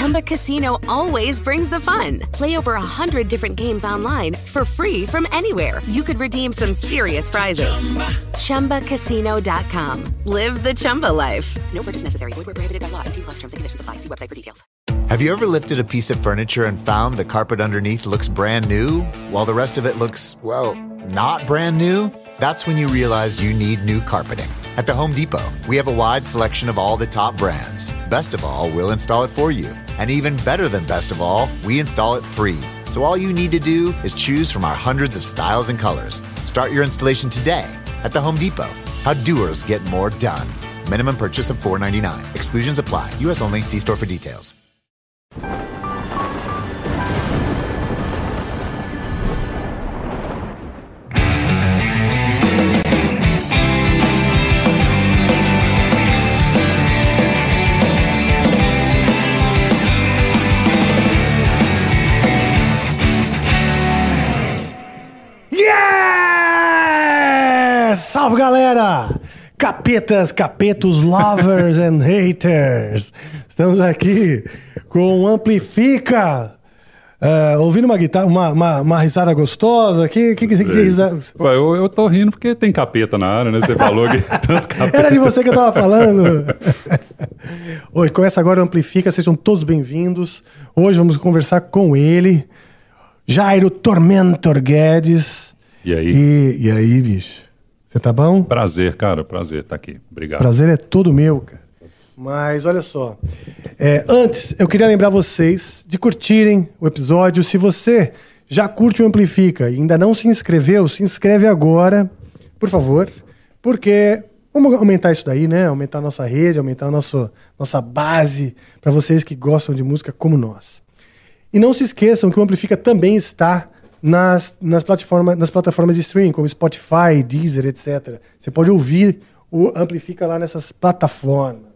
Chumba Casino always brings the fun. Play over a hundred different games online for free from anywhere. You could redeem some serious prizes. Chumba. ChumbaCasino.com. Live the Chumba life. No purchase necessary. Void prohibited by law. T plus terms and conditions apply. See website for details. Have you ever lifted a piece of furniture and found the carpet underneath looks brand new, while the rest of it looks, well, not brand new? That's when you realize you need new carpeting. At the Home Depot, we have a wide selection of all the top brands. Best of all, we'll install it for you. And even better than best of all, we install it free. So all you need to do is choose from our hundreds of styles and colors. Start your installation today at the Home Depot. How doers get more done. Minimum purchase of $4.99. Exclusions apply. U.S. only. See store for details. Salve galera! Capetas, capetos, lovers and haters. Estamos aqui com o Amplifica. eh, ouvindo uma guitarra, uma, uma, uma risada gostosa. Que, que, que, que risada? Ué, eu, eu tô rindo porque tem capeta na área, né? Você falou que tanto capeta. Era de você que eu tava falando. Oi, começa agora o Amplifica, sejam todos bem-vindos. Hoje vamos conversar com ele, Jairo Tormentor Guedes. E aí? E, e aí, bicho? Você tá bom? Prazer, cara, prazer estar aqui. Obrigado. Prazer é todo meu, cara. Mas olha só. É, antes, eu queria lembrar vocês de curtirem o episódio. Se você já curte o Amplifica e ainda não se inscreveu, se inscreve agora, por favor. Porque vamos aumentar isso daí, né? Aumentar a nossa rede, aumentar a nosso, nossa base para vocês que gostam de música como nós. E não se esqueçam que o Amplifica também está nas, nas, plataformas, nas plataformas de streaming, como Spotify, Deezer, etc. Você pode ouvir o Amplifica lá nessas plataformas.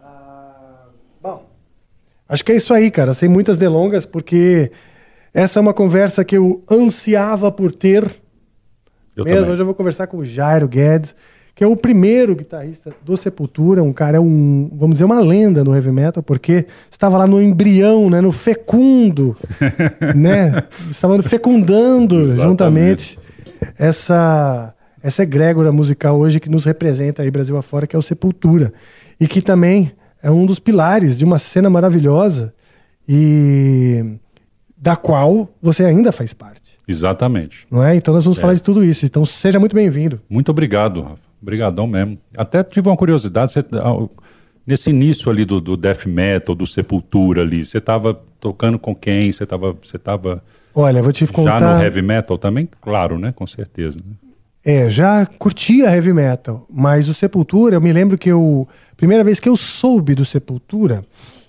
Ah, bom, acho que é isso aí, cara. Sem muitas delongas, porque essa é uma conversa que eu ansiava por ter. Eu mesmo. também. Hoje eu vou conversar com o Jairo Guedes, que é o primeiro guitarrista do Sepultura, um cara, um, vamos dizer, uma lenda no heavy metal, porque estava lá no embrião, né, no fecundo, né? Estava fecundando Exatamente. juntamente essa essa egrégora musical hoje que nos representa aí Brasil afora, que é o Sepultura, e que também é um dos pilares de uma cena maravilhosa e da qual você ainda faz parte. Exatamente. Não é? Então nós vamos falar de tudo isso. Então seja muito bem-vindo. Muito obrigado, Rafa. Obrigadão mesmo. Até tive uma curiosidade, você, ah, nesse início ali do, do death metal, do Sepultura ali, você estava tocando com quem? Você estava você tava Olha, vou te já contar. no heavy metal também? Claro, né? Com certeza. né? É, já curtia heavy metal, mas o Sepultura, eu me lembro que eu. Primeira vez que eu soube do Sepultura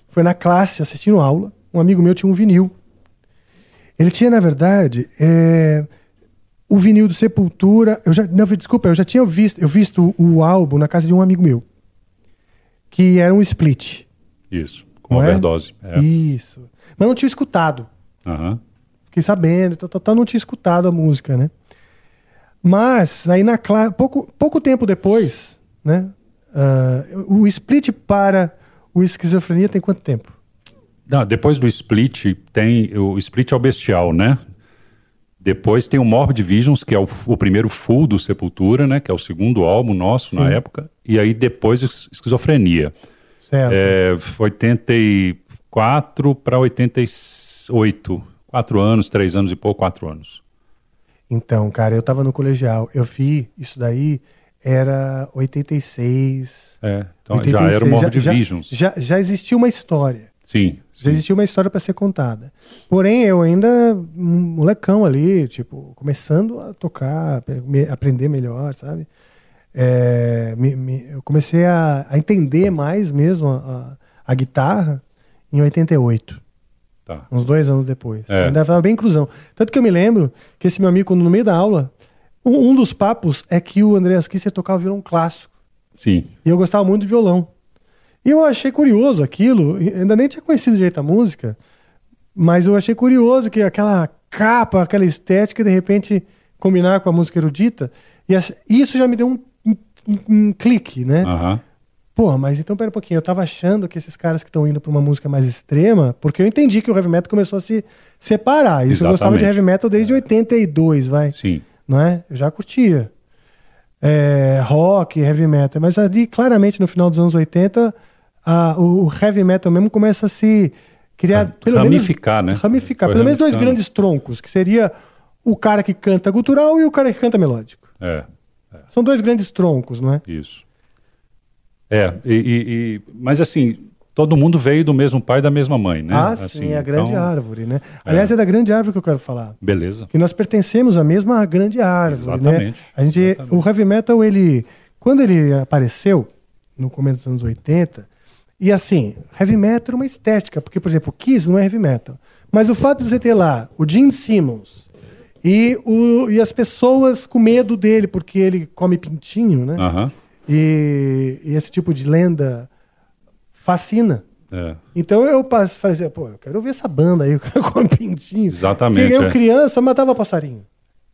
foi na classe, assistindo aula. Um amigo meu tinha um vinil. Ele tinha, na verdade, é, o vinil do Sepultura. Eu já, não, desculpa, eu já tinha visto, eu visto o álbum na casa de um amigo meu. Que era um split. Isso. Com não é? overdose. É. Isso. Mas não tinha escutado. Fiquei sabendo, tal, tal, tal, não tinha escutado a música, né? Mas aí na classe, pouco, pouco tempo depois, né? ah, o split para o esquizofrenia tem quanto tempo? Não, depois do split, tem. O split é o bestial, né? Depois tem o Morbid Visions, que é o, o primeiro full do Sepultura, né? Que é o segundo álbum nosso na Sim. época. E aí depois es- Esquizofrenia. Certo. É, 84 para 88. Quatro anos, três anos e pouco, quatro anos. Então, cara, eu tava no colegial, eu vi isso daí, era 86. É, então 86, já era o Morbid já, Visions. Já, já existia uma história. Sim, Já sim. existia uma história para ser contada. Porém, eu ainda, um molecão ali, tipo, começando a tocar, me- aprender melhor, sabe? É, me- me- eu comecei a, a entender mais mesmo a, a- a guitarra em 88, Tá. uns dois anos depois. É. Ainda estava bem inclusão. Tanto que eu me lembro que esse meu amigo, no meio da aula, um, um dos papos é que o Andreas Kisser tocava violão clássico. Sim, E eu gostava muito de violão. E eu achei curioso aquilo, ainda nem tinha conhecido direito a música, mas eu achei curioso que aquela capa, aquela estética, de repente combinar com a música erudita. E isso já me deu um, um- um clique, né? Aham. Porra, mas então pera um pouquinho, eu tava achando que esses caras que estão indo pra uma música mais extrema, porque eu entendi que o heavy metal começou a se separar. Isso eu gostava de Exatamente. heavy metal desde 82, vai. Sim. Não é? Eu já curtia. É, rock, heavy metal. Mas ali, claramente, no final dos anos 80, a- o, heavy metal mesmo começa a se criar. Ra- pelo ramificar, né? menos, Ramificar. Foi pelo menos dois grandes troncos, que seria o cara que canta gutural e o cara que canta melódico. É, São dois grandes troncos, não é? isso. É, e, e- mas assim, todo mundo veio do mesmo pai e da mesma mãe, né? Ah, Assim, sim, é a grande então, árvore, né? Aliás, é da grande árvore que eu quero falar. Beleza. que nós pertencemos à mesma grande árvore, né? Exatamente, A gente, exatamente. o heavy metal, ele, quando ele apareceu no começo dos anos 80, e assim, heavy metal era uma estética, porque por exemplo, o Kiss não é heavy metal, mas o fato de você ter lá o Gene Simmons e, o, e as pessoas com medo dele porque ele come pintinho, né? E, e esse tipo de lenda fascina. É. Então eu passe- falei assim, pô, eu quero ver essa banda aí, o cara come pintinho. Exatamente, Porque eu é. criança matava passarinho.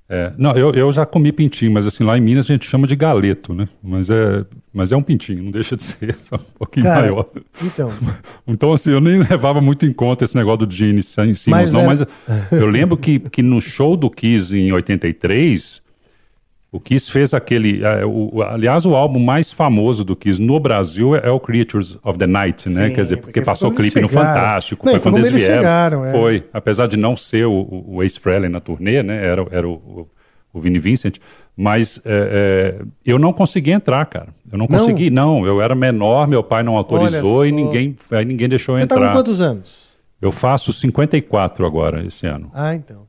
É, não, eu, eu já comi pintinho, mas assim, lá em Minas a gente chama de galeto, né? Mas é, mas é um pintinho, não deixa de ser, só um pouquinho Cara, maior. Então, Então, assim, eu nem levava muito em conta esse negócio do Gene Simmons, Mas não, era- mas eu lembro que, que no show do Kiss em 83, o Kiss fez aquele. é, o- o- aliás, o álbum mais famoso do Kiss no Brasil é, é o Creatures of the Night, né? Sim, Quer dizer, porque porque passou eles clipe no. Fantástico, Não, foi quando quando eles vieram. chegaram, é. Foi, apesar de não ser o, o, o Ace Frehley na turnê, né? Era, era o, o, o Vinnie Vincent, mas é, é, eu não consegui entrar, cara. Eu não Não? consegui, não. Eu era menor, meu pai não autorizou e ninguém, ninguém deixou eu você tá entrar. com quantos anos? Eu faço 54 agora, esse ano. Ah, então.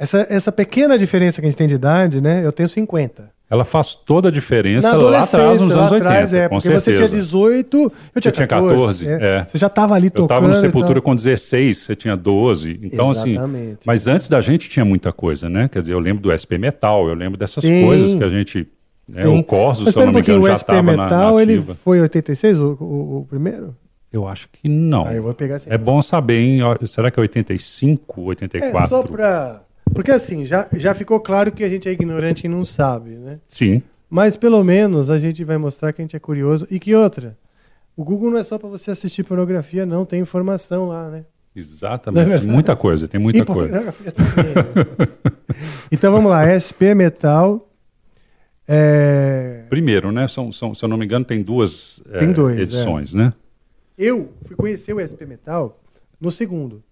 Essa, essa pequena diferença que a gente tem de idade, né? Eu tenho 50. Ela faz toda a diferença Na lá atrás, nos lá anos atrás, 80, é, com porque certeza. você tinha 18, eu tinha tinha 14. 14, é. Você já estava ali Eu tocando. estava no Sepultura com 16, você tinha 12. Então, assim. Exatamente. Mas antes da gente tinha muita coisa, né? Quer dizer, eu lembro do SP Metal, eu lembro dessas Sim. coisas que a gente. Né, o Corso, Mas se eu não me engano, já estava na, na Metal, ele foi em 86, o, o, o primeiro? Eu acho que não. Aí eu vou pegar É bom saber, hein? Será que é 85, 84? É, só pra... Porque assim, já, já ficou claro que a gente é ignorante e não sabe, né? Sim. Mas pelo menos a gente vai mostrar que a gente é curioso. E que outra, o Google não é só para você assistir pornografia, não. Tem informação lá, né? É Exatamente. verdade? muita coisa, tem muita E coisa. né? então vamos lá, SP Metal. É, Primeiro, né? São, são, se eu não me engano, tem duas Tem dois, é. edições, né? Eu fui conhecer o SP Metal no segundo.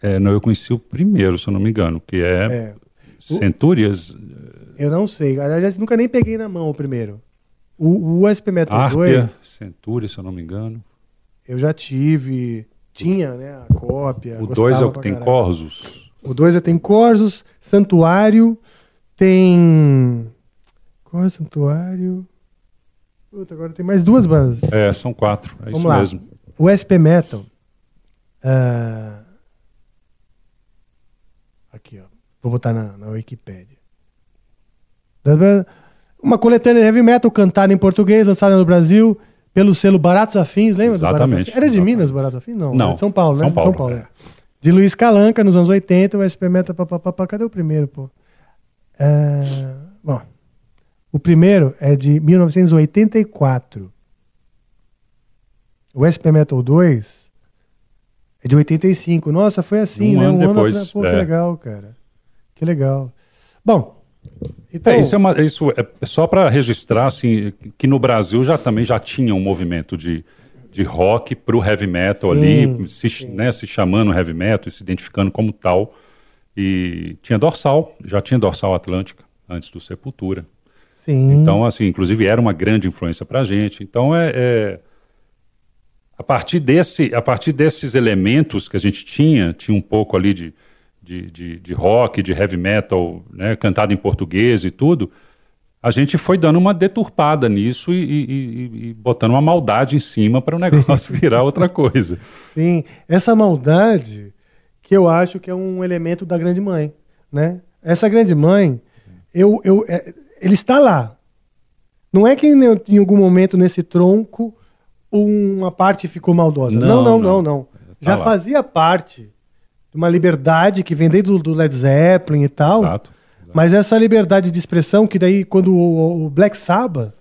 É, não, eu conheci o primeiro, se eu não me engano, que é, É, Centúrias, eu não sei. Aliás, nunca nem peguei na mão o primeiro. O, o SP Metal Árpia, 2, Centúria, se eu não me engano. eu já tive. Tinha, né? A cópia. O gostava 2 é o que tem caralho. Corsos. O 2 tem Corsos, Santuário, tem. Corsos, Santuário. Puta, agora tem mais duas bandas. É, são quatro, é Vamos isso lá. mesmo. O SP Metal. ah, Aqui, ó. Vou botar na, na Wikipédia. Uma coletânea de heavy metal cantada em português, lançada no Brasil pelo selo Baratos Afins, lembra Exatamente, Afins? Era de exatamente. Minas, Baratos Afins? Não, Não, era de São Paulo, né? São Paulo, é. é. De Luiz Calanca, nos anos 80, o SP Metal, papapá, cadê o primeiro, pô? Ah, bom, o primeiro é de 1984. O SP Metal 2 é de 85. Nossa, foi assim, Um né? ano um depois, ano atrás. Pô, que é. legal, cara. Que legal. Bom, então... É, isso é, uma- isso é só para registrar assim, que no Brasil já também já tinha um movimento de, de rock para o heavy metal Sim, ali, se, né, se chamando heavy metal e se identificando como tal. E tinha dorsal, já tinha dorsal atlântica antes do Sepultura. Sim. Então, assim, inclusive era uma grande influência para a gente. Então, é, é- a partir desse, a partir desses elementos que a gente tinha, tinha um pouco ali de, de, de, de rock, de heavy metal, né, cantado em português e tudo. A gente foi dando uma deturpada nisso e, e- e- botando uma maldade em cima para o negócio virar outra coisa. Sim, essa maldade que eu acho que é um elemento da grande mãe, né? Essa grande mãe, eu, eu, é, ele está lá. Não é que em, em algum momento nesse tronco uma parte ficou maldosa? Não, Não, não, não, não. Tá Já lá. fazia parte uma liberdade que vem desde o do Led Zeppelin e tal. Exato. Mas essa liberdade de expressão que daí quando o, Black Sabbath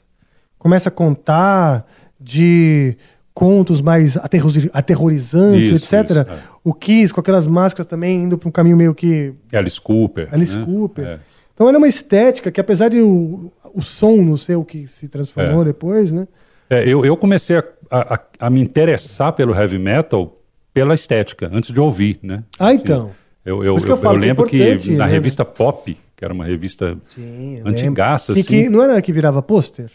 começa a contar de contos mais aterrori- aterrorizantes, Isso, etc. isso, é. O Kiss com aquelas máscaras também indo para um caminho meio que Alice Cooper. Alice né? Cooper. É. Então era uma estética que apesar de o, o som não ser o que se transformou É. depois, né? É, eu, eu comecei a, a- a me interessar pelo heavy metal pela estética, antes de ouvir, né? Ah, então. Eu, eu, que eu eu- eu que é lembro que, importante, na né? revista Pop, que era uma revista Sim, antigaça, que, assim. que não era a que virava pôster?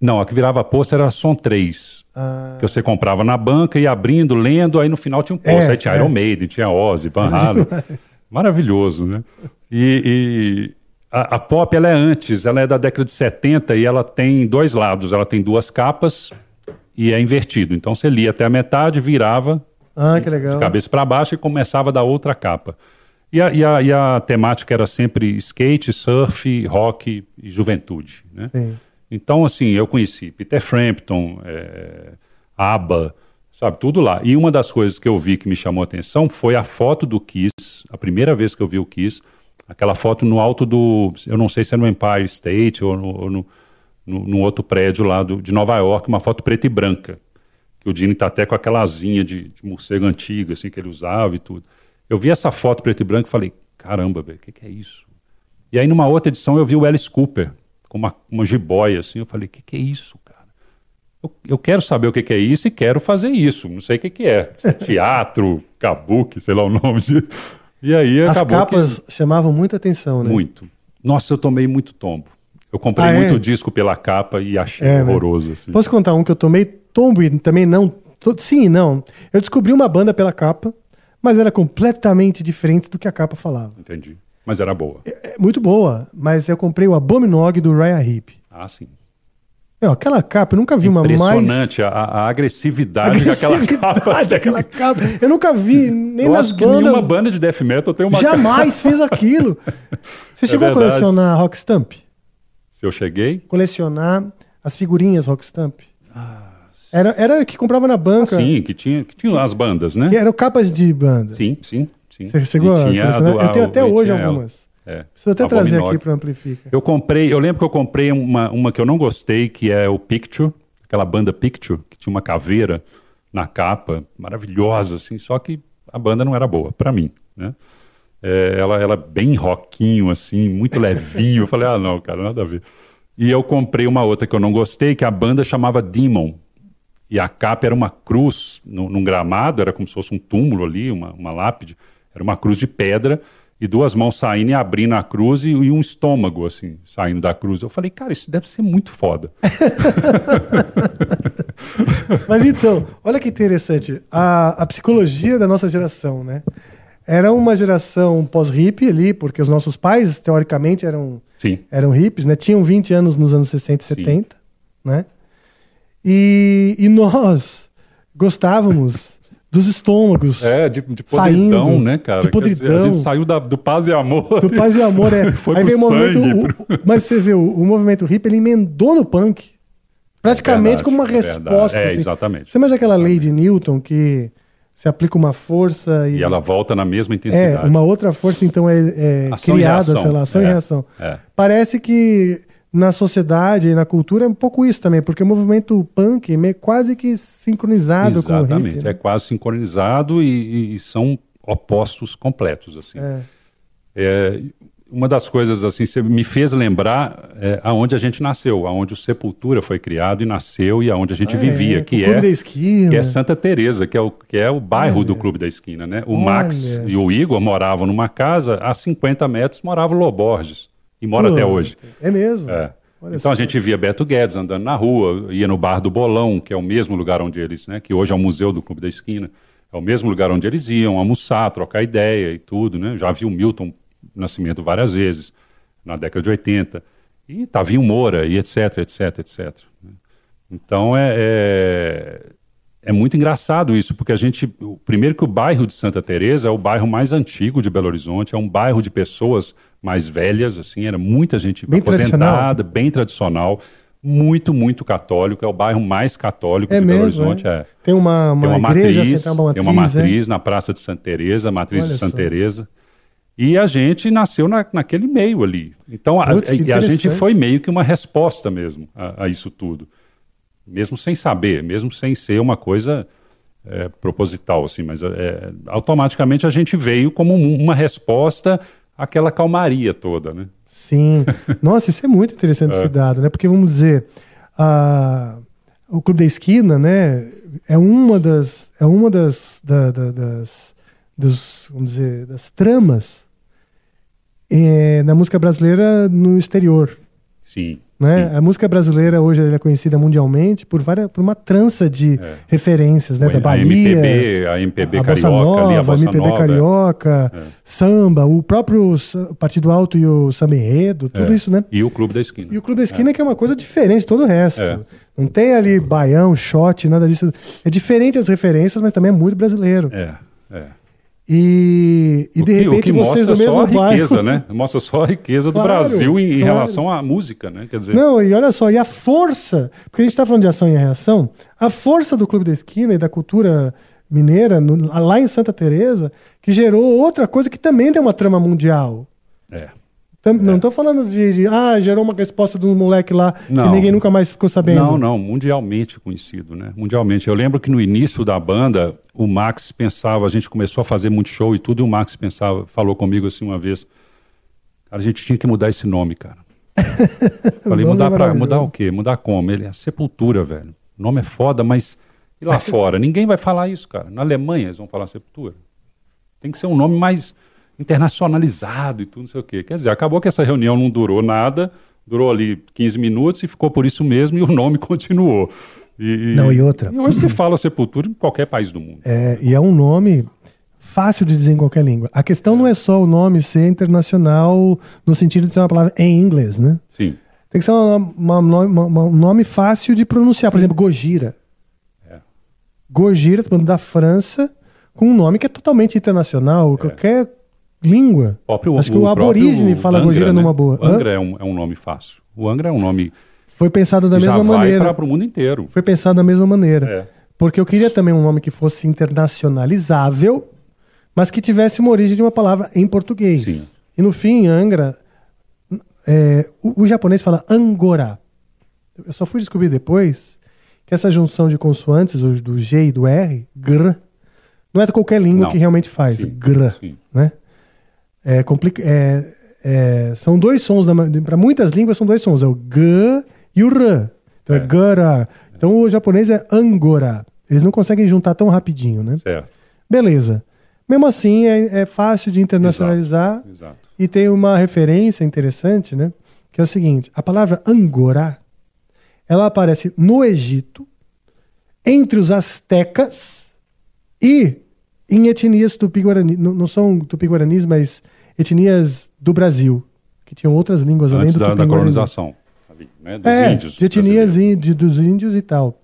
Não, a que virava pôster era Som 3. Ah, Que você comprava na banca, ia abrindo, lendo, aí no final tinha um É, pôster. aí tinha é. Iron Maiden, tinha Ozzy, Van Halen. Maravilhoso, né? E, e a, a Pop, ela é antes, ela é da década de 70 e ela tem dois lados. Ela tem duas capas e é invertido. Então você lia até a metade, virava ah, que legal. de cabeça para baixo e começava da outra capa. E a, e, a, e a temática era sempre skate, surf, rock e juventude, né? Sim. Então, assim, eu conheci Peter Frampton, é, ABBA, sabe, tudo lá. E uma das coisas que eu vi que me chamou a atenção foi a foto do Kiss, a primeira vez que eu vi o Kiss, aquela foto no alto do, eu não sei se é no Empire State ou no, ou no, no, num outro prédio lá do, de Nova York, uma foto preta e branca. Que o Gene tá até com aquela asinha de, de morcego antiga, assim, que ele usava e tudo. Eu vi essa foto preta e branca e falei, caramba, velho, o que, que é isso? E aí, numa outra edição, eu vi o Alice Cooper com uma, uma jiboia, assim. Eu falei, o que, que é isso, cara? Eu, eu quero saber o que, que é isso e quero fazer isso. Não sei o que, que é. Teatro, kabuki, sei lá o nome disso. E aí As acabou capas chamavam muita atenção, né? Muito. Nossa, eu tomei muito tombo. Eu comprei Ah, é? muito disco pela capa e achei É, né? horroroso, assim. Posso contar um que eu tomei tombo e também não. Sim e não. Eu descobri uma banda pela capa, mas era completamente diferente do que a capa falava. Entendi. Mas era boa. É muito boa, mas eu comprei o Abominog do Raya Heep. Ah, sim. Meu, aquela capa, eu nunca vi uma mais. Impressionante a, a agressividade, daquela agressividade capa. daquela capa. Eu nunca vi nem Eu nas acho que nenhuma bandas. banda de death metal tem uma. Jamais fez aquilo. Você É chegou a verdade. colecionar Rock Stamp? Se eu cheguei, Colecionar as figurinhas Rock Stamp? Era, era que comprava na banca. Ah, sim, que tinha, que tinha as bandas, né? Que eram capas de banda. Sim, sim, sim. Você chegou E a colecionar? do- Eu tenho até e hoje ela. algumas. É. Preciso até trazer aqui para Amplifica. Eu comprei, eu lembro que eu comprei uma, uma que eu não gostei, que é o Picture, aquela banda Picture, que tinha uma caveira na capa, maravilhosa, assim, só que a banda não era boa, pra mim, né? É, ela, ela bem rockinho, assim, muito levinho. Eu falei, ah, não, cara, nada a ver. E eu comprei uma outra que eu não gostei, que a banda chamava Demon. E a capa era uma cruz no- num gramado, era como se fosse um túmulo ali, uma, uma lápide. Era uma cruz de pedra e duas mãos saindo e abrindo a cruz e, e um estômago, assim, saindo da cruz. Eu falei, cara, isso deve ser muito foda. Mas então, olha que interessante. A, a psicologia da nossa geração, né? Era uma geração pós-hip ali, porque os nossos pais, teoricamente, eram, Sim, eram hippies, né? Tinham 20 anos nos anos 60 e 70, né? E, e nós gostávamos dos estômagos. é, de, de Saindo, podridão, né, cara? de Quer dizer, podridão. a gente saiu da- do paz e amor. Do paz e amor, é. Foi Aí pro veio o movimento. sangue, o- mas você vê, o, o movimento hip, ele emendou no punk. Praticamente verdade, como uma é verdade. resposta. É, assim. exatamente. Você imagina aquela lei de Newton que se aplica uma força e. E ela volta na mesma é, intensidade. uma outra força, então, é, é e criada, reação. sei lá, ação e É, reação. é. Parece que na sociedade e na cultura é um pouco isso também, porque o movimento punk é quase que sincronizado com o Exatamente, hip. né? é quase sincronizado e, e- são opostos completos, assim. É. É, uma das coisas, assim, você me fez lembrar é, aonde a gente nasceu, aonde o Sepultura foi criado e nasceu e aonde a gente vivia, É, que o Clube é, que é Santa Teresa, que é o, que é o bairro do Clube da Esquina, né? O Olha. Max e o Igor moravam numa casa, a 50 metros morava o Loborges, e mora até hoje. É mesmo. É. Olha então a só. gente via Beto Guedes andando na rua, ia no bar do Bolão, que é o mesmo lugar onde eles, né, que hoje é o museu do Clube da Esquina, é o mesmo lugar onde eles iam almoçar, trocar ideia e tudo, né? Já vi o Milton Nascimento várias vezes na década de 80 e Tavinho Moura e etc, etc, etc. Então é, é é muito engraçado isso, porque a gente, primeiro que o bairro de Santa Teresa é o bairro mais antigo de Belo Horizonte, é um bairro de pessoas mais velhas, assim, era muita gente Bem aposentada, tradicional. bem tradicional, muito, muito católico. É o bairro mais católico É de mesmo, Belo Horizonte. é? É. Tem uma, uma, Tem uma igreja matriz, central, uma tem uma matriz, matriz na Praça de Santa Teresa, a matriz Olha de Santa só. Teresa. E a gente nasceu na, naquele meio ali. Então a, Putz, que e a gente foi meio que uma resposta mesmo a, a isso tudo. Mesmo sem saber, mesmo sem ser uma coisa é, proposital, assim, mas é, automaticamente a gente veio como um- uma resposta àquela calmaria toda, né? Sim. Nossa, isso é muito interessante esse dado, né? Porque, vamos dizer, a- o Clube da Esquina, né? É uma das, é uma das, da- da- das, dos, vamos dizer, das tramas eh, na música brasileira no exterior. Sim. Né? sim. A música brasileira hoje ela é conhecida mundialmente por, várias, por uma trança de É. referências, né? a Da Bahia, MPB, a MPB a carioca Nova, ali, a Bossa MPB Nova. carioca, samba, o próprio Partido Alto e o Samba Enredo, tudo É. isso, né? E o Clube da Esquina. E o Clube da Esquina que é uma coisa diferente de todo o resto. É. Não tem ali baião, shot, nada disso. É diferente as referências, mas também é muito brasileiro. É, é. E, e de que- repente vocês mostra no só mesmo a bairro... riqueza, né? Mostra só a riqueza do Claro, Brasil em, em claro. relação à música, né? Quer dizer, Não, e olha só, e a força, porque a gente está falando de ação e reação, a força do Clube da Esquina e da cultura mineira no- lá em Santa Teresa, que gerou outra coisa que também tem uma trama mundial. é. Não estou falando de, de, ah, gerou uma resposta de um moleque lá Não. que ninguém nunca mais ficou sabendo. Não, não, mundialmente conhecido, né? Mundialmente. Eu lembro que no início da banda, o Max pensava, a gente começou a fazer muito show e tudo, e o Max pensava, falou comigo assim uma vez, cara, a gente tinha que mudar esse nome, cara. Falei, mudar é pra, mudar o quê? Mudar como? Ele é Sepultura, velho. O nome é foda, mas e lá fora? Ninguém vai falar isso, cara. Na Alemanha eles vão falar Sepultura. Tem que ser um nome mais internacionalizado e tudo, não sei o quê. Quer dizer, acabou que essa reunião não durou nada, durou ali 15 minutos e ficou por isso mesmo e o nome continuou. E, Não, e outra. E hoje se fala Sepultura em qualquer país do mundo. É, e é um nome fácil de dizer em qualquer língua. A questão não é só o nome ser internacional no sentido de ser uma palavra em inglês, né? Sim. Tem que ser uma- uma- uma- uma- um nome fácil de pronunciar. Por exemplo, Gojira. É. Gojira, falando da França, com um nome que é totalmente internacional, qualquer língua. O próprio, Acho que o aborígene próprio fala Angra, Gojira né? numa boa. O Angra é um, é um nome fácil. O Angra é um nome Foi pensado da mesma maneira. para o mundo inteiro. Foi pensado da mesma maneira. É. Porque eu queria também um nome que fosse internacionalizável, mas que tivesse uma origem de uma palavra em português. Sim. E no fim, Angra, é, o, o japonês fala Angora. Eu só fui descobrir depois que essa junção de consoantes, o- do G e do R, gr, não é qualquer língua Não. que realmente faz. Sim, Gr, sim. né? É, complica, é, é, são dois sons, para muitas línguas são dois sons, é o G e o R. Então é, É. Gara. Então o japonês é Angora. Eles não conseguem juntar tão rapidinho, né? Certo. Beleza. Mesmo assim, é, é fácil de internacionalizar Exato. e tem uma referência interessante, né? Que é o seguinte: a palavra Angora ela aparece no Egito, entre os astecas e em etnias tupi-guarani. Não, não são tupi-guaranis, mas etnias do Brasil, que tinham outras línguas além Antes do da, da colonização. né? Dos É, índios. de etnias índio- dos índios e tal.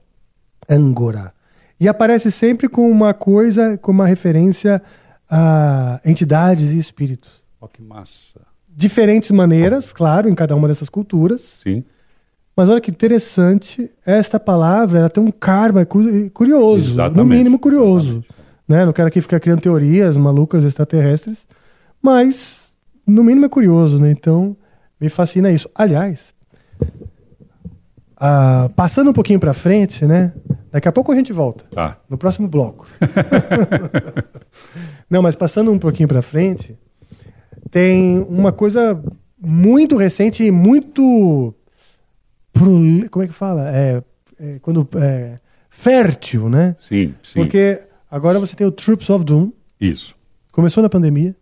Angora. E aparece sempre com uma coisa, com uma referência a entidades e espíritos. Ó, que massa. Diferentes maneiras, claro, em cada uma dessas culturas. Sim. Mas olha que interessante, esta palavra ela tem um karma cu- curioso, no Exatamente, mínimo curioso. exatamente. Né? Não quero aqui ficar criando teorias malucas extraterrestres, mas no mínimo é curioso, né? Então me fascina isso. Aliás, ah, passando um pouquinho para frente, né? Daqui a pouco a gente volta Tá. no próximo bloco. Não, mas passando um pouquinho para frente, tem uma coisa muito recente e muito como é que fala? É, é, quando é, fértil, né? Sim, sim. Porque agora você tem o Troops of Doom, Isso. começou na pandemia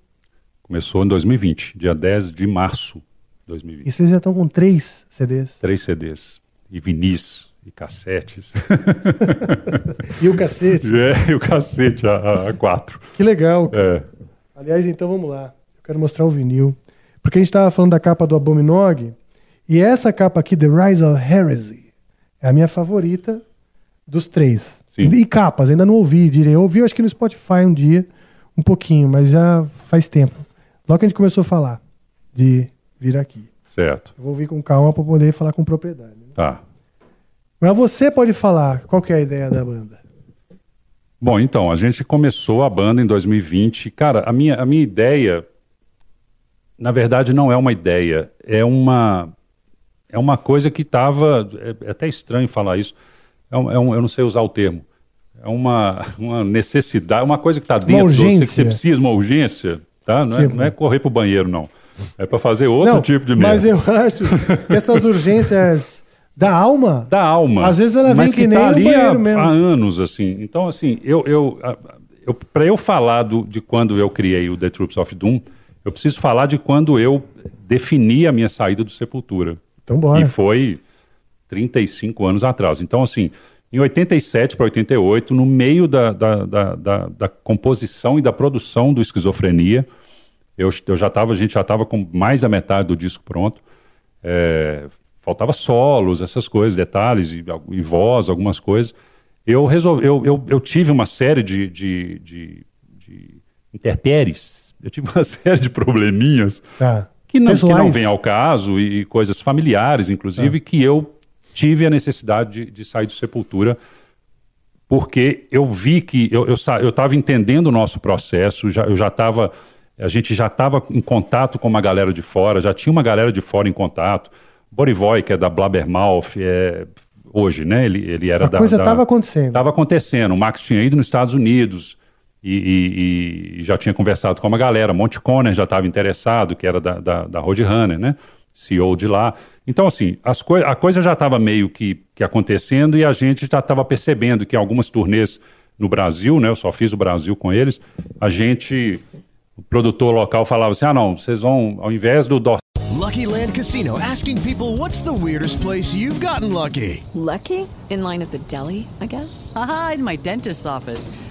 Começou em 2020, dia 10 de março de 2020. e vocês já estão com três CDs. Três CDs. E vinis, e cassetes. E o cacete. é, e o cacete, a, a- quatro. Que legal. É. Aliás, então vamos lá. Eu quero mostrar o vinil. Porque a gente estava falando da capa do Abominog. E essa capa aqui, The Rise of Heresy, é a minha favorita dos três. Sim. E capas, ainda não ouvi, direi. Eu ouvi, acho que no Spotify um dia, um pouquinho, mas já faz tempo. Logo que a gente começou a falar de vir aqui. Certo. Eu vou ouvir com calma para poder falar com propriedade. né? Tá. Mas você pode falar qual que é a ideia da banda. Bom, então, a gente começou a banda em 2020. Cara, a minha, a minha ideia, na verdade, não é uma ideia, é uma, é uma coisa que estava. É, é até estranho falar isso. É um, é um, eu não sei usar o termo. É uma, uma necessidade, uma coisa que está dentro de você, que você precisa, uma urgência. Tá? Não, é, Tipo- não é correr pro banheiro, não. É para fazer outro Não, tipo de merda. Mas eu acho que essas urgências da alma. da alma. Às vezes ela vem que que nem tá ali banheiro há, mesmo. há anos, assim. Então, assim, eu, eu, eu para eu falar do, de quando eu criei o The Troops of Doom, eu preciso falar de quando eu defini a minha saída do Sepultura. Então bora. E foi 35 anos atrás. Então, assim, em 87 para 88, no meio da, da, da, da, da composição e da produção do Esquizofrenia, eu, eu já estava, a gente já estava com mais da metade do disco pronto. É, faltava solos, essas coisas, detalhes e, e voz, algumas coisas. Eu resolvi, eu, eu, eu tive uma série de, de, de, de interpéries, eu tive uma série de probleminhas Tá. que não, que não vem ao caso e, e coisas familiares, inclusive, que eu tive a necessidade de, de sair do Sepultura porque eu vi que eu estava eu, estava entendendo o nosso processo, já, eu já estava, a gente já estava em contato com uma galera de fora, já tinha uma galera de fora em contato. Borivoy, que é da Blabbermouth, é, hoje, né? Ele, ele era A da. coisa da- estava acontecendo. Estava acontecendo. O Max tinha ido nos Estados Unidos e, e- e já tinha conversado com uma galera. Monte Conner já estava interessado, que era da, da, da Roadrunner, né? CEO de lá. Então, assim, as coi a coisa já estava meio que, que acontecendo e a gente já estava percebendo que em algumas turnês no Brasil, né? Eu só fiz o Brasil com eles. A gente, o produtor local falava assim: ah, não, vocês vão, ao invés do Dor Lucky Land Casino asking people what's the weirdest place you've gotten lucky? Lucky? In line at the deli, I guess? Aha, in my dentist's office.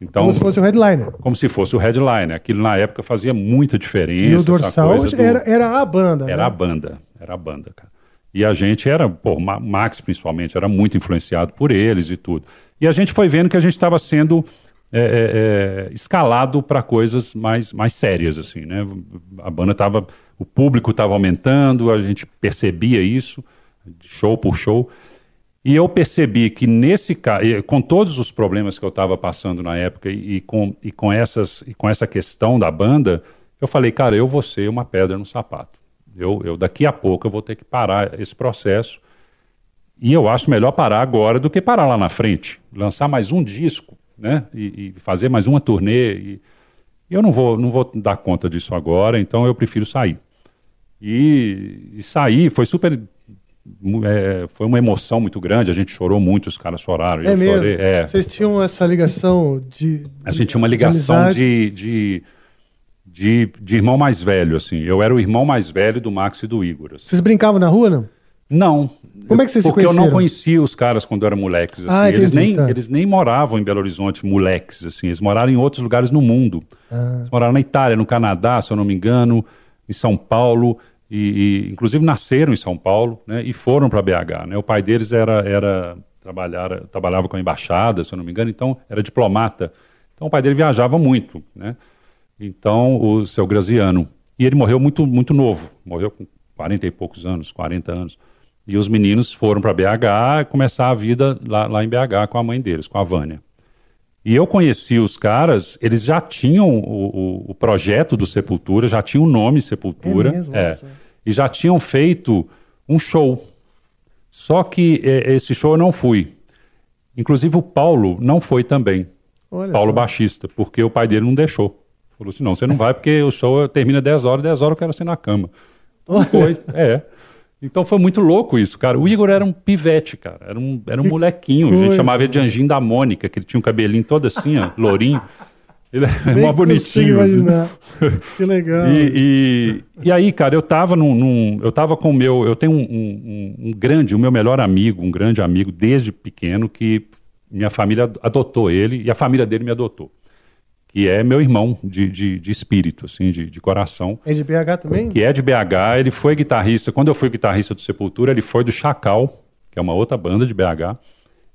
Então, Como se fosse o headliner. como se fosse o headline. Aquilo na época fazia muita diferença. E o dorsal do- era, era a banda. Era né? a banda, era a banda, cara. E a gente era, pô, Max principalmente, era muito influenciado por eles e tudo. E a gente foi vendo que a gente estava sendo é, é, é, escalado para coisas mais, mais sérias, assim, né? A banda estava, o público estava aumentando, a gente percebia isso, show por show. E eu percebi que nesse caso, com todos os problemas que eu estava passando na época e, com, e, com essas, e com essa questão da banda, eu falei, cara, eu vou ser uma pedra no sapato. Eu, eu daqui a pouco eu vou ter que parar esse processo. E eu acho melhor parar agora do que parar lá na frente. Lançar mais um disco, né? E, e fazer mais uma turnê. E eu não vou, não vou dar conta disso agora, então eu prefiro sair. E, e sair foi super. É, foi uma emoção muito grande, a gente chorou muito, os caras choraram. É mesmo. chorei. É. Vocês tinham essa ligação de. A gente tinha uma ligação amizade. de, de, de, de irmão mais velho, assim. Eu era o irmão mais velho do Max e do Igor. assim. Vocês brincavam na rua, não? Não. Como é que vocês se Porque eu não conhecia os caras quando eu era moleques. Assim. Ah, eles, nem, tá. eles nem moravam em Belo Horizonte, moleques, assim. Eles moraram em outros lugares no mundo. Ah. Eles moraram na Itália, no Canadá, se eu não me engano, em São Paulo. E, e, inclusive nasceram em São Paulo, né? E foram para BH, né? O pai deles era, era trabalhar, trabalhava com a embaixada, se eu não me engano, então era diplomata. Então o pai dele viajava muito, né? Então, o seu Graziano. E ele morreu muito, muito novo. Morreu com 40 e poucos anos, 40 anos. E os meninos foram para BH começar a vida lá, lá em BH com a mãe deles, com a Vânia. E eu conheci os caras, eles já tinham o, o- o projeto do Sepultura, já tinham o nome Sepultura. É mesmo? Só. e já tinham feito um show. Só que eh, esse show eu não fui. Inclusive o Paulo não foi também. Olha Paulo só. baixista, porque o pai dele não deixou. Falou assim: não, você não vai porque o show termina 10 horas, 10 horas eu quero ser na cama. Não foi, é. Então foi muito louco isso, cara. O Igor era um pivete, cara. Era um, era um molequinho. A gente coisa, chamava ele de Anjinho da Mônica, que ele tinha um cabelinho todo assim, ó, lourinho. Ele era Nem mó bonitinho. assim. que legal. E, e, e aí, cara, eu tava num, num- eu tava com o meu, eu tenho um, um- um grande, o meu melhor amigo, um grande amigo desde pequeno que minha família adotou ele e a família dele me adotou, que é meu irmão de, de, de espírito, assim, de, de coração, É de BH também? que é de BH. Ele foi guitarrista. Quando eu fui guitarrista do Sepultura, ele foi do Chacal, que é uma outra banda de BH.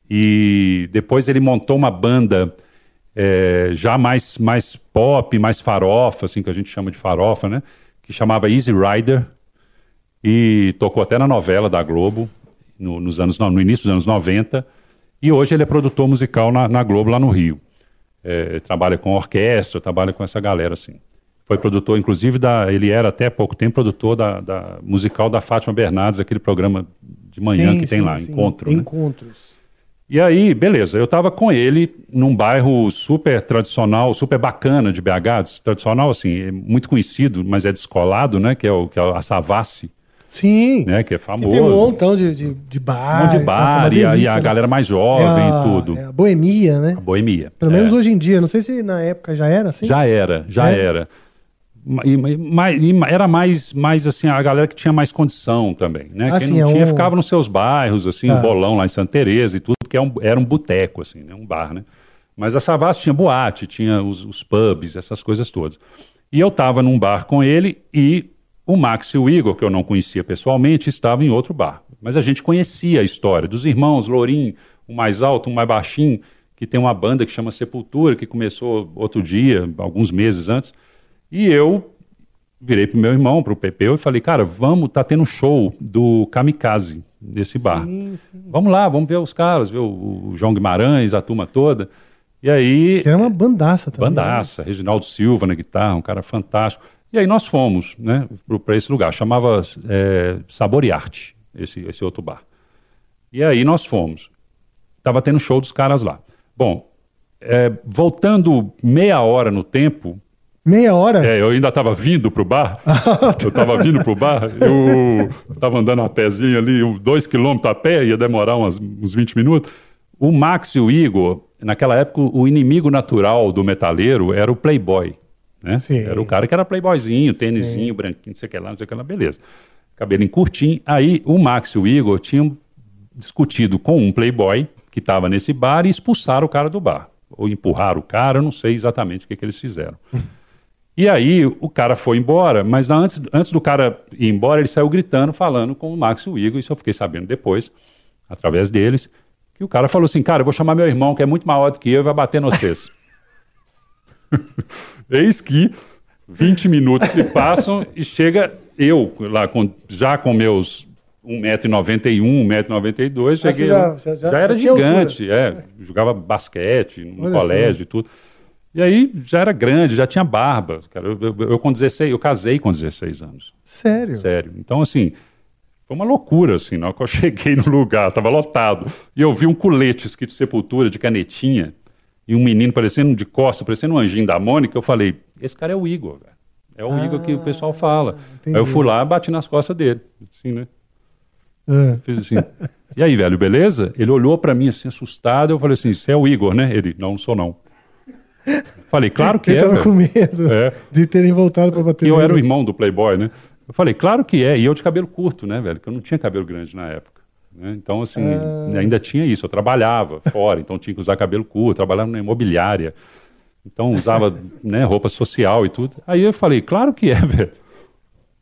E depois ele montou uma banda é, já mais, mais pop, mais farofa, assim que a gente chama de farofa, né? Que chamava Easy Rider. E tocou até na novela da Globo, no, nos anos, no início dos anos 90. E hoje ele é produtor musical na, na Globo, lá no Rio. É, trabalha com orquestra, trabalha com essa galera, assim. Foi produtor, inclusive, da, ele era até pouco tempo produtor da, da musical da Fátima Bernardes, aquele programa de manhã Sim, que tem sim, lá, sim. Encontro. né? Encontros. E aí, beleza, eu tava com ele num bairro super tradicional, super bacana de BH, tradicional assim, muito conhecido, mas é descolado, né, que é, o, que é a Savassi, Sim. né, que é Que famoso. tem um montão de, de, de bar. Um monte de bar, é e, uma a, e delícia, a né? galera mais É jovem a- e tudo. é a boemia, né? Boemia. Pelo É. menos hoje em dia. Não sei se na época já era assim. Já era, já É? era. E, e- e era mais, mais assim, a galera que tinha mais condição também, né? Ah, Quem não é tinha um- ficava nos seus bairros, assim, Tá. o bolão lá em Santa Teresa e tudo, que é um- era um boteco, assim, né? Um bar, né? Mas a Savassi tinha boate, tinha os, os pubs, essas coisas todas. E eu estava num bar com ele e o Max e o Igor, que eu não conhecia pessoalmente, estavam em outro bar. Mas a gente conhecia a história dos irmãos Lourinho, um mais alto, um mais baixinho, que tem uma banda que chama Sepultura, que começou outro dia, alguns meses antes. E eu virei pro meu irmão, pro Pepeu, e falei, cara, vamos, tá tendo um show do Kamikaze nesse bar. Vamos lá, vamos ver os caras, ver o, o João Guimarães, a turma toda. E aí, Que era uma bandaça também. né? bandaça, Reginaldo Silva na guitarra, um cara fantástico. E aí nós fomos, né, para esse lugar, chamava é, Sabor e Arte, esse, esse outro bar. E aí nós fomos. Tava tendo show dos caras lá. Bom, é, voltando meia hora no tempo, Meia hora? é, eu ainda estava vindo pro bar. eu estava vindo pro bar. Eu estava andando a pezinho ali, dois quilômetros a pé, ia demorar umas- uns 20 minutos. O Max e o Igor, naquela época, o inimigo natural do metaleiro era o playboy. Né? Sim. Era o cara que era playboyzinho, tênisinho, branquinho, não sei o que lá, não sei o que lá, beleza. Cabelinho curtinho. Aí o Max e o Igor tinham discutido com um playboy que estava nesse bar e expulsaram o cara do bar. Ou empurraram o cara, eu não sei exatamente o que, que eles fizeram. E aí o cara foi embora, mas antes, antes do cara ir embora, ele saiu gritando, falando com o Max e o Igor, isso eu fiquei sabendo depois, através deles, que o cara falou assim, cara, eu vou chamar meu irmão, que é muito maior do que eu, e vai bater no vocês. Eis que 20 minutos se passam e chega eu, lá com, já com meus 1,91m, 1,92m, Ah, cheguei. já- já- já, já- era gigante, é. Jogava basquete no Olha colégio e tudo. E aí já era grande, já tinha barba. Cara, eu, eu- eu com 16, eu casei com 16 anos. Sério? Sério. Então, assim, foi uma loucura, assim, na hora que eu cheguei no lugar, tava lotado. E eu vi um colete escrito Sepultura de canetinha e um menino parecendo de costa, parecendo um anjinho da Mônica. Eu falei, esse cara é o Igor, velho. É o Igor que o pessoal fala. entendi. Aí eu fui lá e bati nas costas dele. Assim, né? É. Fiz assim. E aí, velho, beleza? Ele olhou pra mim assim, assustado. Eu falei assim: você é o Igor, né? Ele, não, não sou não. Falei, claro que Ele é. tava velho. com medo É. de terem voltado pra bater E eu nele. era o irmão do Playboy, né? Eu falei, claro que é. E eu de cabelo curto, né, velho? Que eu não tinha cabelo grande na época. Né? Então, assim, Ah. ainda tinha isso. Eu trabalhava fora, então tinha que usar cabelo curto, trabalhava na imobiliária. Então, usava né, roupa social e tudo. Aí eu falei, claro que é, velho.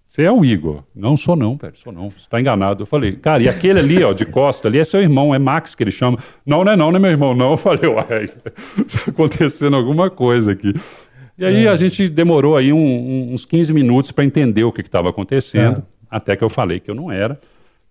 Você é o Igor. Não sou não, velho. Sou não. Você tá enganado. Eu falei, cara, e aquele ali, ó, de costa ali, é seu irmão, é Max que ele chama. Não, não é não, não é meu irmão, não. Eu falei, uai, tá acontecendo alguma coisa aqui. E aí a gente demorou aí um- um- uns 15 minutos para entender o que estava acontecendo, até que eu falei que eu não era.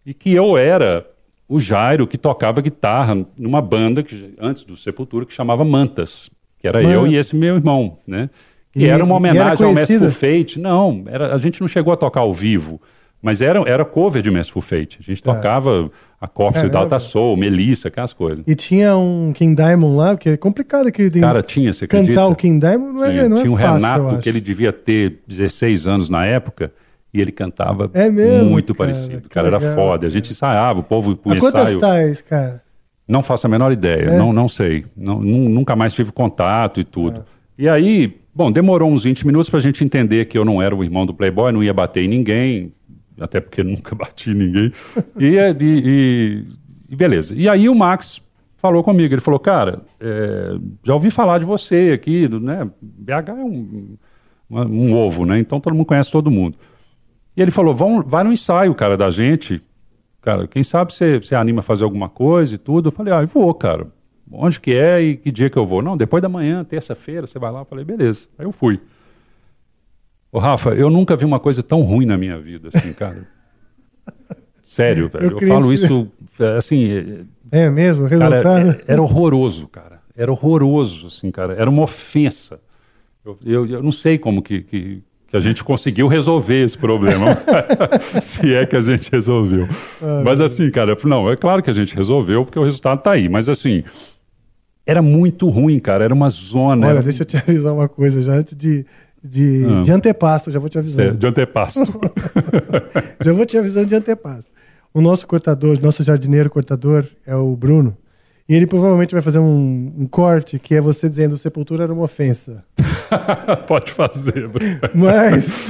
E que eu era o Jairo que tocava guitarra numa banda que, antes do Sepultura que chamava Mantas, que era eu Mantas. e esse meu irmão, né? Que E- era uma era homenagem ao Mestre? Fate. Não, era, a gente não chegou a tocar ao vivo, Mas era, era cover de Merciful Fate. A gente Tá. tocava a Corpse Caramba. Without a Soul, Melissa, aquelas coisas. E tinha um King Diamond lá, porque é complicado que tem Cara, tinha, você acredita? cantar o King Diamond não é, Tinha, não é tinha um fácil, eu Renato, que ele devia ter 16 anos na época, e ele cantava É mesmo, muito cara, parecido. que Cara, era legal, foda. A gente ensaiava, o povo com Há quantas ensaio. tais, cara? Não faço a menor ideia, É? não, não sei. Não, nu- nunca mais tive contato e tudo. É. E aí, bom, demorou uns 20 minutos pra gente entender que eu não era o irmão do Playboy, não ia bater em ninguém, até porque nunca bati em ninguém. e, e- e- beleza. E aí o Max falou comigo, ele falou, cara, é, já ouvi falar de você aqui, né? BH é um, um ovo, né? Então todo mundo conhece todo mundo. E ele falou, Vão, vai no ensaio, cara, da gente. Cara, quem sabe você, você anima a fazer alguma coisa e tudo. Eu falei, ah, eu vou, cara. Onde que é e que dia que eu vou? Não, depois da manhã, terça-feira, você vai lá. Eu falei, beleza. Aí eu fui. Ô, Rafa, eu nunca vi uma coisa tão ruim na minha vida, assim, cara. Sério, velho. Eu, acredito falo que- isso, é, assim, é, É mesmo, o Cara, resultado. é- era horroroso, cara. Era horroroso, assim, cara. Era uma ofensa. Eu, eu, eu não sei como que, que, que a gente conseguiu resolver esse problema. Se é que a gente resolveu. Mas assim, cara, não, é claro que a gente resolveu, porque o resultado tá aí. Mas assim, era muito ruim, cara. Era uma zona. Olha, era deixa eu te avisar uma coisa já antes de, de, Ah. de antepasto, já vou te avisando. de antepasto. Já vou te avisando de antepasto. O nosso cortador, nosso jardineiro cortador é o Bruno. E ele provavelmente vai fazer um, um corte que é você dizendo Sepultura era uma ofensa. Pode fazer. Bruno. Mas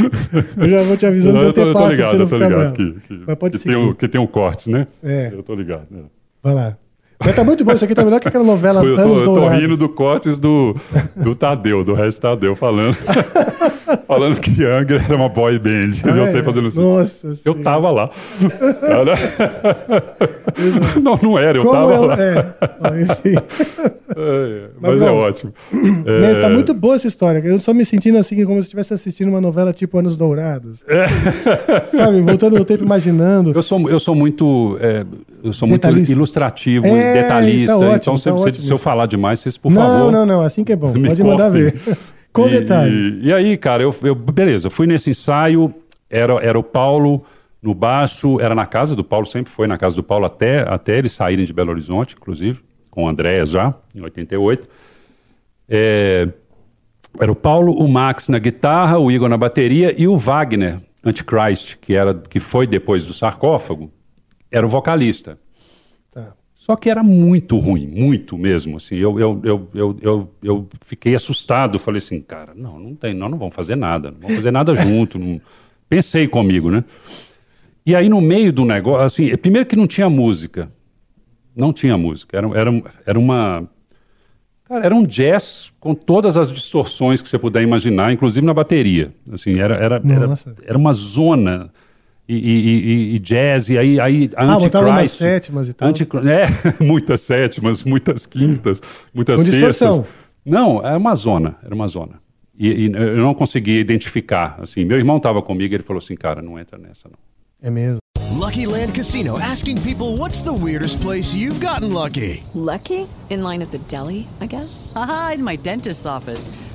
eu já vou te avisando de eu, tô, eu tô ligado, não eu tô ligado. Que, que, Mas pode que, tem um, que tem um cortes, né? É. Eu tô ligado. né? Vai lá. Mas tá muito bom, isso aqui tá melhor que aquela novela Eu tô, Anos eu tô rindo do cortes do, do Tadeu, do resto Tadeu, falando, falando que Angra era uma boy band. Ah, eu é? sei fazendo assim. Nossa Eu Senhora. tava lá. Não, não era, eu Como tava ela- lá. é. Enfim. É, Mas, mas é bom, ótimo. Mas tá É, muito boa essa história. Eu só me sentindo assim, como se estivesse assistindo uma novela tipo Anos Dourados. Sabe, voltando no tempo, imaginando. Eu sou, eu sou muito, é, eu sou muito Detalhista. ilustrativo, É, detalhista. tá ótimo, então, se, tá se- se eu falar demais, vocês, por não, favor. não, não, assim que é bom. Pode mandar ver. Com E- detalhes. E, e aí, cara, eu, eu- beleza, fui nesse ensaio, era, era o Paulo no baixo, era na casa do Paulo, sempre foi na casa do Paulo até, até eles saírem de Belo Horizonte, inclusive, com o Andréas já, em 88. É, era o Paulo, o Max na guitarra, o Igor na bateria e o Wagner, Antichrist, que, era, que foi depois do sarcófago, era o vocalista. Tá. Só que era muito ruim, muito mesmo. Assim, eu, eu, eu, eu, eu, eu fiquei assustado. Falei assim, cara, não, não tem, nós não vamos fazer nada, não vamos fazer nada junto. não- Pensei comigo, né? E aí, no meio do negócio, assim, primeiro que não tinha música. Não tinha música. Era, era, era uma. Cara, era um jazz com todas as distorções que você puder imaginar, inclusive na bateria. Assim, era, era, era, era uma zona. E, e- e- e jazz, e aí, aí a Ah, Antichrist. sétimas e tal. É, muitas sétimas, muitas quintas, muitas Com terças. distorção. Não, era uma zona, era uma zona. E, e eu não conseguia identificar. Assim, meu irmão estava comigo e ele falou assim, cara, não entra nessa não. É mesmo. Lucky Land Casino asking people what's the weirdest place you've gotten lucky? Lucky? In line at the deli, I guess? Haha, in my dentist's office.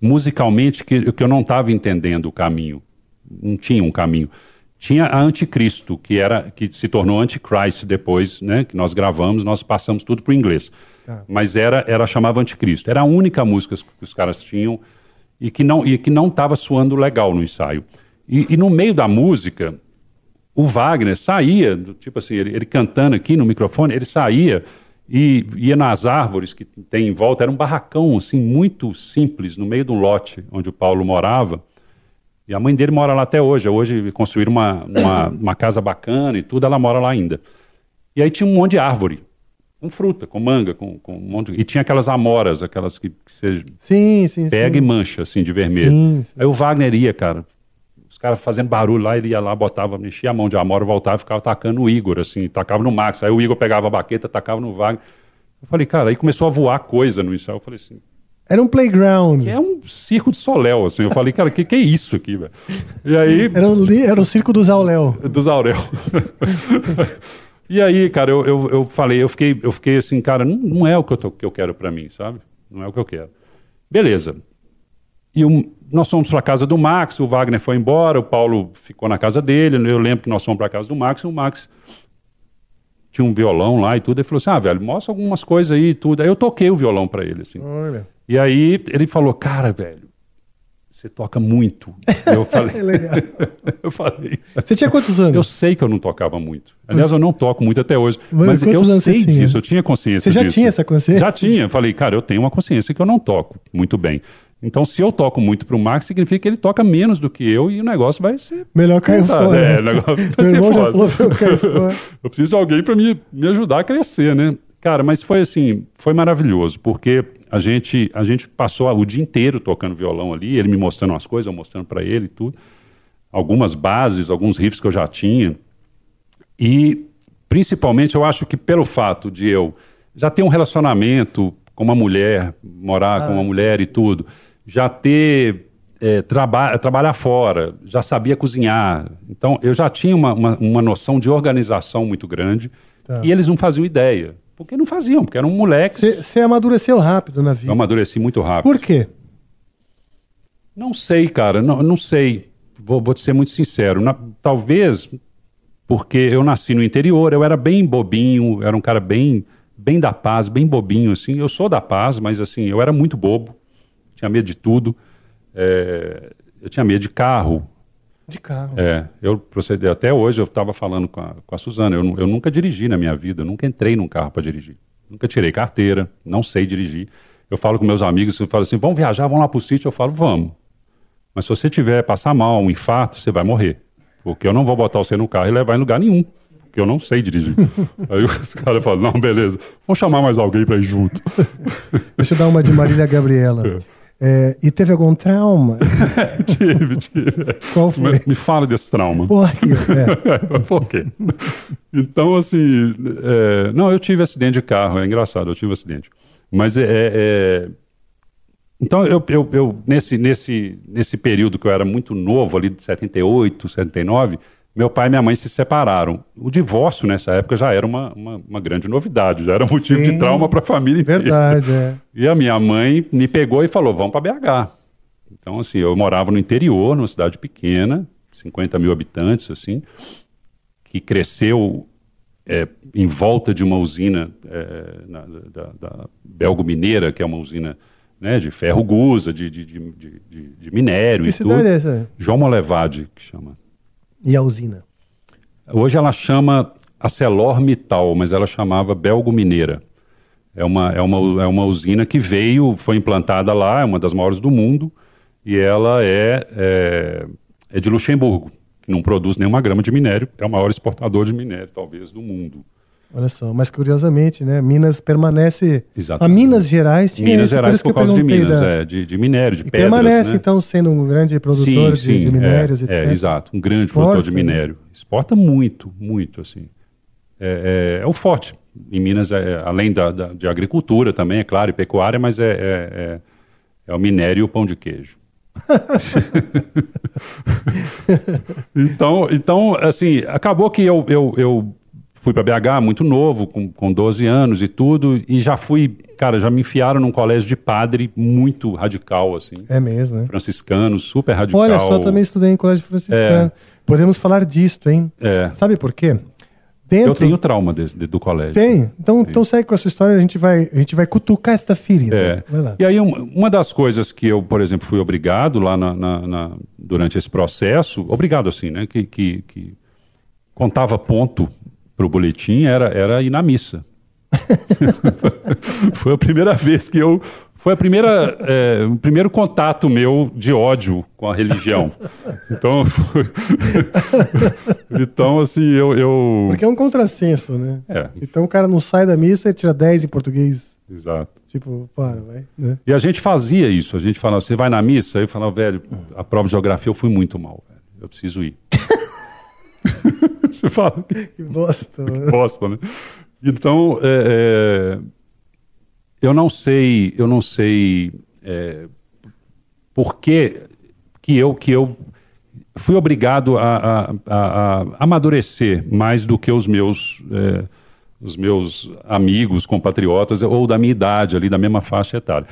musicalmente que, que eu não estava entendendo o caminho. Não tinha um caminho. Tinha a Anticristo, que era que se tornou Antichrist depois, né? Que nós gravamos, nós passamos tudo para o inglês. Mas era, era chamava Anticristo. Era a única música que os caras tinham e que não e que não estava soando legal no ensaio. E, e no meio da música, o Wagner saía, tipo assim, ele, ele cantando aqui no microfone, ele saía e ia nas árvores que tem em volta, era um barracão, assim, muito simples, no meio de um lote onde o Paulo morava. E a mãe dele mora lá até hoje. Hoje construíram uma, uma, uma casa bacana e tudo, ela mora lá ainda. E aí tinha um monte de árvore, com fruta, com manga, com, com um monte de... E tinha aquelas amoras, aquelas que, que você Sim, sim, pega sim. e mancha, assim, de vermelho. Aí o Wagner ia, cara. Caras fazendo barulho lá, ele ia lá, botava, mexia a mão de amora, voltava e ficava atacando o Igor, assim, tacava no Max. Aí o Igor pegava a baqueta, tacava no Wagner. Eu falei, cara, aí começou a voar coisa no ensaio. Eu falei assim, Era um playground. é um circo de soléu, assim. Eu falei, cara, o que, que é isso aqui, velho? E aí, Era, o, era o circo do Zauléu. dos Aurel. e aí, cara, eu, eu, eu falei, eu fiquei, eu fiquei assim, cara, não, não é o que eu, tô- que eu quero pra mim, sabe? Não é o que eu quero. Beleza. E nós fomos pra casa do Max, o Wagner foi embora, o Paulo ficou na casa dele. Eu lembro que nós fomos pra casa do Max, e o Max tinha um violão lá e tudo. Ele falou assim: ah, velho, mostra algumas coisas aí e tudo. Aí eu toquei o violão pra ele, assim. Olha. E aí ele falou, cara, velho, você toca muito. Eu falei, É legal. eu falei, Você tinha quantos anos? eu sei que eu não tocava muito. Aliás, eu não toco muito até hoje. Mas Mas, eu sei disso, eu tinha consciência Você já disso. tinha essa consciência? Já tinha. Eu falei, cara, eu tenho uma consciência que eu não toco muito bem. Então, se eu toco muito pro Max, significa que ele toca menos do que eu e o negócio vai ser. Melhor cair fora. É, o negócio vai ser foda. falou eu preciso de alguém para me, me ajudar a crescer, né? Cara, mas foi assim, foi maravilhoso, porque a gente, a gente passou o dia inteiro tocando violão ali, ele me mostrando umas coisas, eu mostrando para ele e tudo. Algumas bases, alguns riffs que eu já tinha. E, principalmente, eu acho que pelo fato de eu já ter um relacionamento com uma mulher, morar com uma mulher e tudo, já ter é, traba trabalhar fora, já sabia cozinhar. Então, eu já tinha uma, uma, uma noção de organização muito grande Tá. e eles não faziam ideia. Porque não faziam, porque eram moleques. Você amadureceu rápido na vida. Eu amadureci muito rápido. Por quê? Não sei, cara, não, não sei. Vou, vou te ser muito sincero. Na- talvez porque eu nasci no interior, eu era bem bobinho, era um cara bem, bem da paz, bem bobinho, assim. Eu sou da paz, mas assim, eu era muito bobo, tinha medo de tudo. É, eu tinha medo de carro. De carro. É, eu procedi, até hoje eu estava falando com a, com a Suzana, eu, eu nunca dirigi na minha vida, eu nunca entrei num carro para dirigir. Nunca tirei carteira, não sei dirigir. Eu falo com meus amigos, eu falo assim, vamos viajar, vamos lá pro sítio, eu falo, vamos. Mas se você tiver passar mal, um infarto, você vai morrer. Porque eu não vou botar você no carro e levar em lugar nenhum. Porque eu não sei dirigir. Aí os caras falam, não, beleza, vamos chamar mais alguém para ir junto. Deixa eu dar uma de Marília Gabriela. É, e teve algum trauma? tive, tive. Qual foi? Me, me fala desse trauma. Pô, aqui, é. Por quê? Então, assim, é, não, eu tive acidente de carro, é engraçado, eu tive acidente. Mas é. é- então, eu, eu, eu nesse, nesse, nesse período que eu era muito novo, ali de 78, 79, meu pai e minha mãe se separaram. O divórcio nessa época já era uma, uma, uma grande novidade, já era motivo Sim. de trauma para a família inteira. Verdade, é. E a minha mãe me pegou e falou: vamos para BH. Então, assim, eu morava no interior, numa cidade pequena, 50 mil habitantes, assim, que cresceu é, em volta de uma usina é, na- da, da Belgo Mineira, que é uma usina né, de ferro gusa, de, de, de, de- minério Que e tudo. é essa? João Molevade, que chama. E a usina? Hoje ela chama ArcelorMittal, mas ela chamava Belgo Mineira. É uma, é, uma, é uma usina que veio, foi implantada lá, é uma das maiores do mundo, e ela é, é, é de Luxemburgo, que não produz nenhuma grama de minério, é o maior exportador de minério, talvez, do mundo. Olha só, mas curiosamente, né? Minas permanece. Exatamente. A Minas Gerais tinha Minas isso, Gerais por eu causa de Minas, da- é, de, de minério, de E pedras, permanece, né? então, sendo um grande produtor de, de minérios, é, etc. É, exato, um grande Exporta, produtor de né? minério. Exporta muito, muito, assim. É, é- é o forte. Em Minas, é, é, além da, da- de agricultura também, é claro, e pecuária, mas é, é, é- é o minério e o pão de queijo. então, então, assim, acabou que eu, eu, eu fui para BH muito novo, com, com 12 anos e tudo, e já fui, cara, já me enfiaram num colégio de padre muito radical, assim. É mesmo, né? Franciscano, super radical. Olha só, também estudei em colégio franciscano. Podemos falar disto, hein? É. Sabe por quê? Dentro... Eu tenho trauma desse- de- do colégio. Tem. Então, então segue com a sua história, a gente vai, a gente vai cutucar esta ferida. É. E aí, um- uma das coisas que eu, por exemplo, fui obrigado lá na, na- na- durante esse processo, obrigado assim, né? Que, que, que, contava ponto para o boletim era, era ir na missa. foi a primeira vez que eu. Foi a primeira, é, o primeiro contato meu de ódio com a religião. Então, foi- então assim, eu, eu. Porque é um contrassenso, né? É, Então o cara não sai da missa e tira 10 em português. exato. Tipo, para, vai. Né? E a gente fazia isso. A gente falava, você vai na missa? Aí eu falava, velho, a prova de geografia eu fui muito mal, velho. Eu preciso ir. você fala, que Que bosta. mano. bosta, né? Então, é, é, eu não sei, eu não sei é, por que, que eu que eu fui obrigado a, a- a- a amadurecer mais do que os meus é, os meus amigos, compatriotas ou da minha idade ali, da mesma faixa etária.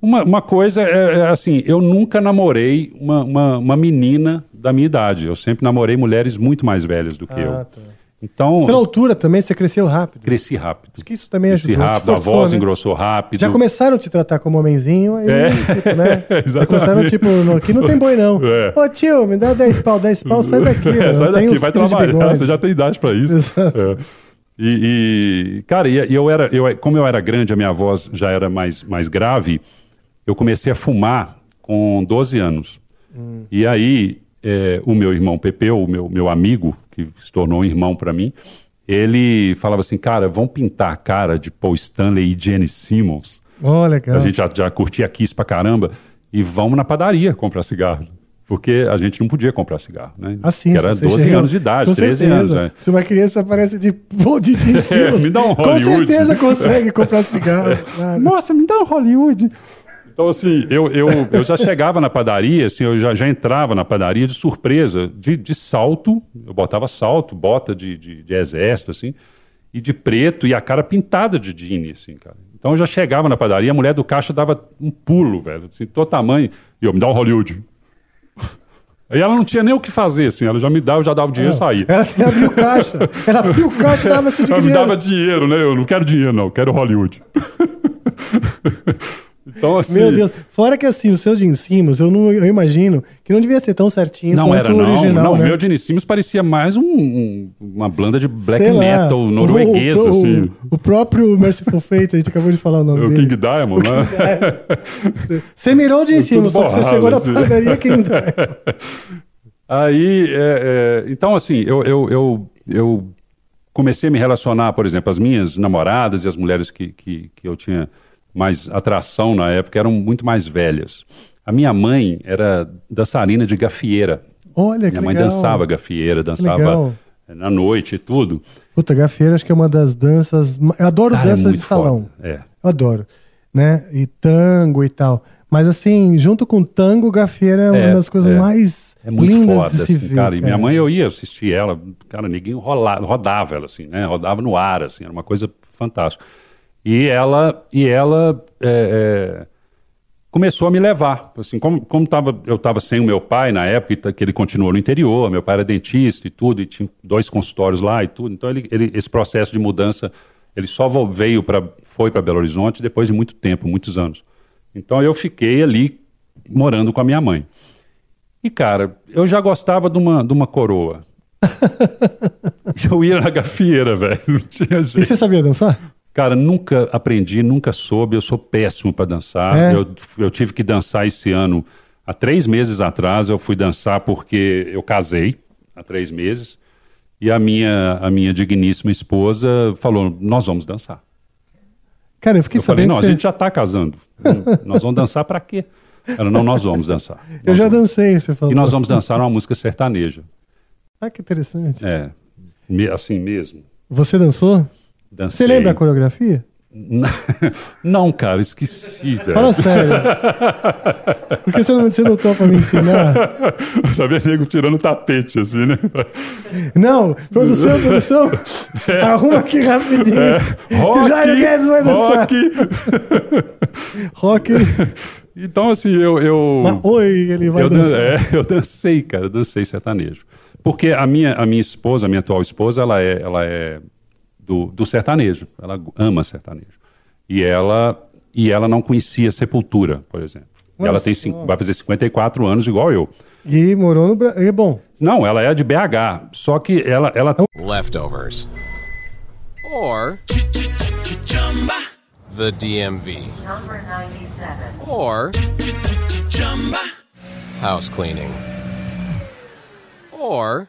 Uma, uma coisa é, é assim, eu nunca namorei uma, uma, uma menina da minha idade. Eu sempre namorei mulheres muito mais velhas do que eu. Ah, tá. Então, Pela altura também, você cresceu rápido. cresci rápido. Acho que isso também Cresci ajudou. te rápido, a forçou, voz né? engrossou rápido. Já começaram a te tratar como homenzinho, aí, É. tipo, né? Já Exatamente. começaram, tipo, no- aqui não tem boi, não. É. Ô, tio, me dá 10 pau, 10 pau, sai daqui. É, sai Eu daqui, vai trabalhar, você já tem idade para isso. Exato. É. E, e, cara, e, e eu era, eu, como eu era grande, a minha voz já era mais, mais grave, eu comecei a fumar com 12 anos. Hum. E aí, é, o meu irmão Pepeu, o meu, meu amigo, que se tornou um irmão para mim, ele falava assim, cara, vamos pintar a cara de Paul Stanley e Jenny Simmons. Ó, legal. A gente já, já curtia Kiss pra caramba. E vamos na padaria comprar cigarro. Porque a gente não podia comprar cigarro, né? Assim, que era você 12 chega- anos de idade, com 13 certeza. anos. Né? Se uma criança aparece de de, de É, me dá um Com Hollywood. certeza consegue comprar cigarro. claro. Nossa, me dá um Hollywood. Então, assim, eu, eu, eu já chegava na padaria, assim, eu já, já entrava na padaria de surpresa, de, de salto, eu botava salto, bota de, de, de exército, assim, e de preto, e a cara pintada de jeans, assim, cara. Então eu já chegava na padaria, a mulher do caixa dava um pulo, velho, assim, todo tamanho, e eu, me dá um Hollywood. Aí ela não tinha nem o que fazer, assim, ela já me dava, eu já dava o dinheiro e saía. Ela abriu caixa. Ela abriu caixa e dava esse Ela me dinheiro. dava dinheiro, né? Eu não quero dinheiro, não, eu quero Hollywood. então, assim. Meu Deus. Fora que assim, os seus de ensinos, eu, não, eu imagino que não devia ser tão certinho Não quanto era, o não. original, não, né? o meu Gene Simmons parecia mais um- um- uma banda de black lá, metal norueguesa, o, o, assim. O próprio Merciful Fate, a gente acabou de falar o nome O dele. King Diamond, né? Você mirou de em cima, Tudo só que você chegou na assim. padaria King Diamond. Aí, é, é, então, assim, eu, eu, eu, eu comecei a me relacionar, por exemplo, as minhas namoradas e as mulheres que, que, que eu tinha mais atração na época eram muito mais velhas. A minha mãe era dançarina de gafieira. Olha que Minha mãe legal. dançava gafieira, dançava legal. na noite e tudo. Puta, gafieira acho que é uma das danças... Eu adoro é danças de muito salão. foda. É. Eu adoro. Né? E tango e tal. Mas assim, junto com tango, gafieira é, uma É, das coisas é. mais É muito lindas foda, de assim, ver. cara. E minha mãe, eu ia assistir ela, cara, ninguém rola, rodava ela, assim, né? Rodava no ar, assim, era uma coisa fantástica. E ela, e ela é, é, começou a me levar, assim, como, como tava, eu estava sem o meu pai na época, que ele continuou no interior, meu pai era dentista e tudo, e tinha dois consultórios lá e tudo, então ele, ele- esse processo de mudança, ele só veio para, foi para Belo Horizonte depois de muito tempo, muitos anos. Então eu fiquei ali morando com a minha mãe. E, cara, eu já gostava de uma, de uma coroa. eu ia na gafieira, velho. E você sabia dançar? Cara, nunca aprendi, nunca soube. Eu sou péssimo para dançar. É? Eu, eu tive que dançar esse ano. Há três meses atrás eu fui dançar porque eu casei há três meses. E a minha, a minha digníssima esposa falou: Nós vamos dançar. Cara, eu fiquei eu falei: sabendo Não, a gente já está casando. Nós vamos dançar para quê? Ela: Não, nós vamos dançar. Eu Nós já vamos. dancei, você falou. E nós vamos dançar uma música sertaneja. Ah, que interessante. É, assim mesmo. Você dançou? Dancei. Você lembra a coreografia? Não, cara, esqueci, velho. Fala sério. Por que você não, você não topa me ensinar? Sabia nego tirando tapete, assim, né? Não, produção, produção. Arruma aqui rapidinho. o Jairo Guedes vai dançar. rock. Rock. Então, assim, eu... eu... Mas, oi, ele vai eu, dan- dançar. é, eu dancei, cara, eu dancei sertanejo. Porque a minha, a minha esposa, a minha atual esposa, ela é, ela é do, do sertanejo. Ela ama sertanejo. E ela, e ela não conhecia Sepultura, por exemplo. Olha ela tem, só. cin- vai fazer 54 anos, igual eu. E morou no Brasil. É bom. Não, ela é de BH. Só que ela, ela leftovers, or the DMV, Number 97. or house cleaning, or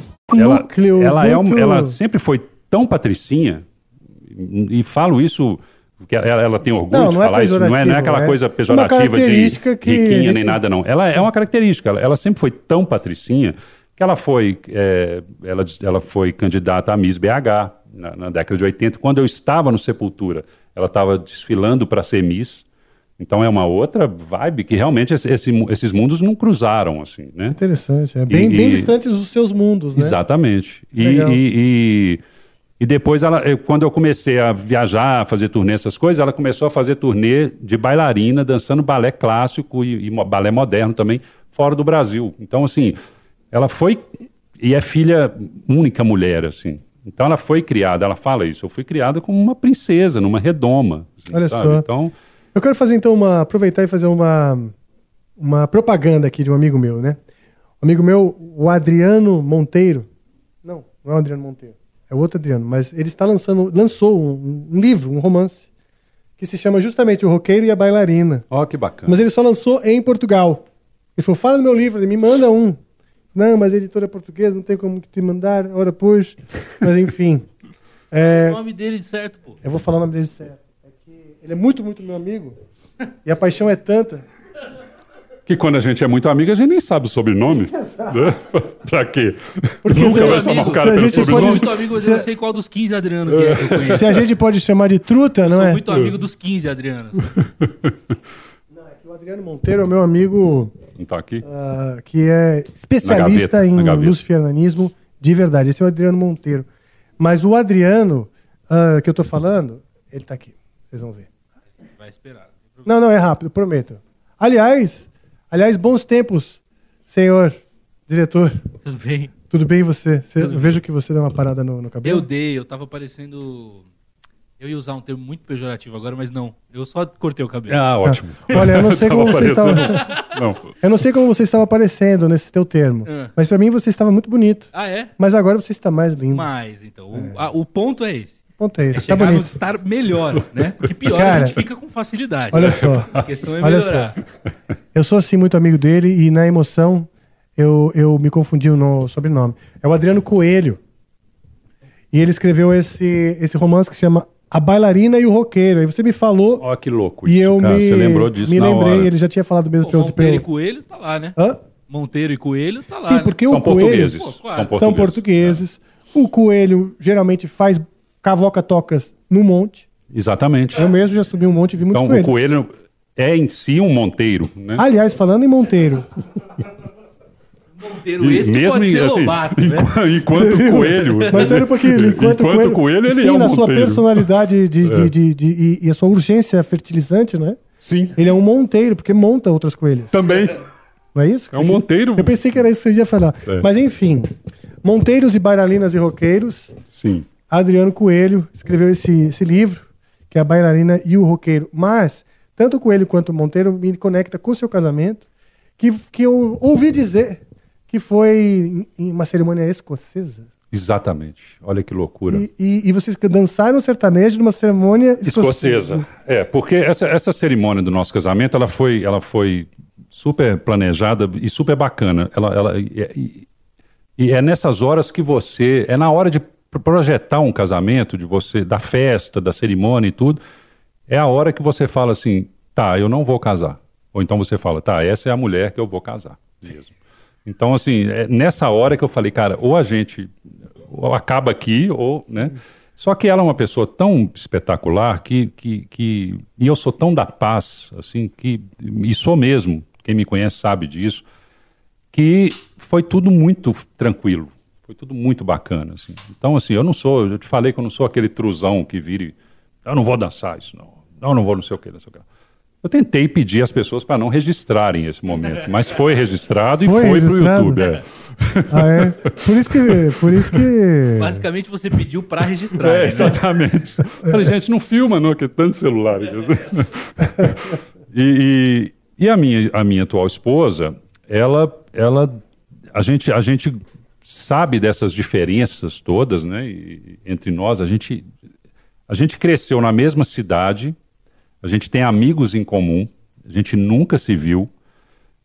Ela, Núcleo ela, é um- muito- ela sempre foi tão patricinha, e falo isso porque ela, ela tem orgulho Não, de não é falar isso, não é, não é aquela é coisa pejorativa de que riquinha gente- nem nada, não. Ela é uma característica, ela, ela sempre foi tão patricinha que ela foi, é, ela, ela foi candidata a Miss BH na, na década de 80, quando eu estava no Sepultura. Ela estava desfilando para ser Miss. Então é uma outra vibe que realmente esse- esses mundos não cruzaram, assim, né? Interessante. É bem, E- bem e- distantes dos seus mundos, né? Exatamente. E, e, e, depois, ela, quando eu comecei a viajar, a fazer turnê, essas coisas, ela começou a fazer turnê de bailarina, dançando balé clássico e, balé moderno também, fora do Brasil. Então, assim, ela foi e é filha única mulher, assim. Então, ela foi criada, ela fala isso, eu fui criada como uma princesa, numa redoma. assim, Olha sabe? só. Então, Eu quero fazer então uma. aproveitar e fazer uma, uma propaganda aqui de um amigo meu, né? Um amigo meu, o Adriano Monteiro. Não, não é o Adriano Monteiro. É o outro Adriano, mas ele está lançando, lançou um, um livro, um romance, que se chama justamente O Roqueiro e a Bailarina. ó que bacana. Mas ele só lançou em Portugal. Ele falou: fala do meu livro, ele me manda um. Não, mas a editora é portuguesa, não tem como te mandar, ora pois. Mas enfim. É, O nome dele certo, pô. eu vou falar o nome dele certo. É que ele é muito, muito meu amigo. E a paixão é tanta. Que quando a gente é muito amigo, a gente nem sabe o sobrenome. né? pra quê? Porque Nunca se- vai chamar o se cara a pelo gente Eu sou pode- sobrenome. muito amigo, mas se- eu não sei qual dos 15 Adriano que é que eu conheço. Se a gente pode chamar de truta, não sou é? muito amigo dos 15 Adrianos. O Adriano Monteiro é o meu amigo Não tá aqui? ah, que é especialista Na gaveta, em gaveta. de verdade. Esse é o Adriano Monteiro. Mas o Adriano ah, que eu tô falando, ele tá aqui. Vocês vão ver. Vai esperar. Não, não, é rápido, prometo. Aliás, aliás, bons tempos, senhor diretor. Tudo bem? Tudo bem e você? Você- Tudo eu vejo que você deu uma parada no, no cabelo. Eu dei, eu tava parecendo. Eu ia usar um termo muito pejorativo agora, mas não. Eu só cortei o cabelo. Ah, ótimo. Olha, eu não sei como você estava. Não. Eu não sei como você estava aparecendo nesse teu termo. Ah. Mas pra mim você estava muito bonito. Ah, é? Mas agora você está mais lindo. Mas, então, o, a- o ponto é esse. Ponto é É esse. Tá chegar no bonito. estar melhor, né? Porque pior Cara, a gente fica com facilidade. Olha só. A questão é Olha melhorar. só. Eu sou assim muito amigo dele e na emoção eu, eu me confundi no sobrenome. É o Adriano Coelho. E ele escreveu esse, esse romance que chama A Bailarina e o Roqueiro. Aí você me falou Ó, que louco. e isso, eu cara. me, Você lembrou disso me na lembrei. hora. Ele já tinha falado mesmo Pô, pra Monteiro e Coelho tá lá, né? Hã? Monteiro e Coelho tá lá. Sim, né? porque São o Coelho... portugueses. Pô, São portugueses. São portugueses. O Coelho geralmente faz cavoca-tocas no monte. Exatamente. Eu mesmo já subi um monte e vi muito Então, coelho. o coelho é em si um monteiro, né? Aliás, falando em Monteiro, Monteiro esse que pode em- ser assim, Lobato, né? enqu- enquanto coelho. mas espera um pouquinho. Enquanto, coelho, ele sim, é um na sua monteiro. personalidade de, de- de- de- e, e a sua urgência fertilizante, né? Sim, Ele é um monteiro, porque monta outras coelhas. também. Não é isso? É um monteiro. Eu pensei que era isso que você ia falar. É. Mas enfim, Monteiros e Bailarinas e Roqueiros, Sim. Adriano Coelho escreveu esse, esse livro, que é a bailarina e o roqueiro. Mas, tanto o Coelho quanto o Monteiro me conecta com o seu casamento, que, que eu ouvi dizer que foi em- uma cerimônia escocesa. Exatamente. Olha que loucura. E, e, e vocês dançaram sertanejo numa cerimônia escocesa. Escocesa. É, porque essa, essa cerimônia do nosso casamento, ela foi, ela foi super planejada e super bacana. Ela, ela, e, e- e é nessas horas que você, é na hora de projetar um casamento, de você, da festa, da cerimônia e tudo, é a hora que você fala assim, tá, eu não vou casar. Ou então você fala, tá, essa é a mulher que eu vou casar mesmo. Então, assim, é nessa hora que eu falei, cara, ou a gente ou acaba aqui, ou, né? Só que ela é uma pessoa tão espetacular que, que, que e eu sou tão da paz, assim, que e sou mesmo. Quem me conhece sabe disso, que foi tudo muito tranquilo, foi tudo muito bacana, assim. Então, assim, eu não sou, eu te falei que eu não sou aquele truzão que vire, eu não vou dançar isso, não, eu não vou não sei o que, não sei o que. Eu tentei pedir às pessoas para não registrarem esse momento, mas foi registrado Foi e foi registrado? para o YouTube. é. Ah, é? Por isso que. Por isso que... Basicamente você pediu pra registrar. É, né? exatamente. Falei, gente, não filma, não, que é tanto celular. e, e, e a, minha, a minha atual esposa, ela, ela a, gente, a gente sabe dessas diferenças todas, né? e- entre nós, a gente, a gente cresceu na mesma cidade, a gente tem amigos em comum, a gente nunca se viu.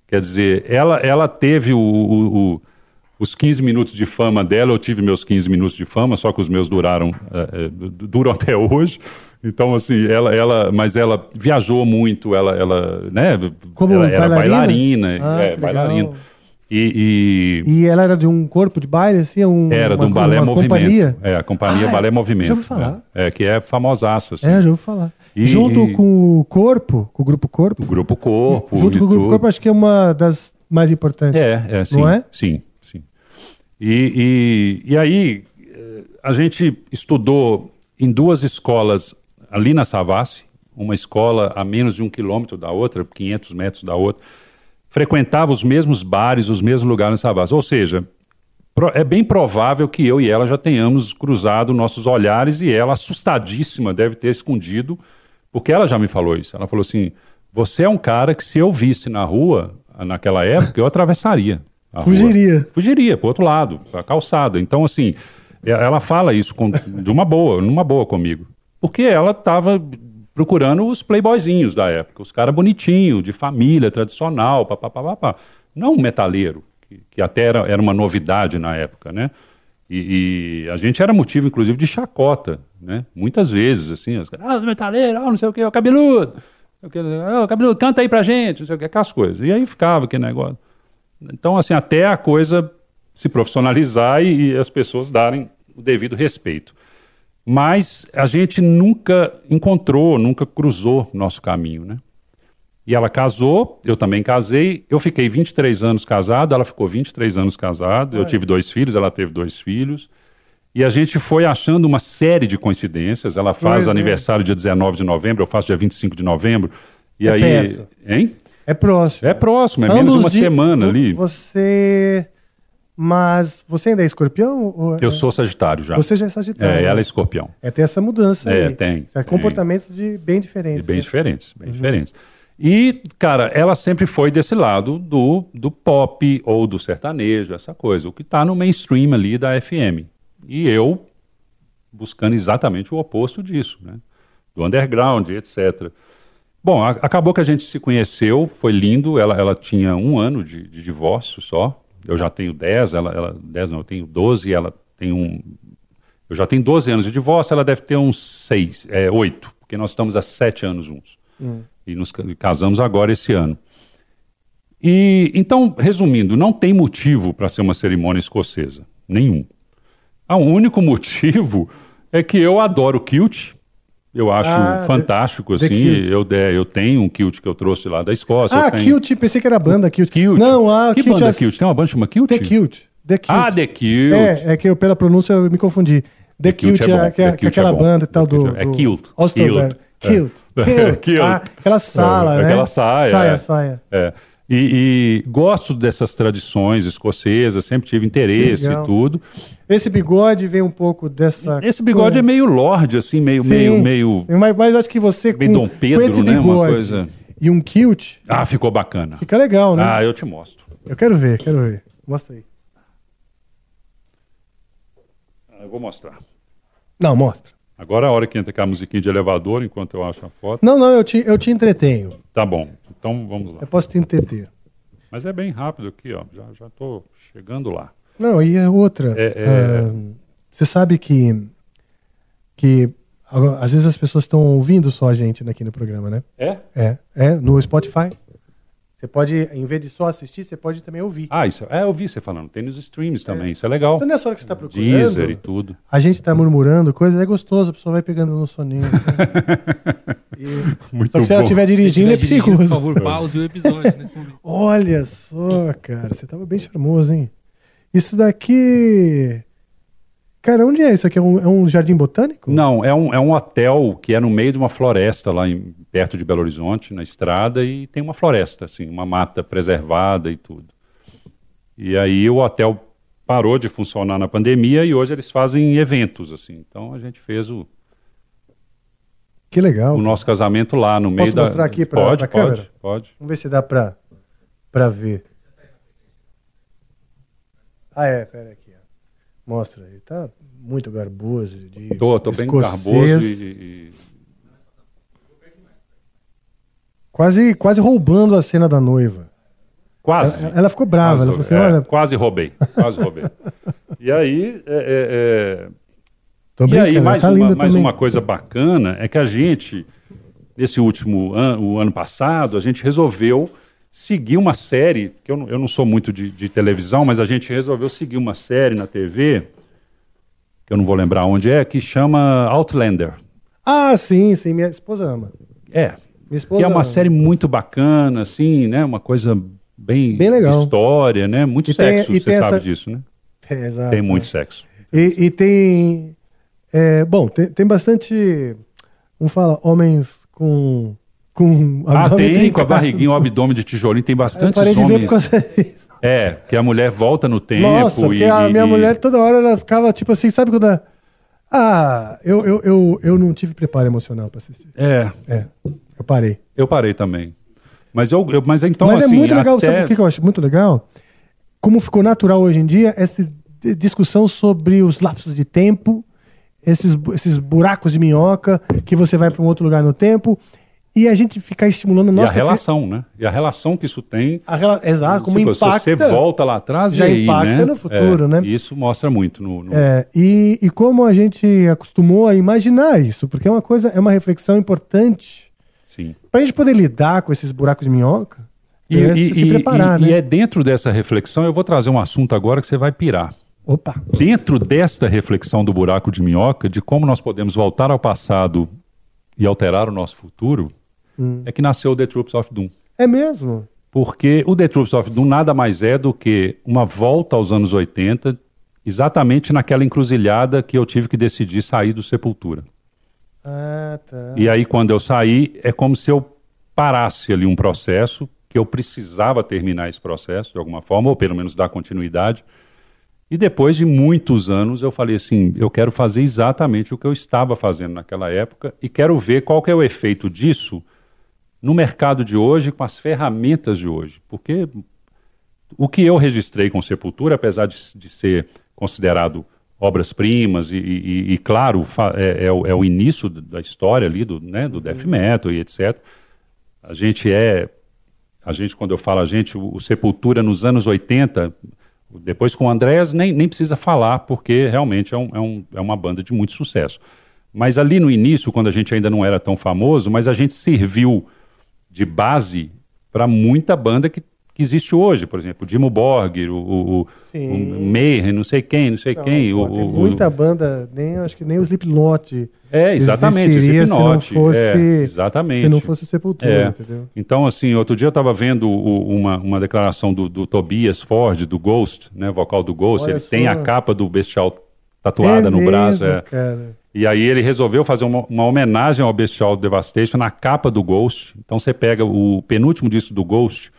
Quer dizer, ela, ela teve o, o- o- os 15 minutos de fama dela, eu tive meus 15 minutos de fama, só que os meus duraram, eh, du- duram até hoje. Então, assim, ela, ela, mas ela viajou muito, ela, ela, né, Como ela era bailarina? bailarina, Ah, é, bailarina. E, e E ela era de um corpo de baile, assim? Um, era uma, de um balé uma movimento. companhia? É, a companhia Ah, Balé Movimento. já ouvi falar. É, é, que é famosaço, assim. É, já ouvi falar. E- junto com o corpo, com o grupo corpo. O Grupo Corpo. junto com o grupo tudo. corpo, acho que é uma das mais importantes. É, é, sim. Não é? Sim, sim. E, e, e aí, eh, a gente estudou em duas escolas ali na Savassi, uma escola a menos de um quilômetro da outra, 500 metros da outra, frequentava os mesmos bares, os mesmos lugares na Savassi. Ou seja, pro- é bem provável que eu e ela já tenhamos cruzado nossos olhares e ela, assustadíssima, deve ter escondido, porque ela já me falou isso. Ela falou assim: você é um cara que se eu visse na rua, naquela época, eu atravessaria. a rua. Fugiria. Fugiria para outro lado, a calçada. Então, assim, ela fala isso com- de uma boa, numa boa comigo. Porque ela estava procurando os playboyzinhos da época, os caras bonitinhos, de família, tradicional, papapá. Não um metaleiro, que, que até era, era uma novidade na época, né? E, e a gente era motivo, inclusive, de chacota, né? Muitas vezes, assim, os caras, ah, os metaleiros, ah, não sei o que, o cabeludo, o quê, ah, o cabeludo, canta aí pra gente, não sei o que, aquelas coisas. E aí ficava aquele negócio. Então, assim, até a coisa se profissionalizar e, e as pessoas darem o devido respeito. Mas a gente nunca encontrou, nunca cruzou nosso caminho, né? E ela casou, eu também casei. Eu fiquei 23 anos casado, ela ficou 23 anos casada. Eu tive dois filhos, ela teve dois filhos. E a gente foi achando uma série de coincidências. Ela faz Pois é. aniversário dia 19 de novembro, eu faço dia 25 de novembro. E É aí. perto. Hein? É próximo. É próximo, é menos Ambos de uma de- semana ali. Você. Mas você ainda é escorpião? ou- Eu sou Sagitário já. Você já é sagitário. É, né? ela é escorpião. É, tem essa mudança É, aí. tem, São tem. comportamentos de bem diferentes. bem né? diferentes, bem diferentes. E, cara, ela sempre foi desse lado do, do pop ou do sertanejo, essa coisa, o que está no mainstream ali da FM. E eu buscando exatamente o oposto disso, né? Do underground, etc. Bom, a- acabou que a gente se conheceu, foi lindo. Ela, ela tinha um ano de, de divórcio só. Eu já tenho 10, ela, ela 10 não, eu tenho 12, ela tem um. Eu já tenho 12 anos de divórcio, ela deve ter uns 6, é, 8, porque nós estamos há 7 anos juntos. Hum. E nos ca- casamos agora esse ano. E então, resumindo, não tem motivo para ser uma cerimônia escocesa, nenhum. Ah, O único motivo é que eu adoro kilt. Eu acho Ah, fantástico, the- the assim. kilt. Eu, é, eu tenho um kilt que eu trouxe lá da Escócia. Ah, tenho... Kilt, pensei que era banda Kilt. Kilt. Não, a que Kilt banda é- Kilt? Tem uma banda que chama Kilt? The Kilt. The Kilt. Ah, The Kilt. É, é que eu, pela pronúncia eu me confundi. The, Kilt, é, é, é- The é é aquela bom. banda e tal The do, é Kilt. Kilt. Kilt. É. Kilt. Ah, aquela sala, É, né? Aquela saia. Saia, é. saia. É. E, e gosto dessas tradições escocesas, sempre tive interesse Legal. e tudo. Esse bigode vem um pouco dessa... Esse bigode é meio lorde, assim, meio, Sim. meio, meio. Mas, mas acho que você Meio com, Dom Pedro, com esse né? Uma bigode coisa- e um kilt, Ah, ficou bacana. fica legal, né? Ah, eu te mostro. Eu quero ver, quero ver. Mostra aí. Ah, Eu vou mostrar. Não, mostra. Agora é a hora que entra aquela musiquinha de elevador, enquanto eu acho a foto. Não, não, eu te, eu te entretenho. Tá bom. Então vamos lá. Eu posso te entreter. Mas é bem rápido aqui, ó. Já, já tô chegando lá. Não, e a outra. É, é- ah, você sabe que, que às vezes as pessoas estão ouvindo só a gente aqui no programa, né? É? É, é, no Spotify. Você pode, em vez de só assistir, você pode também ouvir. Ah, isso é, eu vi você falando. Tem nos streams também, isso é legal. Então nessa hora que você tá procurando, Deezer e tudo. a gente tá murmurando coisas, é gostoso, a pessoa vai pegando no soninho. E- Muito Só que se ela bom. estiver dirigindo, é perigoso. Por favor, pause o episódio nesse momento. Olha só, cara, você tava bem charmoso, hein? Isso daqui. Cara, onde é isso aqui? É um, é um jardim botânico? Não, é um, é um hotel que é no meio de uma floresta lá em- perto de Belo Horizonte, na estrada, e tem uma floresta, assim, uma mata preservada e tudo. E aí o hotel parou de funcionar na pandemia e hoje eles fazem eventos, assim. Então a gente fez o, Que legal. o nosso casamento lá no meio Posso da. mostrar aqui pra, pode, pra pode, câmera? pode. Vamos ver se dá pra, pra ver. Ah, é, pera aqui. Mostra, ele tá muito garboso. De Tô, tô bem escocês. garboso e, e- Quase, quase roubando a cena da noiva. Quase. Ela, ela ficou brava. Quase ela falou assim. É, olha, quase roubei. Quase roubei. e aí, é, é, é, e aí mais, tá uma, mais também. uma coisa bacana é que a gente, nesse último ano, o ano passado, a gente resolveu seguir uma série, que eu não, eu não sou muito de, de televisão, mas a gente resolveu seguir uma série na TV, que eu não vou lembrar onde é, que chama Outlander. Ah, sim, sim, minha esposa ama. É. Minha esposa Que é uma ama. série muito bacana, assim, né? Uma coisa bem, Bem legal. história, né? Muito E tem- sexo, e você tem sabe essa- disso, né? É, exato, Tem é. muito sexo. E, e tem. é, bom, tem, tem bastante. Vamos falar, homens com. Com Ah, tem, com a trincado. barriguinha, o abdômen de tijolinho, tem bastante parei de ver homens. por causa disso. É, que a mulher volta no tempo Nossa, e, porque a e- minha e- mulher toda hora ela ficava tipo assim, sabe quando. ela- Ah, eu, eu, eu, eu não tive preparo emocional pra assistir. É, É, eu parei. eu parei também. Mas eu, eu- mas então Mas assim, é muito legal, até... sabe o que eu acho muito legal? Como ficou natural hoje em dia essa discussão sobre os lapsos de tempo, esses, esses buracos de minhoca, que você vai para um outro lugar no tempo, e a gente ficar estimulando a E a nossa... cri- relação, né? E a relação que isso tem. a rela- Exato, como se impacta... você volta lá atrás, já aí, impacta né? no futuro, É, né? Isso mostra muito no, no- É, e, e como a gente acostumou a imaginar isso, porque é uma coisa, é uma reflexão importante sim. para a gente poder lidar com esses buracos de minhoca. E, é e- se preparar, e- né? e é dentro dessa reflexão, eu vou trazer um assunto agora que você vai pirar. Opa, Dentro desta reflexão do buraco de minhoca, de como nós podemos voltar ao passado e alterar o nosso futuro, Hum. é que nasceu o The Troops of Doom. é mesmo? Porque o The Troops of Doom nada mais é do que uma volta aos anos 80, exatamente naquela encruzilhada que eu tive que decidir sair do Sepultura. Ah, tá. E aí, quando eu saí, é como se eu parasse ali um processo, que eu precisava terminar esse processo de alguma forma, ou pelo menos dar continuidade. E depois de muitos anos, eu falei assim: eu quero fazer exatamente o que eu estava fazendo naquela época e quero ver qual que é o efeito disso no mercado de hoje, com as ferramentas de hoje. Porque o que eu registrei com Sepultura, apesar de, de ser considerado obras-primas e, e- e, claro, é, é o, é o início da história ali do, né, do death metal e etc. A gente é, a gente quando eu falo a gente, o, o Sepultura nos anos 80, depois com o Andréas nem, nem precisa falar porque realmente é, um, é, um, é uma banda de muito sucesso. Mas ali no início, quando a gente ainda não era tão famoso, mas a gente serviu de base para muita banda que, que existe hoje, por exemplo, o Dimo Borgir, o, o, o, Sim. o Mayhem, não sei quem, não sei Não, quem. pô, o, tem o- muita banda, nem, acho que nem o Slipknot É, exatamente, existiria Slipknot, se não fosse, é, exatamente. se não fosse Sepultura, É. entendeu? Então, assim, outro dia eu estava vendo o- uma, uma declaração do, do Tobias Ford, do Ghost, né, vocal do Ghost. Olha ele tem a capa do Bestial tatuada É no braço. mesmo, É. cara. E aí ele resolveu fazer uma, uma homenagem ao Bestial Devastation na capa do Ghost. Então você pega o penúltimo disco do Ghost,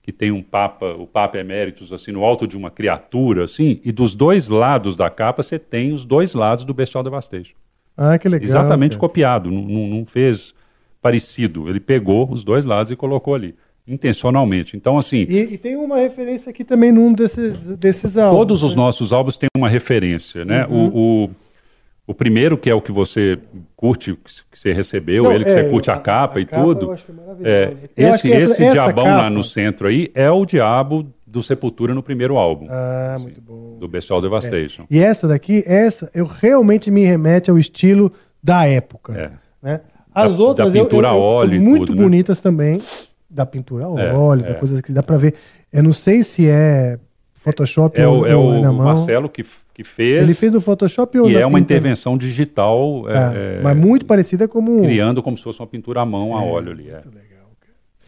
que tem um Papa, o Papa Emeritus, assim, no alto de uma criatura, assim, e dos dois lados da capa você tem os dois lados do Bestial Devastation. Ah, que legal. Exatamente cara. copiado, não, fez parecido. Ele pegou os dois lados e colocou ali, intencionalmente. Então, assim, E, e tem uma referência aqui também num desses, desses álbuns. todos os né? nossos álbuns têm uma referência, né? Uhum. O, o, o primeiro, que é o que você curte, que você recebeu, Não, ele que é, você curte a, a- capa a e capa tudo. eu acho que é. É, Eu esse essa- esse essa diabão lá capa- no centro aí é o diabo do Sepultura no primeiro álbum, Ah, muito bom. do Bestial Devastation. E essa daqui, essa, eu realmente me remete ao estilo da época. É. Né? As Da- outras da eu- pintura eu, a eu, óleo são muito tudo, né? bonitas também, da pintura a É, óleo, é. da coisa que dá pra ver. Eu não sei se é Photoshop É ou, o, é o. Marcelo que, que fez. Ele fez no Photoshop ou E é uma intervenção digital. é, É, é, mas muito parecida como. Criando como se fosse uma pintura à mão a óleo ali. É.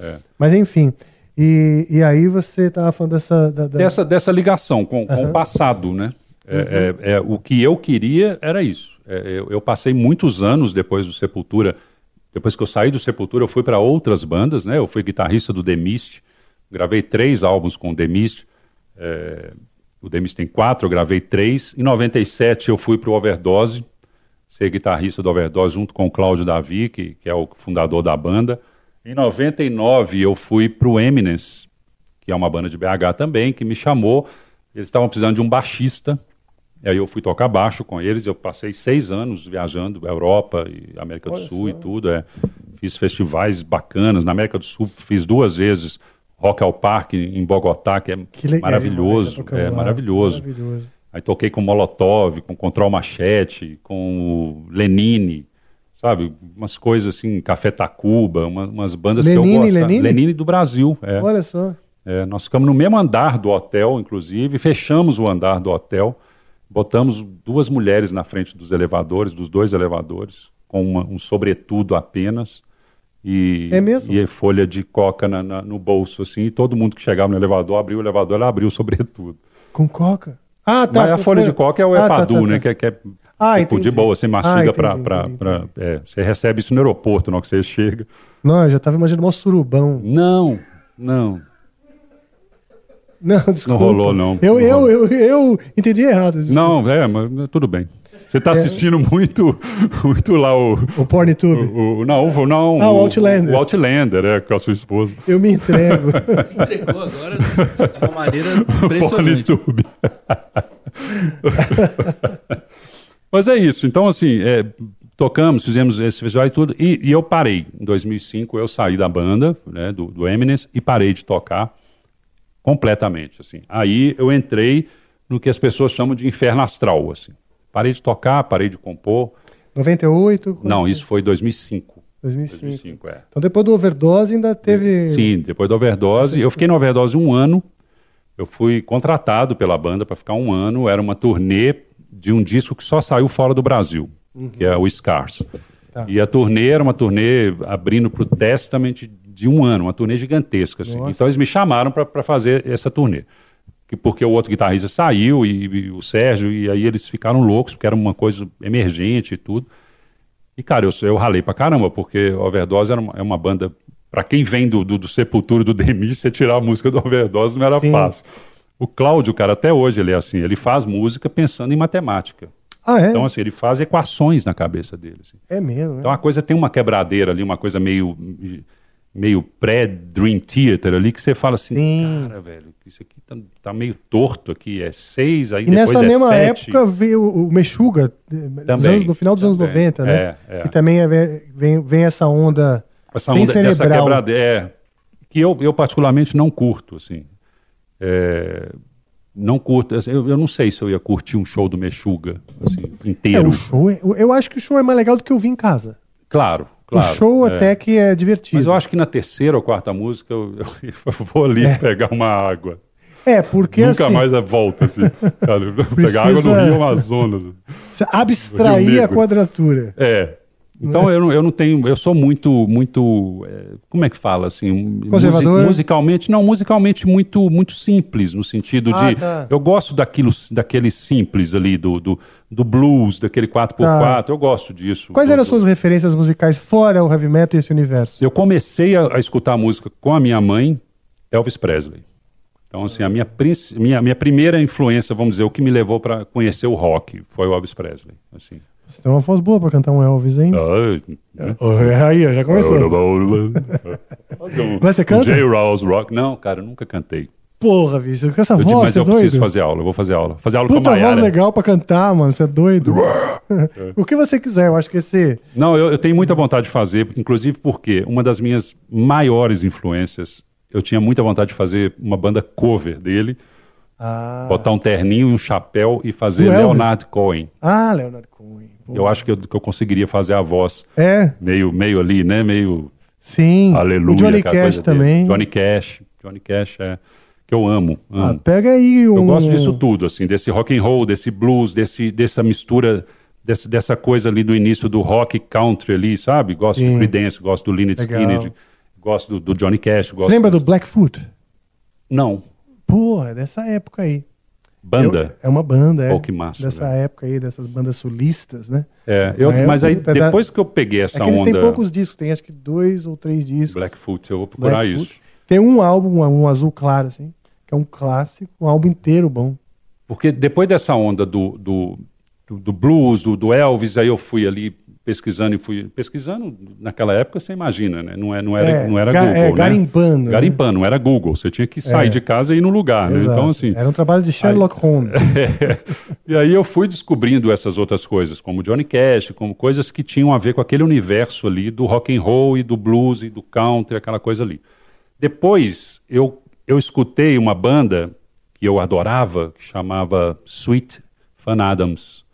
É. Mas enfim. E, e aí você tava falando dessa. da- da- Dessa, dessa ligação com, com o passado, né? É, Uhum. é, é, o que eu queria era isso. É, eu, eu passei muitos anos depois do Sepultura. Depois que eu saí do Sepultura, eu fui para outras bandas, né? Eu fui guitarrista do The Mist. Gravei três álbuns com o The Mist. É, o The Mist tem quatro, eu gravei três. Em 97 eu fui para o Overdose, ser guitarrista do Overdose junto com o Cláudio Davi, que, que é o fundador da banda. Em 99 eu fui para o Eminence, que é uma banda de BH também, que me chamou. Eles estavam precisando de um baixista. E aí eu fui tocar baixo com eles. Eu passei seis anos viajando Europa e América do Olha Sul e tudo. É. Fiz festivais bacanas. Na América do Sul fiz duas vezes Rock ao Parque em Bogotá, que é Que legal, maravilhoso. É maravilhoso. Maravilhoso. Aí toquei com Molotov, com Control Machete, com Lenine, sabe? Umas coisas assim, Café Tacuba, uma- umas bandas que Lenine, eu gosto. Lenine? Lenine do Brasil, é. Olha só. É, nós ficamos no mesmo andar do hotel, inclusive, fechamos o andar do hotel, botamos duas mulheres na frente dos elevadores, dos dois elevadores, com uma- um sobretudo apenas. E, É mesmo? e folha de coca na- na- no bolso, assim, e todo mundo que chegava no elevador abriu o elevador, ela abriu sobretudo. Com coca. Ah, tá. Mas a folha de coca é o Ah, tá, Epadu, tá, tá. né? Que é, que é Ah, tipo, de entendi. boa, você mastiga Ah, entendi, pra. pra- entendi, pra- é, você recebe isso no aeroporto, na hora que você chega. Não, eu já tava imaginando um surubão. Não, não. Não, desculpa. rolou, não. Eu, Não eu, rolou. eu, eu entendi errado. desculpa. Não, é, mas tudo bem. Você está É. assistindo muito, muito lá o. O PornTube. o, o- não, o, não. Ah, o Outlander. O Outlander, é, com a sua esposa. Eu me entrego. Se entregou agora de uma maneira impressionante. Pornitube. Mas é isso. Então, assim, é, tocamos, fizemos esse festival e tudo. E, e eu parei. Em 2005, eu saí da banda, né, do, do Eminence, e parei de tocar completamente. Assim. Aí eu entrei no que as pessoas chamam de inferno astral. Assim. Parei de tocar, parei de compor. 98? Não, isso foi 2005. 2005. 2005, é. Então depois do overdose ainda teve. Sim, depois da overdose. Eu fiquei na overdose um ano. Eu fui contratado pela banda para ficar um ano. Era uma turnê de um disco que só saiu fora do Brasil, que é o Scars. Tá. E a turnê era uma turnê abrindo para o Testament de um ano, uma turnê gigantesca. Assim. Então eles me chamaram para fazer essa turnê. Que- Porque o outro guitarrista saiu, e, e o Sérgio, e aí eles ficaram loucos, porque era uma coisa emergente e tudo. E, cara, eu, eu ralei pra caramba, porque Overdose era uma, é uma banda. Pra quem vem do, do, do Sepultura e do Demi, você tirar a música do Overdose não era Sim. fácil. O Cláudio, cara, até hoje ele é assim, ele faz música pensando em matemática. Ah, é? Então, assim, ele faz equações na cabeça dele. assim. É mesmo. Então né? a coisa tem uma quebradeira ali, uma coisa meio meio pré-Dream Theater ali, que você fala assim, Sim. cara, velho, isso aqui tá, tá meio torto aqui, é seis, aí E depois nessa é mesma sete. época veio o Mexuga, eh, Também, anos- no final dos anos também. 90, né? É, é. Que também é- vem, vem essa onda essa bem onda cerebral. quebradeira, é, que eu, eu particularmente não curto, assim. É, não curto, assim, eu, eu não sei se eu ia curtir um show do Mexuga, assim, É, inteiro. o show é- eu acho que o show é mais legal do que eu vi em casa. Claro, claro. o show é. até que é divertido. Mas eu acho que na terceira ou quarta música eu, eu- eu vou ali pegar uma água. É, porque Nunca assim, mais volta, assim. Cara, Precisa- pegar água no Rio Amazonas. abstrair Rio a quadratura. É. Então eu, não, eu não tenho. Eu sou muito. muito é, como é que fala assim? Conservador? musi- musicalmente. Não, musicalmente muito, muito simples, no sentido Ah, de. tá. Eu gosto daquilo, daquele simples ali, do, do, do blues, daquele 4x4. Eu gosto disso. Quais Do- eram as suas referências musicais fora o heavy metal e esse universo? Eu comecei a, a escutar música com a minha mãe, Elvis Presley. Então, assim, a minha, minha, minha primeira influência, vamos dizer, o que me levou para conhecer o rock foi o Elvis Presley. Assim. Você tem uma voz boa pra cantar um Elvis, hein? Ah, Oh, Aí, ó, já começou. Mas você canta? J. Rouse Rock. Não, cara, eu nunca cantei. Porra, bicho, com essa Eu voz, mas você é eu doido? preciso fazer aula, eu vou fazer aula. Fazer aula com a Puta voz Maiara. legal pra cantar, mano, você é doido. o que você quiser, eu acho que esse... Não, eu, eu tenho muita vontade de fazer, inclusive porque uma das minhas maiores influências, eu tinha muita vontade de fazer uma banda cover dele, Ah, botar um terninho e um chapéu e fazer? Leonard Cohen. ah Leonard Cohen. Pô. Eu acho que eu, que eu conseguiria fazer a voz É, meio, meio ali, né? Meio Sim. Aleluia. O Johnny Cash coisa dele. também. Johnny Cash. Johnny Cash é que eu amo. amo. Ah, pega aí um. Eu gosto disso tudo, assim, desse rock and roll, desse blues, desse, dessa mistura, desse, dessa coisa ali do início do rock country ali, sabe? Gosto Sim. do Creedence, gosto do Lynyrd. Skynyrd, gosto do, do Johnny Cash. Gosto Você lembra do Blackfoot? Não, Porra, é dessa época aí. Banda. Eu- é uma banda, é. Pô, que massa, Dessa velho. época aí, dessas bandas sulistas, né? É, eu, Mas é- aí, é da- depois que eu peguei É essa que eles onda têm poucos discos, tem acho que dois ou três discos. Blackfoot, eu vou procurar Blackfoot. isso. Tem um álbum, um azul claro, assim, que é um clássico, um álbum inteiro bom. Porque depois dessa onda do, do, do, do blues, do, do Elvis, aí eu fui ali pesquisando e fui pesquisando naquela época, você imagina, né? Não, é, não era, É, não era ga- Google, é, garimpando, né? Garimpando, não era Google. Você tinha que sair É. de casa e ir no lugar, né? Então, assim... Era um trabalho de Sherlock Holmes. e aí eu fui descobrindo essas outras coisas, como Johnny Cash, como coisas que tinham a ver com aquele universo ali do rock and roll e do blues e do country, aquela coisa ali. Depois eu, eu escutei uma banda que eu adorava, que chamava Sweet Fan Adams.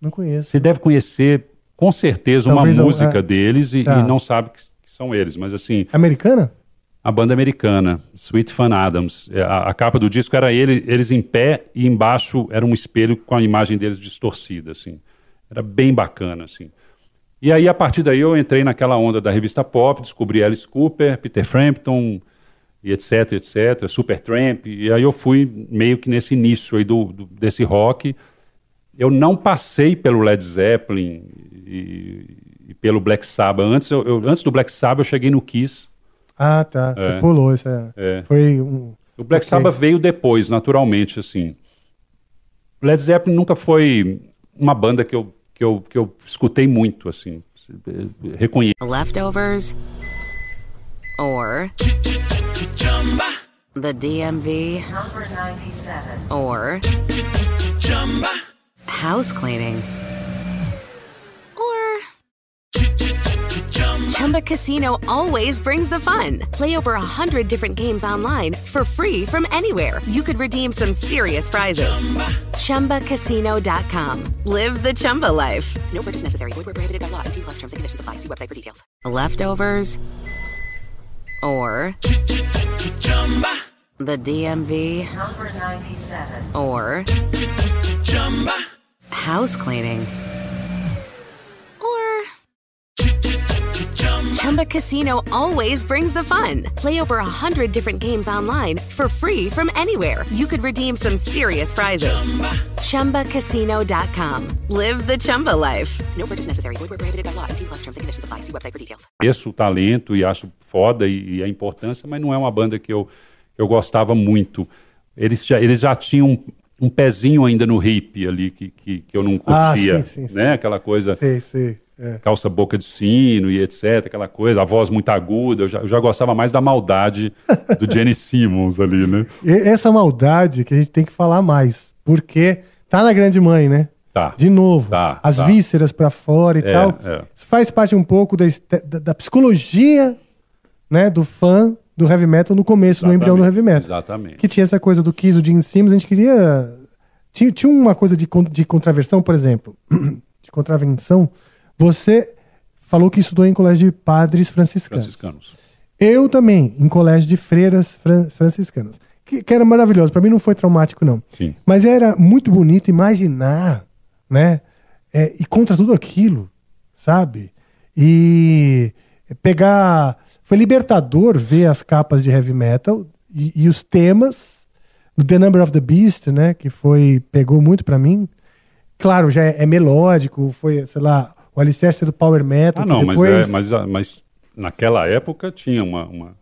Não conheço. Você deve conhecer com certeza Talvez uma eu- música é. deles e, Tá. e não sabe que, que são eles, mas assim, Americana? a banda americana, Sweet Fan Adams. É, A, a capa do disco era ele, eles em pé e embaixo era um espelho com a imagem deles distorcida, assim. Era bem bacana, assim. E aí, a partir daí, eu entrei naquela onda da revista pop, descobri Alice Cooper, Peter Frampton, e etc, etc, Supertramp, e aí eu fui meio que nesse início aí do, do- desse rock. Eu não passei pelo Led Zeppelin e, e pelo Black Sabbath. Antes, eu, eu- antes do Black Sabbath, eu cheguei no Kiss, Ah, tá. Você É. pulou. Isso é. É. Foi um. O Black Ok. Sabbath veio depois, naturalmente, assim. Led Zeppelin nunca foi uma banda que eu, que eu, que eu escutei muito, assim. Reconheço. Leftovers or the DMV Number 97. or house cleaning Chumba Casino always brings the fun. Play over a hundred different games online for free from anywhere. You could redeem some serious prizes. Chumba. ChumbaCasino.com. Live the Chumba life. No purchase necessary. Void where prohibited by law. T plus terms and conditions apply. See website for details. Leftovers or chumba the DMV Number 97. or Chumba. house cleaning Chumba Casino always brings the fun. Play over a hundred different games online for free from anywhere. You could redeem some serious prizes. ChumbaCasino.com. Live the Chumba life. No purchase necessary. Void prohibited by law. T plus terms and conditions apply. See website for details. o talento e acho foda e, e a importância, mas não é uma banda que eu, eu gostava muito. Eles já, eles já tinham um, um pezinho ainda no hip ali que, que, que eu não Ah, curtia, sim, sim, né? Aquela coisa... Sei, sei. É. calça boca de sino e etc, aquela coisa, a voz muito aguda, eu já, eu já gostava mais da maldade do Jenny Simmons ali, né? E essa maldade que a gente tem que falar mais. Porque tá na grande mãe, né? Tá. De novo. Tá, as tá. vísceras pra fora e É, tal. é. Isso faz parte um pouco da, da, da psicologia né, do fã do heavy metal no começo, no embrião do heavy metal. Exatamente. Que tinha essa coisa do Kiss, o Gene Simmons, a gente queria. Tinha, tinha uma coisa de, de contraversão, por exemplo. de contravenção. Você falou que estudou em colégio de padres franciscanos. Franciscanos. Eu também, em colégio de freiras fran- franciscanas. Que, que era maravilhoso. Para mim não foi traumático, não. Sim. Mas era muito bonito imaginar, né? É, e contra tudo aquilo, sabe? E pegar. Foi libertador ver as capas de heavy metal e, e os temas do The Number of the Beast, né? Que foi. pegou muito pra mim. Claro, já é, é melódico, foi, sei lá, o alicerce do power metal. Ah, não, mas, depois, é, mas, mas naquela época tinha uma. uma-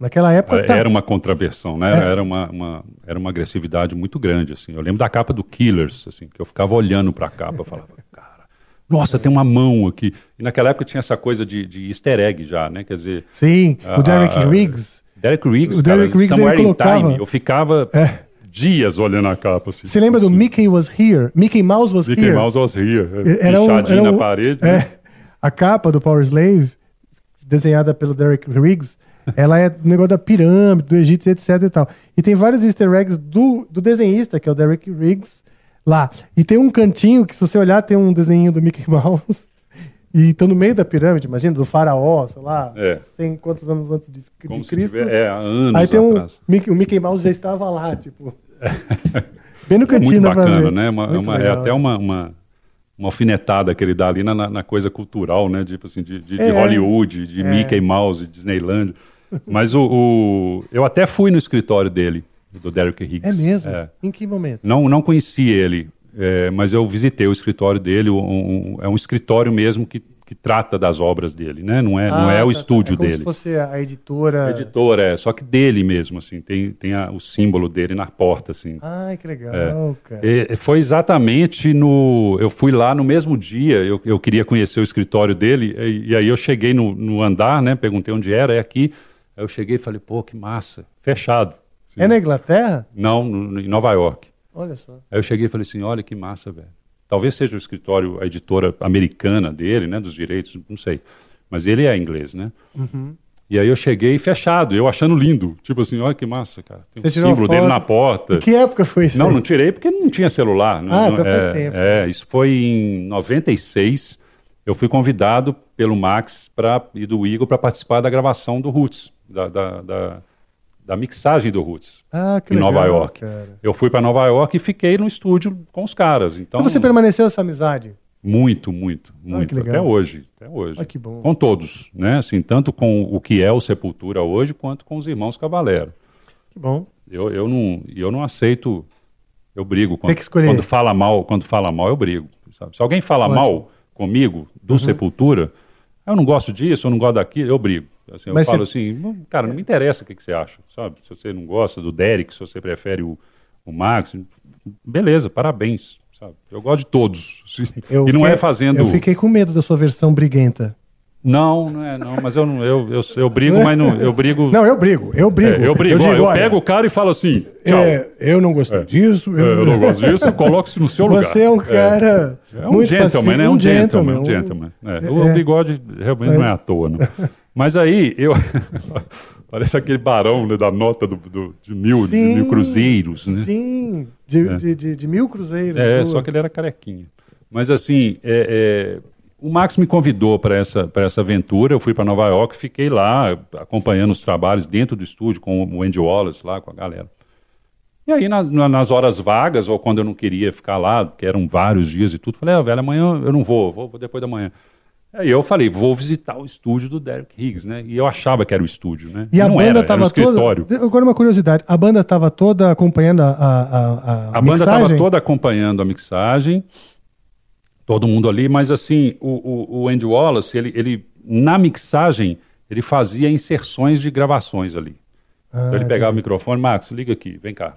Naquela época. tá- era uma contraversão, né? É. Era, uma, uma- era uma agressividade muito grande, assim. Eu lembro da capa do Killers, assim, que eu ficava olhando pra capa e falava, cara, nossa, tem uma mão aqui. E naquela época tinha essa coisa de, de easter egg já, né? Quer dizer. Sim, o Derek Riggs. Derek Riggs, O Derek cara, Riggs, Somewhere ele colocava- Time. Eu ficava dias olhando a capa. Assim, Você lembra do Mickey Was Here? Mickey Mouse Was Mickey Here? Mouse was here. Era um- era um- na parede. é, né? a capa do Power Slave, desenhada pelo Derek Riggs, ela é do negócio da pirâmide, do Egito, etc e tal. E tem vários easter eggs do, do desenhista, que é o Derek Riggs, lá. E tem um cantinho que, se você olhar, tem um desenho do Mickey Mouse. E estão no meio da pirâmide, imagina, do faraó, sei lá, É. 100 quantos anos antes de, de Como se Cristo. tiver- é, anos Aí tem um, atrás. Mickey, o Mickey Mouse já estava lá, tipo. Bem no É cantinho, muito bacana, né? Uma- Muito uma- é legal. até uma, uma, uma alfinetada que ele dá ali na, na- coisa cultural, né? Tipo assim, de, de- de É. Hollywood, de É. Mickey Mouse, Disneyland. Mas o, o- eu até fui no escritório dele, do Derek Higgs. É mesmo? É. Em que momento? Não, não conheci ele, é, mas eu visitei o escritório dele. um- um- é um escritório mesmo que, que trata das obras dele, né? Não é, não Ah, é o tá, tá. estúdio é como dele. se fosse a editora. A editora, é, só que dele mesmo, assim, tem, tem a- o símbolo dele na porta, assim. Ai, que legal, É. cara. E- foi exatamente no. Eu fui lá no mesmo dia, eu, eu queria conhecer o escritório dele, e, e aí eu cheguei no, no andar, né? Perguntei onde era, é aqui. Aí eu cheguei e falei, pô, que massa, fechado. Assim, É na Inglaterra? Não, no- em Nova York. Olha só. Aí eu cheguei e falei assim: olha que massa, velho. Talvez seja o escritório, a editora americana dele, né? Dos direitos, não sei. Mas ele é inglês, né? Uhum. E aí eu cheguei fechado, eu achando lindo. Tipo assim, olha que massa, cara. Tem Você o símbolo dele na porta. Em que época foi isso? Não, aí? não tirei porque não tinha celular. Não- Ah, não- então faz é, tempo. É, isso foi em 96. Eu fui convidado pelo Max pra, e do Igor para participar da gravação do Roots, da, da, da, da mixagem do Roots, Ah, que em legal, Nova York. cara. Eu fui para Nova York e fiquei no estúdio com os caras. Então, E você permaneceu essa amizade? muito, muito, muito. que legal. até hoje, até hoje. Ah, que bom. Com todos, né? Assim, tanto com o que é o Sepultura hoje, quanto com os irmãos Cavalero. Que bom. Eu, eu, não, eu não aceito. Eu brigo. Quando, que escolher. Quando fala mal, quando fala mal, eu brigo. sabe? Se alguém fala mal comigo, do Uhum. Sepultura, eu não gosto disso, eu não gosto daquilo, eu brigo. Assim, eu Mas falo você- assim, "Não, cara, não me interessa o que, que você acha, sabe? Se você não gosta do Derek, se você prefere o, o Max, beleza, parabéns. Sabe? Eu gosto de todos. assim. Eu e não fiquei- é fazendo. Eu fiquei com medo da sua versão briguenta. Não, não é, não. Mas eu não, eu, eu, eu brigo, mas não, eu brigo. Não, eu brigo, eu brigo. É, eu brigo. ó, digo, Eu, olha, pego o cara e falo assim, tchau. é, eu não gostei disso. É, eu não gosto disso, coloque-se no seu lugar. Você é um cara É um gentleman, né? Um gentleman, um- um gentleman. É, É, O é. bigode realmente É. não é à toa, não. Mas aí, eu... Parece aquele barão né, da nota do, do- de, mil, de Sim, mil cruzeiros, né? Sim, de, É. de, de, de mil cruzeiros. É, boa. só que ele era carequinha. Mas assim, é, é, o Max me convidou para essa, pra essa aventura. Eu fui para Nova York, fiquei lá acompanhando os trabalhos dentro do estúdio com o Andy Wallace lá, com a galera. E aí, nas, na- nas horas vagas, ou quando eu não queria ficar lá, que eram vários dias e tudo, falei, ah, velho, amanhã eu não vou, vou, vou depois da manhã. Aí eu falei, vou visitar o estúdio do Derek Higgs, né? E eu achava que era o estúdio, né? E a não banda estava toda. Agora uma curiosidade: a banda estava toda acompanhando a, a, a, a, A banda estava mixagem? toda acompanhando a mixagem, todo mundo ali, mas assim, o, o, o Andy Wallace, ele, ele, na mixagem, ele fazia inserções de gravações ali. Ah, então ele pegava o microfone, Max, liga aqui, vem cá,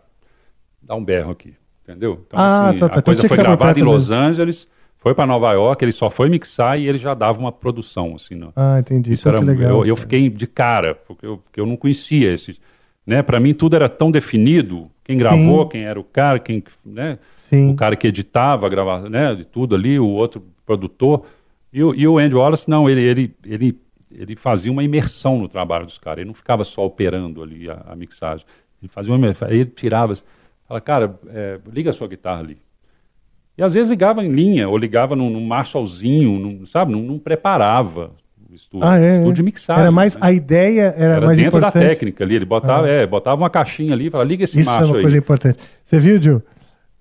dá um berro aqui, entendeu? Então, Ah, assim, tá, tá. a Então coisa foi gravada em perto Los mesmo. Angeles, foi para Nova York, ele só foi mixar e ele já dava uma produção, assim, no, Ah, entendi. isso era, legal. eu, eu fiquei de cara, porque eu, porque eu não conhecia esse. Né? Para mim tudo era tão definido. Quem gravou, Sim. quem era o cara, quem, né? Sim. o cara que editava, gravava, né? De tudo ali, o outro produtor. E, o- e o Andy Wallace, não, ele, ele, ele, ele fazia uma imersão no trabalho dos caras. Ele não ficava só operando ali a, a mixagem. Ele fazia uma imersão. Ele tirava, fala, cara, é, liga a sua guitarra ali. E às vezes ligava em linha, ou ligava num, num Marshallzinho, num, sabe? Não, não preparava o estúdio. Ah, é, estúdio é. de mixagem. Era mais. né? A ideia era, Era mais dentro importante. da técnica ali. Ele botava, é, botava uma caixinha ali e falava, liga esse Isso é macho uma aí. coisa importante. Você viu, Gil?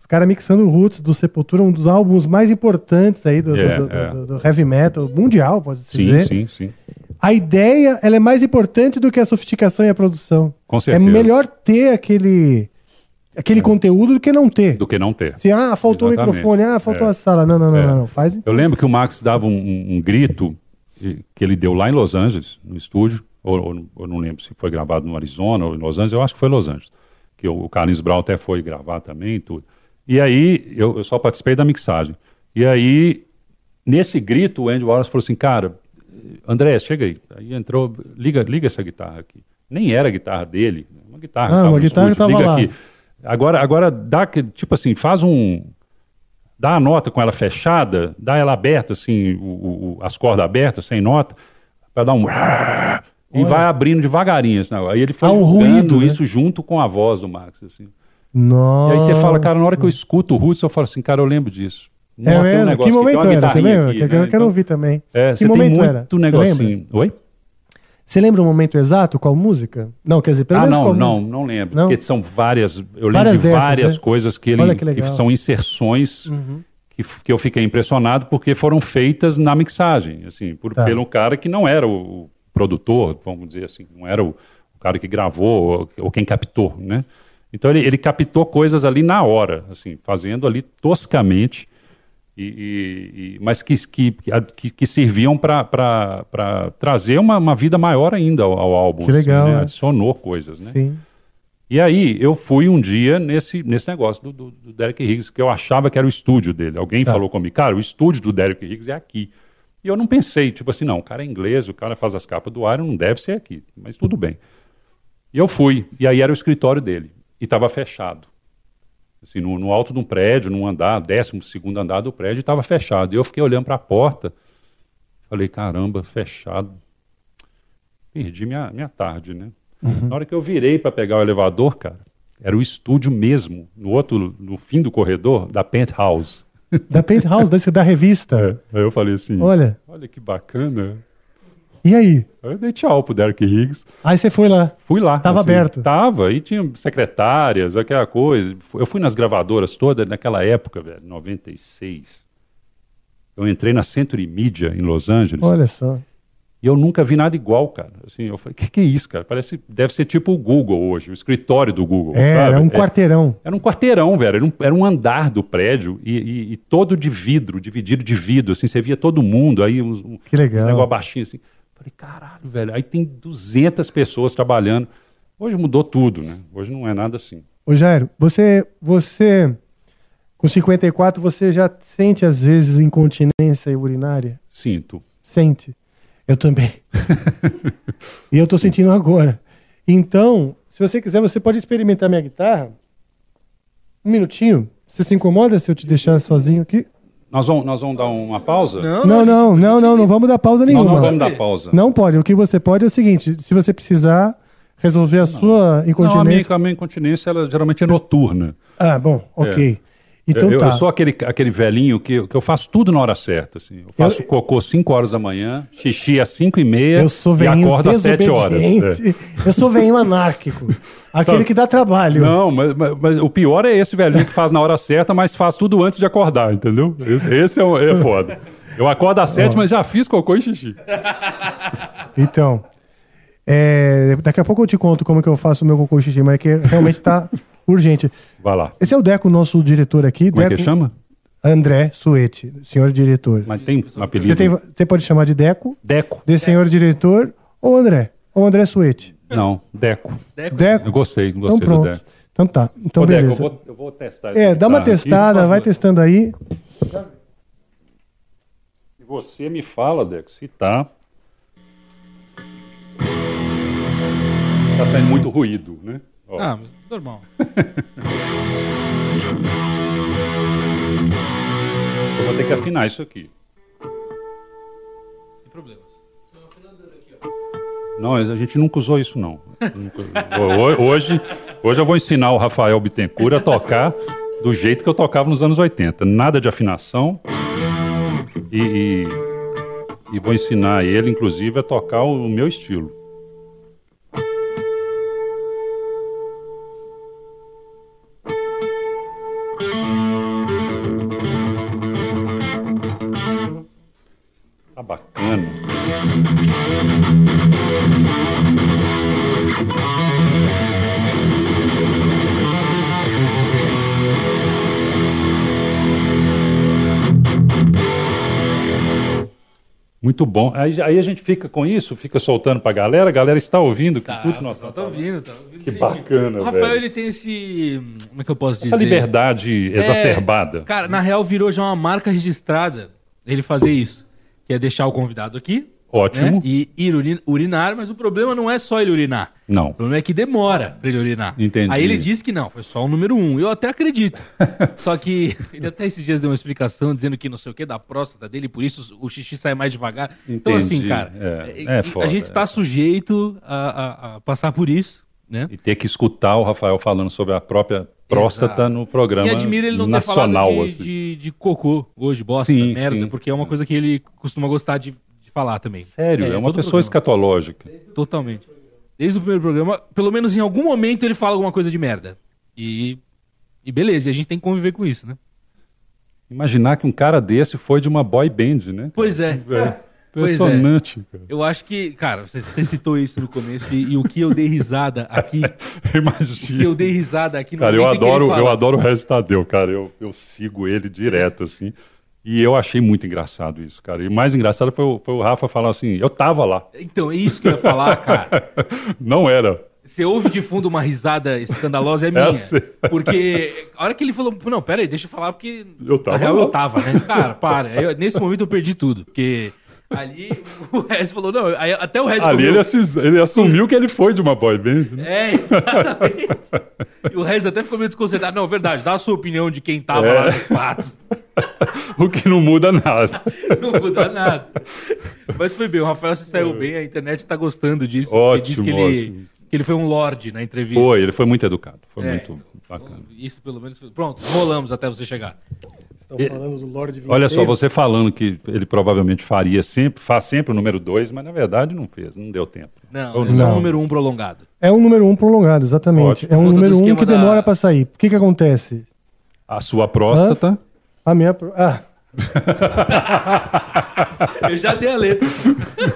Os caras mixando o Roots do Sepultura, um dos álbuns mais importantes aí do, do- É, do, é. do- do heavy metal mundial, pode se Sim, dizer. sim, sim. A ideia ela é mais importante do que a sofisticação e a produção. Com É certeza. melhor ter aquele, aquele conteúdo do que não ter. Do que não ter. Se, ah, faltou o microfone, ah, faltou É. a sala. Não, não, não, É. não, não. Faz Eu lembro que o Max dava um, um- um grito que ele deu lá em Los Angeles, no estúdio, ou, ou, ou não lembro se foi gravado no Arizona ou em Los Angeles, eu acho que foi Los Angeles, que o, o Carlinhos Brau até foi gravar também e tudo. E aí, eu, eu só participei da mixagem. E aí, nesse grito, o Andy Wallace falou assim, cara, André, chega aí. Aí entrou, liga, liga essa guitarra aqui. Nem era a guitarra dele, uma guitarra. Ah, uma guitarra estúdio, que tava liga lá. aqui. Agora, agora dá que, tipo assim, faz um, dá a nota com ela fechada, dá ela aberta, assim, o- o- as cordas abertas, sem nota, para dar um. E vai abrindo devagarinho esse negócio. Aí ele foi um ruído, né? isso junto com a voz do Max. Assim. Nossa. E aí você fala, cara, na hora que eu escuto o Roots, eu falo assim, cara, eu lembro disso. É um mesmo? negócio que momento uma era? Você lembra? aqui, Que eu né? quero Então- ouvir também. É, que você tem momento muito era? Negocinho. Oi? Você lembra o momento exato? Qual música? Não, quer dizer, pelo ah, menos não, qual não, música? não lembro. Não? Porque são várias. Eu lembro Várias de dessas, várias né? coisas que, ele, que legal. são inserções Uhum. que, que eu fiquei impressionado porque foram feitas na mixagem, assim, por, Tá. pelo cara que não era o, o produtor, vamos dizer assim, não era o, o cara que gravou ou, ou quem captou, né? Então ele, ele captou coisas ali na hora, assim, fazendo ali toscamente, e, e- mas que, que, que, que serviam para trazer uma, uma vida maior ainda ao, ao álbum. Que legal, assim, né? né? Adicionou coisas, né? Sim. E aí, eu fui um dia nesse, nesse negócio do, do, do Derek Higgs, que eu achava que era o estúdio dele. Alguém Tá. falou comigo, cara, o estúdio do Derek Higgs é aqui. E eu não pensei, tipo assim, não, o cara é inglês, o cara faz as capas do Iron, não deve ser aqui, mas tudo bem. E eu fui, e aí era o escritório dele, e estava fechado. Assim, no, no alto de um prédio, num andar, décimo segundo andar do prédio, estava fechado. E eu fiquei olhando para a porta, falei, caramba, fechado. Perdi minha, minha tarde, né? Uhum. Na hora que eu virei para pegar o elevador, cara, era o estúdio mesmo, no outro, no fim do corredor, da Penthouse. Da Penthouse, da, da revista. Aí eu falei assim, Olha. olha que bacana. E aí? Eu dei tchau pro Derek Higgs. Aí você foi lá. Fui lá. Tava assim, aberto. Tava, e tinha secretárias, aquela coisa. Eu fui nas gravadoras todas naquela época, velho, 96. Eu entrei na Century Media em Los Angeles. Olha só. E eu nunca vi nada igual, cara. Assim, eu falei, que que é isso, cara? Parece, deve ser tipo o Google hoje, o escritório do Google. É, sabe? era um É- quarteirão. Era um quarteirão, velho. Era um, era um andar do prédio e, e- e todo de vidro, dividido de vidro, assim. Você via todo mundo, aí um Que legal. um negócio baixinho, assim. Falei, caralho, velho. Aí tem 200 pessoas trabalhando. Hoje mudou tudo, né? Hoje não é nada assim. Ô Jairo, você, você, com 54, você já sente às vezes incontinência urinária? Sinto. Sente. Eu também. e eu tô sentindo agora. Então, se você quiser, você pode experimentar minha guitarra. Um minutinho. Você se incomoda se eu te deixar sozinho aqui? Nós vamos, nós vamos dar uma pausa? Não, não, não, não, não, vamos dar pausa Nós nenhuma. não vamos dar pausa. Não pode. O que você pode é o seguinte: se você precisar resolver a sua Não, a minha, incontinência. a minha incontinência ela geralmente é noturna. Ah, bom, ok. Então eu, tá. eu sou aquele, aquele velhinho que, que eu faço tudo na hora certa. Assim. Eu faço cocô 5 horas da manhã, xixi às 5 e meia Eu sou e acordo às 7 horas. É. Eu sou veinho anárquico. Aquele que dá trabalho. Não, mas, mas- mas o pior é esse velhinho que faz na hora certa, mas faz tudo antes de acordar, entendeu? Esse, esse é, o- é foda. Eu acordo às 7, mas já fiz cocô e xixi. Então, é, daqui a pouco eu te conto como que eu faço o meu cocô e xixi, mas é que realmente tá urgente. Vai lá. Esse é o Deco, nosso diretor aqui. Como é Deco que chama? André Suete, senhor diretor. Mas tem um apelido? Você, tem- você pode chamar de Deco, Deco. de senhor diretor, ou André. Ou André Suete. Não, Deco. Deco? Eu gostei, Então gostei do pronto. Deco. Então tá. Então Ô, Deco, beleza. eu vou, eu vou testar É, dá uma aqui, testada, por vai testando aí. E você me fala, Deco, se tá. Tá saindo muito ruído, né? Ó. Ah, normal. Eu vou ter que afinar isso aqui. Sem problemas. Não, a gente nunca usou isso, não. Hoje, hoje eu vou ensinar o Rafael Bittencourt a tocar do jeito que eu tocava nos anos 80. Nada de afinação. E, e- e vou ensinar ele, inclusive, a tocar o meu estilo. Muito bom. Aí, aí a gente fica com isso, fica soltando pra galera, a galera está ouvindo que tudo que nós Tá ouvindo, tá ouvindo. Que bacana, O Rafael, velho. ele tem esse... Como é que eu posso dizer? Essa liberdade É, exacerbada. Cara, na real virou já uma marca registrada ele fazer isso. Que é deixar o convidado aqui. Ótimo. né, E ir uri- urinar, mas o problema não é só ele urinar. Não. O problema é que demora pra ele urinar. Entendi. Aí ele disse que não, foi só o número um. Eu até acredito. só que ele até esses dias deu uma explicação dizendo que não sei o que da próstata dele, por isso o xixi sai mais devagar. Então, Entendi. assim, cara, É, é- é a foda, gente está é. sujeito a, a- a passar por isso, né? E ter que escutar o Rafael falando sobre a própria próstata Exato. no programa E admira ele não nacional. ter falado de, assim. de, de cocô hoje, bosta, Sim, merda, sim. porque é uma coisa que ele costuma gostar de falar também. Sério, é, uma todo pessoa programa. escatológica. Totalmente. Desde o primeiro programa, pelo menos em algum momento ele fala alguma coisa de merda. E, e beleza, e a gente tem que conviver com isso, né? Imaginar que um cara desse foi de uma boy band, né? Pois é. Pois é. Impressionante, cara. Eu acho que, cara, você, você citou isso no começo e, e o que eu dei risada aqui. O que Imagina. eu dei risada aqui no Cara, eu adoro, fala. eu adoro o Regis Tadeu, cara. Eu, eu sigo ele direto, assim. E eu achei muito engraçado isso, cara. E mais engraçado foi o, foi o Rafa falar assim: eu tava lá. Então, é isso que eu ia falar, cara. Não era. Você ouve de fundo uma risada escandalosa, é minha. eu sei. Porque a hora que ele falou, não, pera aí, deixa eu falar, porque Eu tava na real lá. eu tava, né? Cara, para. Eu- nesse momento eu perdi tudo. Porque ali o Regis falou, não, até o Regis Ali comeu- ele, assis- ele assumiu que ele foi de uma boy band, né? É, exatamente. e o Regis até ficou meio desconcertado. Não, verdade, dá a sua opinião de quem tava É. lá nos fatos. O que não muda nada. Não muda nada. Mas foi bem, o Rafael se saiu bem, a internet tá gostando disso. Ótimo, Ele disse que ele, ótimo. que ele foi um lorde na entrevista. Foi, ele foi muito educado. Foi É. muito bacana. Isso pelo menos. Pronto, rolamos até você chegar. Estão falando do Lorde Olha só, Vinheteiro. você falando que ele provavelmente faria sempre, faz sempre o número 2, mas na verdade não fez, não deu tempo. Não, Ou é só Não. um número um prolongado. É um número um prolongado, exatamente. Ótimo. É um conta número um esquema que da- demora pra sair. O que que acontece? A sua próstata. A minha... pro- Ah, Eu já dei a letra.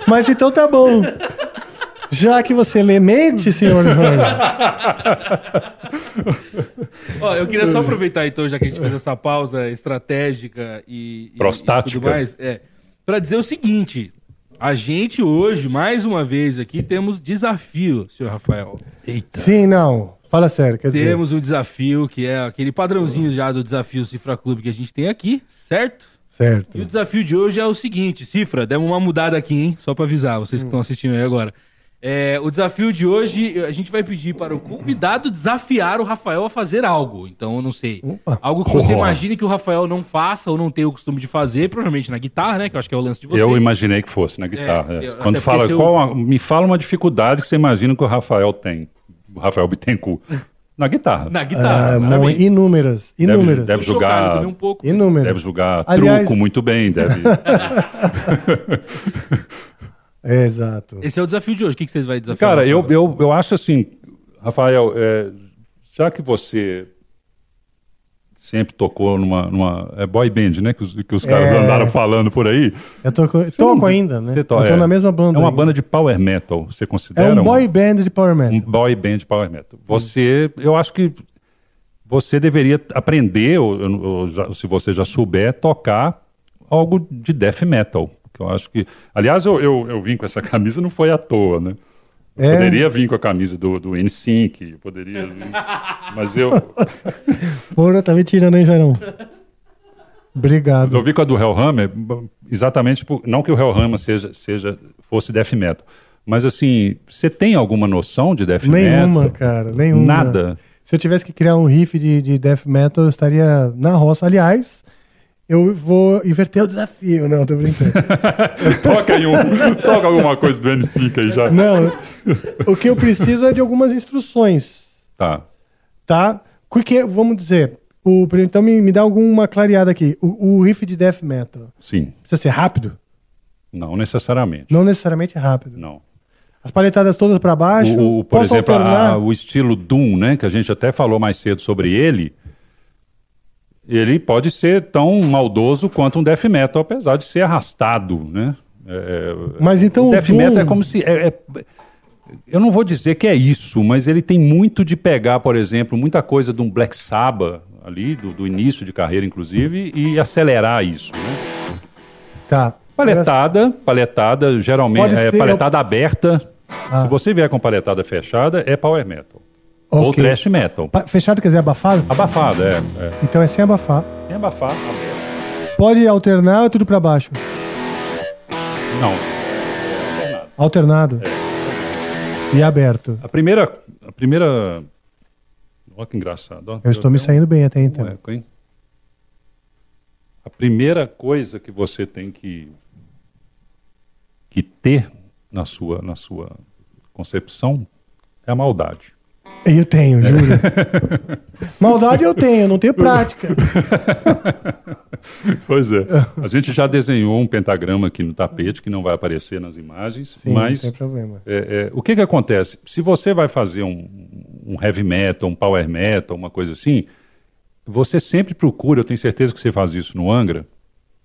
mas então tá bom. Já que você lê mente, senhor Jorge. Ó, eu queria só aproveitar então, já que a gente fez essa pausa estratégica e, e- Prostática. e tudo mais, é, para dizer o seguinte: a gente hoje, mais uma vez aqui, temos desafio, senhor Rafael. Sim, não. Fala sério, quer dizer... Temos um desafio que é aquele padrãozinho já do desafio Cifra Clube que a gente tem aqui, certo? Certo. E o desafio de hoje é o seguinte, Cifra, demos uma mudada aqui, hein? Só pra avisar vocês que estão assistindo aí agora. É, o desafio de hoje, a gente vai pedir para o convidado desafiar o Rafael a fazer algo. Então, eu não sei. Opa. Algo que você imagine que o Rafael não faça ou não tenha o costume de fazer, provavelmente na guitarra, né? Que eu acho que é o lance de vocês. Eu imaginei que fosse na guitarra. É, é. Quando fala, eu- qual a- me fala uma dificuldade que você imagina que o Rafael tem. O Rafael Bittencourt. Na guitarra. Na guitarra, Ah, bom, inúmeras. Inúmeras. deve chocado jogar- também um pouco. Inúmeras. Deve jogar Aliás- truco muito bem, deve. É, exato. Esse é o desafio de hoje. O que, que vocês vão desafiar? Cara, eu, eu, eu acho assim, Rafael, é, já que você sempre tocou numa, numa é boy band, né? Que os, que os caras É. andaram falando por aí. Eu toco, toco ainda, né? Você to- eu tô é. na mesma banda. É uma ainda. banda de power metal. Você É considera um boy band de power metal. um boy band de power metal. Você, eu acho que você deveria aprender, ou, ou já- se você já souber, tocar algo de death metal. Eu acho que. Aliás, eu, eu, eu vim com essa camisa, não foi à toa, né? É? Poderia vir com a camisa do, do NSYNC, poderia vir. Mas eu, Porra, tá me tirando, hein, Jairão? Obrigado. eu vim com a do Hellhammer, exatamente por, não que o Hellhammer seja, seja, fosse death metal. Mas assim, você tem alguma noção de death Nenhuma, metal? cara. Nenhuma. Nada. Se eu tivesse que criar um riff de, de death metal, eu estaria na roça. Aliás, eu vou inverter o desafio. Não, tô brincando. toca aí um, toca alguma coisa do N5 aí já. Não, o que eu preciso é de algumas instruções, Tá. tá? Porque, vamos dizer, o, então me, me dá alguma clareada aqui. O, o riff de death metal Sim. precisa ser rápido? Não necessariamente. Não necessariamente rápido. Não. As paletadas todas para baixo. O, por exemplo, a- o estilo Doom, né, que a gente até falou mais cedo sobre ele, ele pode ser tão maldoso quanto um death metal, apesar de ser arrastado, né? É, Mas então o death Doom- metal é como se é- é- eu não vou dizer que é isso, mas ele tem muito de pegar, por exemplo, muita coisa de um Black Sabbath ali, do, do início de carreira, inclusive, e acelerar isso, né? Tá. Paletada, paletada, geralmente é ser- paletada aberta. Ah. Se você vier com paletada fechada, é power metal. Ou Ok. thrash metal. Pa- Fechado quer dizer abafado? Abafado, é. é. Então é sem abafar. Sem abafar. Pode alternar ou é tudo para baixo? Não. É alternado. Alternado. E aberto. A primeira. A primeira. Olha que engraçado. ó. Eu estou me um- saindo bem até então. um eco, hein? A primeira coisa que você tem que, que ter na sua, na sua concepção é a maldade. Eu tenho, juro. Maldade eu tenho, não tenho prática. Pois é. A gente já desenhou um pentagrama aqui no tapete que não vai aparecer nas imagens, Sim, mas não tem problema. é, é, o que que acontece? Se você vai fazer um, um heavy metal, um power metal, uma coisa assim, você sempre procura, eu tenho certeza que você faz isso no Angra,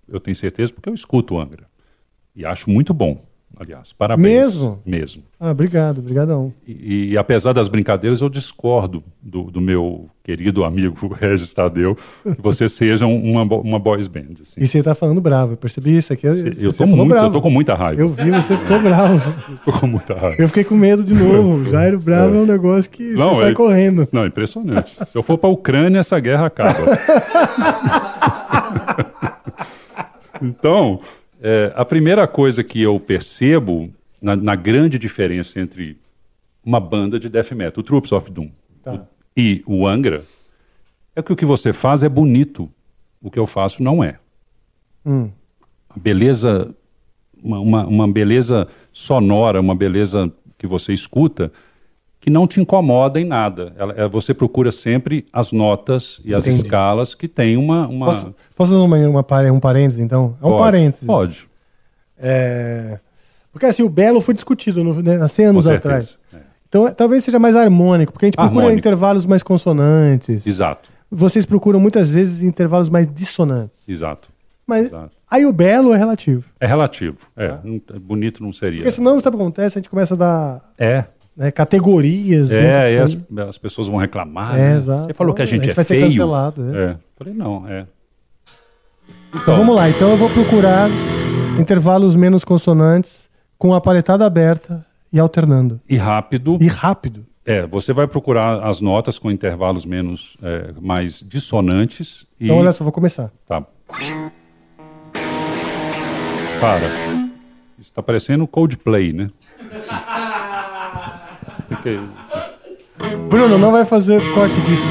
eu tenho certeza porque eu escuto o Angra. E acho muito bom, aliás. Parabéns. Mesmo? Mesmo. Ah, obrigado, brigadão. E, e apesar das brincadeiras, eu discordo do, do meu querido amigo Regis Tadeu que você seja um- uma, uma boys band. assim. E você tá falando bravo, eu percebi isso aqui. Eu você tô, falou muito, bravo. eu tô com muita raiva. Eu vi, você ficou bravo. Tô com muita raiva. Eu fiquei com medo de novo. Jairo bravo é, um negócio que você sai é- correndo. Não, impressionante. Se eu for pra Ucrânia, essa guerra acaba. então, é, a primeira coisa que eu percebo na, na grande diferença entre uma banda de death metal, o Troops of Doom, Tá. e o Angra, é que o que você faz é bonito. O que eu faço não é. Hum. A beleza, uma, uma, uma beleza sonora, uma beleza que você escuta, que não te incomoda em nada. Ela, é- você procura sempre as notas e as Entendi. escalas que tem uma. uma... Posso, posso fazer uma, uma, um parênteses, então? É um Pode, parênteses. Pode. É, Porque assim, o belo foi discutido no, né, há 100 anos atrás. Então é, talvez seja mais harmônico, porque a gente procura Harmônico. intervalos mais consonantes. Exato, Vocês procuram muitas vezes intervalos mais dissonantes. exato. Mas Exato. aí o belo é relativo. É relativo. É, não- bonito não seria. Porque senão, o que acontece? A gente começa a dar É. né, categorias. É, as, aí. as pessoas vão reclamar. É, né? Você falou que a gente, A gente é vai ser feio. cancelado, é. É. Falei, não, é. Então vamos lá. Então eu vou procurar intervalos menos consonantes com a paletada aberta e alternando. E rápido. E rápido. É, você vai procurar as notas com intervalos menos, é, mais dissonantes. E... Então olha só, vou começar. Tá. Para. Isso tá parecendo Coldplay, né? O que é isso? Bruno, não vai fazer corte disso.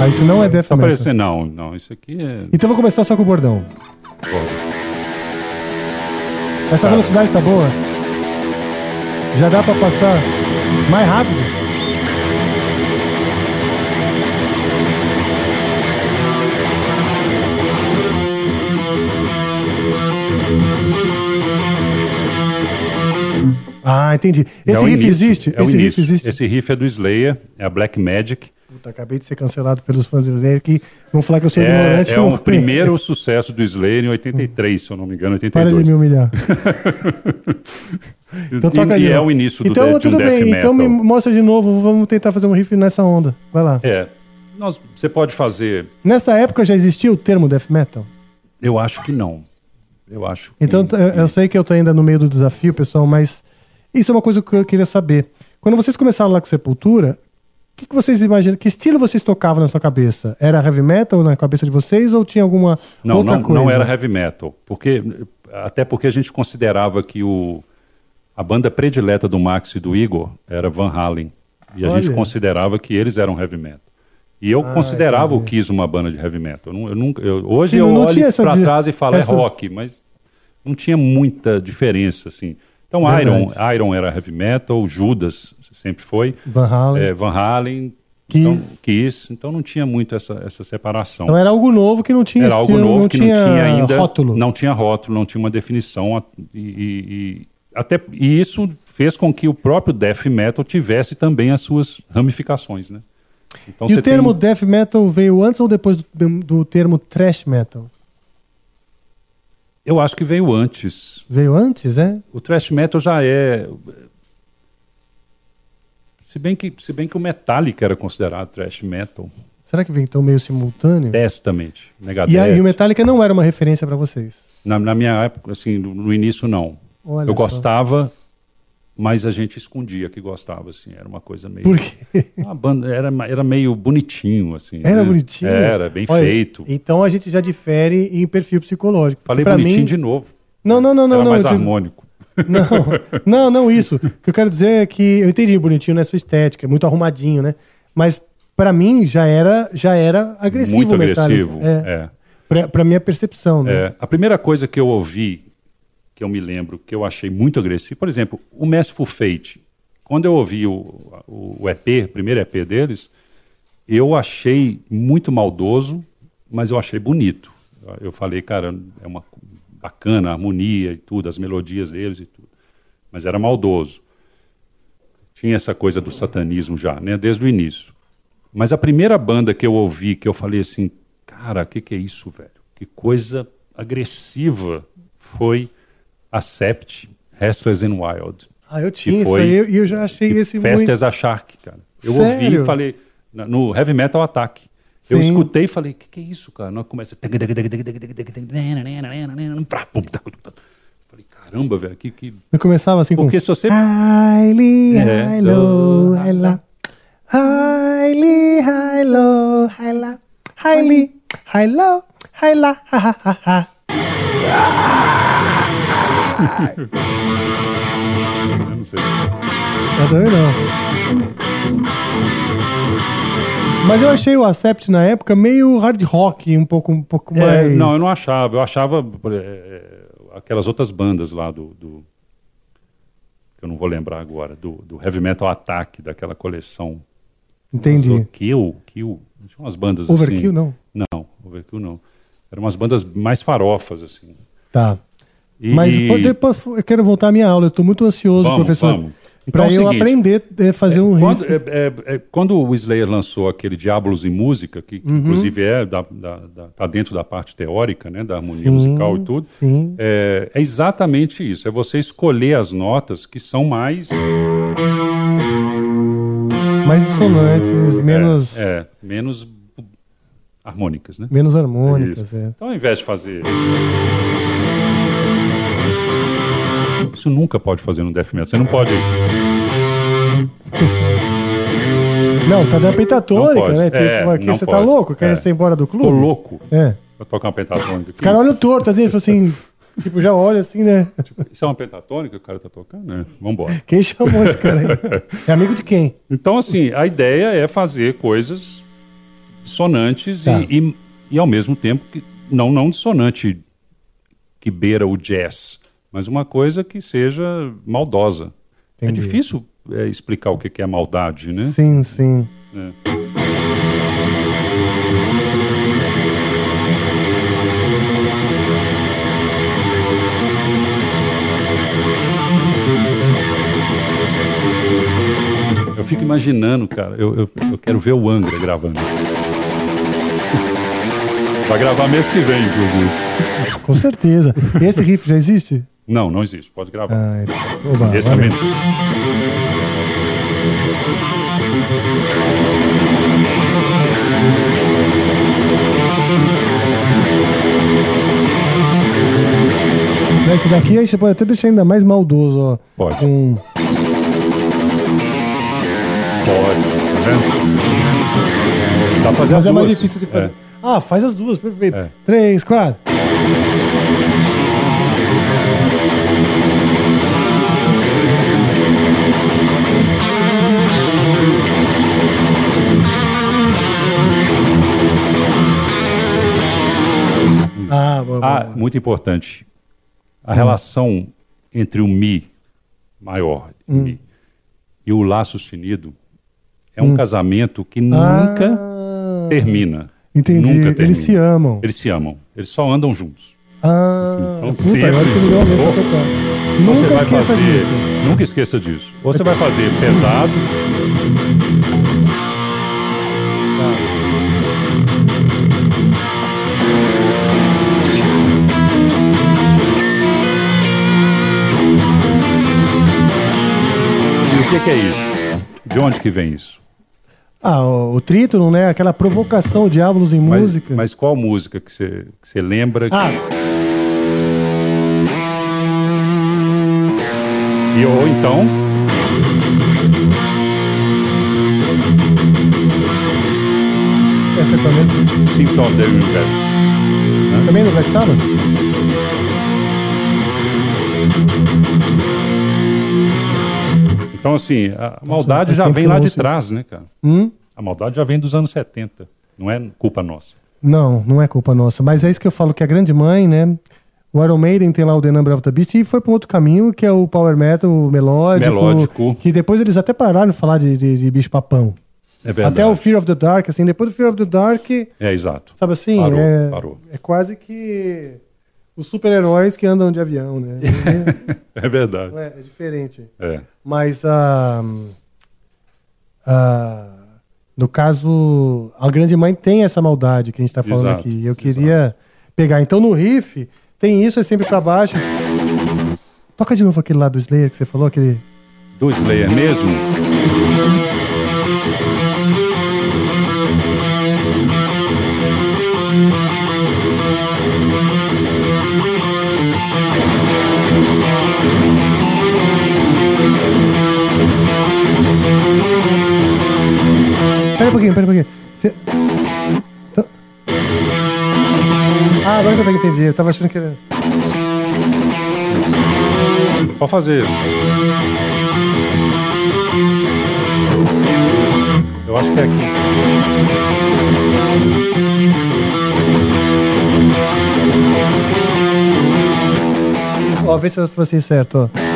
Ah, isso não é death metal. parecendo, não, não, isso aqui é... Então vou começar só com o bordão. Essa Tá. velocidade tá boa? Já dá pra passar mais rápido? Ah, entendi. É Esse o riff início, existe? É o Esse riff início. existe? Esse riff é do Slayer, é a Black Magic. Puta, acabei de ser cancelado pelos fãs do Slayer que vão falar que eu sou ignorante. É, é não o conheço. primeiro sucesso do Slayer em 83, se eu não me engano, Para 82. de me humilhar. Então e, toca e de é o início do, então, de, de um tudo death bem, metal. então me mostra de novo, vamos tentar fazer um riff nessa onda. Vai lá. É, nós, você pode fazer... Nessa época já existia o termo death metal? Eu acho que não. Eu acho que... Então eu, eu sei que eu tô ainda no meio do desafio, pessoal, mas isso é uma coisa que eu queria saber. Quando vocês começaram lá com Sepultura, o que, que vocês imaginam? Que estilo vocês tocavam na sua cabeça? Era heavy metal na cabeça de vocês ou tinha alguma Não, outra não, coisa? não era heavy metal. Porque, até porque a gente considerava que o, a banda predileta do Max e do Igor era Van Halen. E a gente Olha. considerava que eles eram heavy metal. E eu Ah, considerava o entendi. Kiss uma banda de heavy metal. Eu, nunca, eu- hoje Sim, eu não olho para trás e falo essa- é rock, mas não tinha muita diferença assim. Então Verdade. Iron, Iron era heavy metal, Judas sempre foi, Van Halen. é, Van Halen, Kiss. Então, Kiss, então não tinha muito essa, essa separação. Então era algo novo que não tinha Era algo novo que não tinha ainda. rótulo. Não tinha rótulo, não tinha uma definição. E, e- e até, e isso fez com que o próprio death metal tivesse também as suas ramificações. Né? Então e o termo tem, death metal veio antes ou depois do, do termo thrash metal? Eu acho que veio antes. Veio antes, é? O thrash metal já é. Se bem que, se bem que o Metallica era considerado thrash metal. Será que veio então meio simultâneo? Testament, Megadeth. E aí o Metallica não era uma referência pra vocês? Na, na minha época, assim, no, no início não. Olha eu só. gostava, mas a gente escondia que gostava, assim. Era uma coisa meio. Por quê? Uma banda, era, era meio bonitinho, assim. Era né? bonitinho? Era, bem Olha, feito. Então a gente já difere em perfil psicológico. Falei bonitinho mim... de novo. Não, não, não, não. era não, mais harmônico. Não, não, não isso. O que eu quero dizer é que eu entendi bonitinho na sua estética, é muito arrumadinho, né? Mas pra mim já era, já era agressivo Muito agressivo. É. É. Pra, pra minha percepção, né? É, a primeira coisa que eu ouvi que eu me lembro que eu achei muito agressivo. Por exemplo, o Merciful Fate. Quando eu ouvi o, o EP, o primeiro EP deles, eu achei muito maldoso, mas eu achei bonito. Eu falei, cara, é uma bacana a harmonia e tudo, as melodias deles e tudo. Mas era maldoso. Tinha essa coisa do satanismo já, né, desde o início. Mas a primeira banda que eu ouvi, que eu falei assim, cara, o que, que é isso, velho? Que coisa agressiva foi a Sept, Restless and Wild. Ah, eu tinha isso foi- aí e eu já achei esse Fast muito... as a Shark, cara. Eu Sério? ouvi e falei, no Heavy Metal Attack. Eu Sim. escutei e falei, o que, que é isso, cara? Nós começa. Falei, caramba, velho, que. que... Eu começava assim Porque com... se você. Highly, É, high, low, high, la. Highly, high, low, high, la. Highly, high, low, high, la. Ha, ha, ha, ha. Eu não sei. Eu também não. Mas eu achei o Acept na época meio hard rock, um pouco, um pouco É, mais. não, eu não achava. Eu achava é, é, aquelas outras bandas lá do, do- que eu não vou lembrar agora, do, do Heavy Metal Attack, daquela coleção. Entendi. Kill, Kill. Tinha umas bandas Overkill, assim. não? Não, Overkill não. Eram umas bandas mais farofas, assim. Tá. E- Mas depois eu quero voltar à minha aula. Eu estou muito ansioso, Vamos, professor. vamos. Então é o eu seguinte, aprender a fazer um Quando, riff. é, é, é, quando o Slayer lançou aquele Diablos em Música, que, que Uhum. inclusive é da, da, da- tá dentro da parte teórica, né, da harmonia Sim, musical e tudo, é, é exatamente isso. É você escolher as notas que são mais Mais dissonantes, menos, é, é, menos harmônicas, né? menos harmônicas. É. Então, ao invés de fazer isso nunca pode fazer no death metal. Você não pode. Não, tá dando pentatônica, né? Tipo, É, aqui você tá pode. louco? Quer É. ser embora do clube? Tô louco É. pra tocar uma pentatônica. Os caras olham torto, às vezes, assim, tipo, já olha assim, né? Isso é uma pentatônica que o cara tá tocando? né? Vambora. Quem chamou esse cara aí? É amigo de quem? Então, assim, a ideia é fazer coisas dissonantes Tá. e, e, e, ao mesmo tempo, que, não, não dissonante que beira o jazz, mas uma coisa que seja maldosa. Entendi. É difícil é, explicar o que é maldade, né? Sim, sim. É. Eu fico imaginando, cara, eu, eu, eu quero ver o Angra gravando isso. Vai gravar mês que vem, inclusive. Com certeza. E esse riff já existe? Não, não existe, pode gravar. Ah, é. Oba, Esse valeu. também. Esse daqui a gente pode até deixar ainda mais maldoso, ó. Pode. Um... Pode, tá vendo? Dá pra fazer Mas as é mais difícil de fazer. É. Ah, faz as duas, perfeito. É. Três, quatro. Ah, boa, boa, Ah, boa. muito importante. A relação entre o Mi maior Hum. Mi, e o Lá sustenido é um casamento que nunca Ah, termina. Entendi. Nunca termina. Eles se amam. Eles se amam. Eles só andam juntos. Ah, Então, puta, sempre- agora você me deu uma letra total. Nunca esqueça fazer, disso. Nunca esqueça disso. Ou você vai fazer pesado. O que, que é isso? De onde que vem isso? Ah, o, o trítono, né? Aquela provocação, diabos em Mas- música. Mas, qual música que você, que você lembra? que- Ah, E, ou então. essa é qual mesmo? Symptom of the Universe. né? Também do Black Sabbath? Então, assim, a maldade faz já vem lá de trás, né, cara? Hum? A maldade já vem dos anos 70. Não é culpa nossa. Não, não é culpa nossa. Mas é isso que eu falo, que a grande mãe, né? O Iron Maiden tem lá o The Number of the Beast e foi para um outro caminho, que é o Power Metal melódico. Melódico. Que depois eles até pararam de falar de, de, de bicho papão. É verdade. Até o Fear of the Dark, assim, depois do Fear of the Dark, É, exato. sabe assim, Parou, é, parou. é quase que os super-heróis que andam de avião, né? É verdade. é, é diferente. É. Mas ah, ah, no caso, a grande mãe tem essa maldade que a gente tá falando Exato, aqui. Eu queria pegar. Então no riff tem isso, é sempre pra baixo. Toca de novo aquele lá do Slayer que você falou, aquele. Do Slayer mesmo? Pouquinho, pera um pouquinho. Você- Então- Ah, agora que eu entendi. Eu tava achando que era. Pode fazer. Eu acho que é aqui. Ó, vê se eu fosse certo, ó.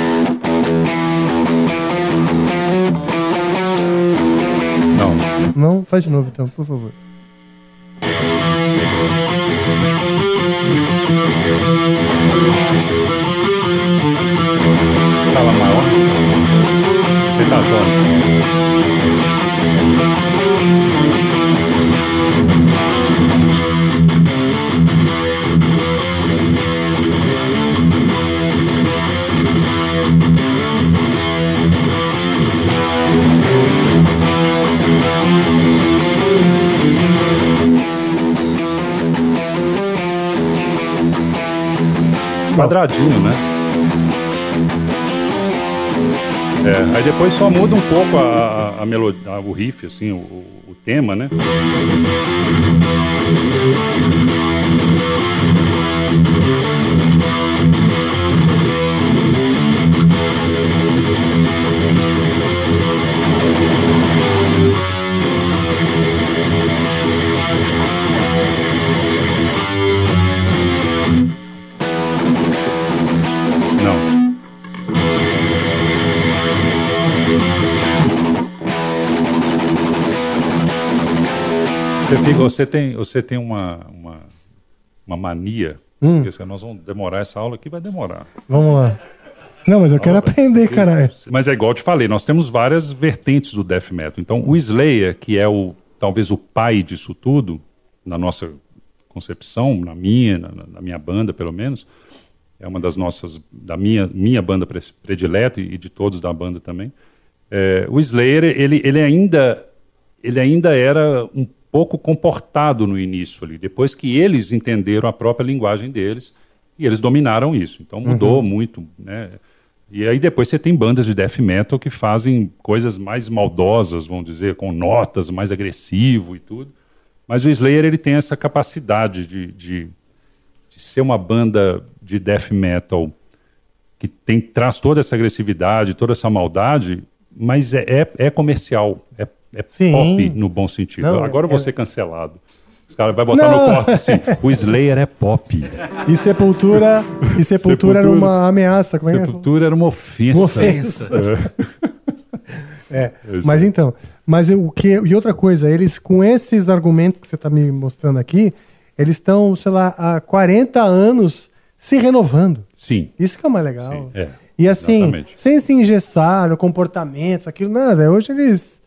Não. Faz de novo então, por favor. Escala maior. Pentatônica. Quadradinho, né? É, aí depois só muda um pouco a, a, melodia, o riff, assim, o- o tema, né? Você, fica, você tem, você tem uma, uma, uma mania. Hum. Porque nós vamos demorar essa aula aqui, vai demorar. Vamos lá. Não, mas eu quero aprender, caralho. Mas é igual eu te falei, nós temos várias vertentes do death metal. Então, o Slayer, que é o talvez o pai disso tudo, na nossa concepção, na minha, na, na minha banda, pelo menos, é uma das nossas, da minha, minha banda pre- predileta e de todos da banda também. É, o Slayer, ele, ele, ainda, ele ainda era um pouco comportado no início ali, depois que eles entenderam a própria linguagem deles e eles dominaram isso. Então mudou Uhum. muito, né? E aí depois você tem bandas de death metal que fazem coisas mais maldosas, vamos dizer, com notas mais agressivo e tudo. Mas o Slayer ele tem essa capacidade de, de, de ser uma banda de death metal que tem, traz toda essa agressividade, toda essa maldade, mas é, é, é comercial, é, é Sim. pop no bom sentido. Não, Agora eu é- vou ser cancelado. Os caras vão botar Não. no corte assim, o Slayer é pop. E Sepultura, e Sepultura, era Sepultura. uma ameaça. Como é é? Sepultura era uma ofensa. Uma ofensa. É. É, Isso mas então, mas o que e outra coisa, eles com esses argumentos que você está me mostrando aqui, eles estão, sei lá, há 40 anos se renovando. Sim. Isso que é o mais legal. Sim, é. E assim, Exatamente. sem se engessar no comportamento, aquilo nada. Hoje eles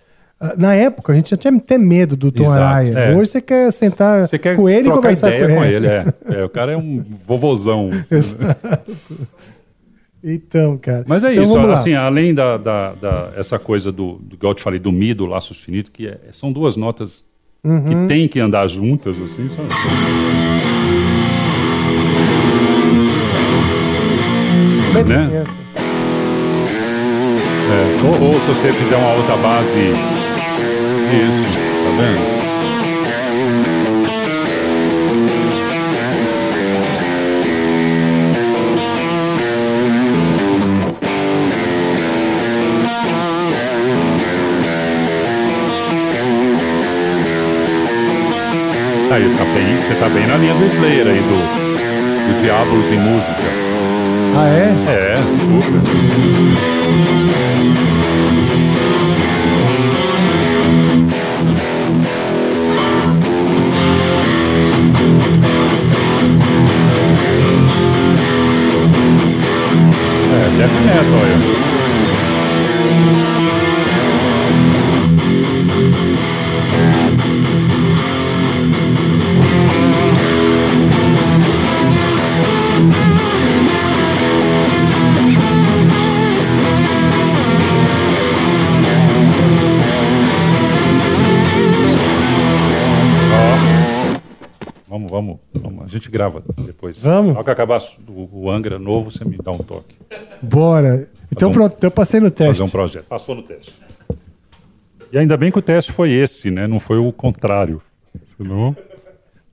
na época, a gente já tinha até medo do Tom Exato, Araya. é. Hoje você quer sentar Você quer com ele e conversar com com ele. ele. é. É, O cara é um vovozão. Exato. Então, cara. Mas é Então, isso, assim, além da, da, da- essa coisa do, do que eu te falei, do Mi, do Lá sustenido, que é- são duas notas Uhum. que tem que andar juntas, assim, sabe? Bem, né? É, ou, ou se você fizer uma outra base. Isso, tá vendo? Aí, tá bem, você tá bem na linha do Slayer aí, do, do Diablos em música. Ah, é? É, super. Death metal, olha. Ó. Vamos, vamos, vamos. A gente grava depois. Vamos? Hora que acabar o, o Angra novo, você me dá um toque. Bora. Então um- pronto, eu passei no teste. Fazer um projeto. Passou no teste. E ainda bem que o teste foi esse, né? Não foi o contrário. Senão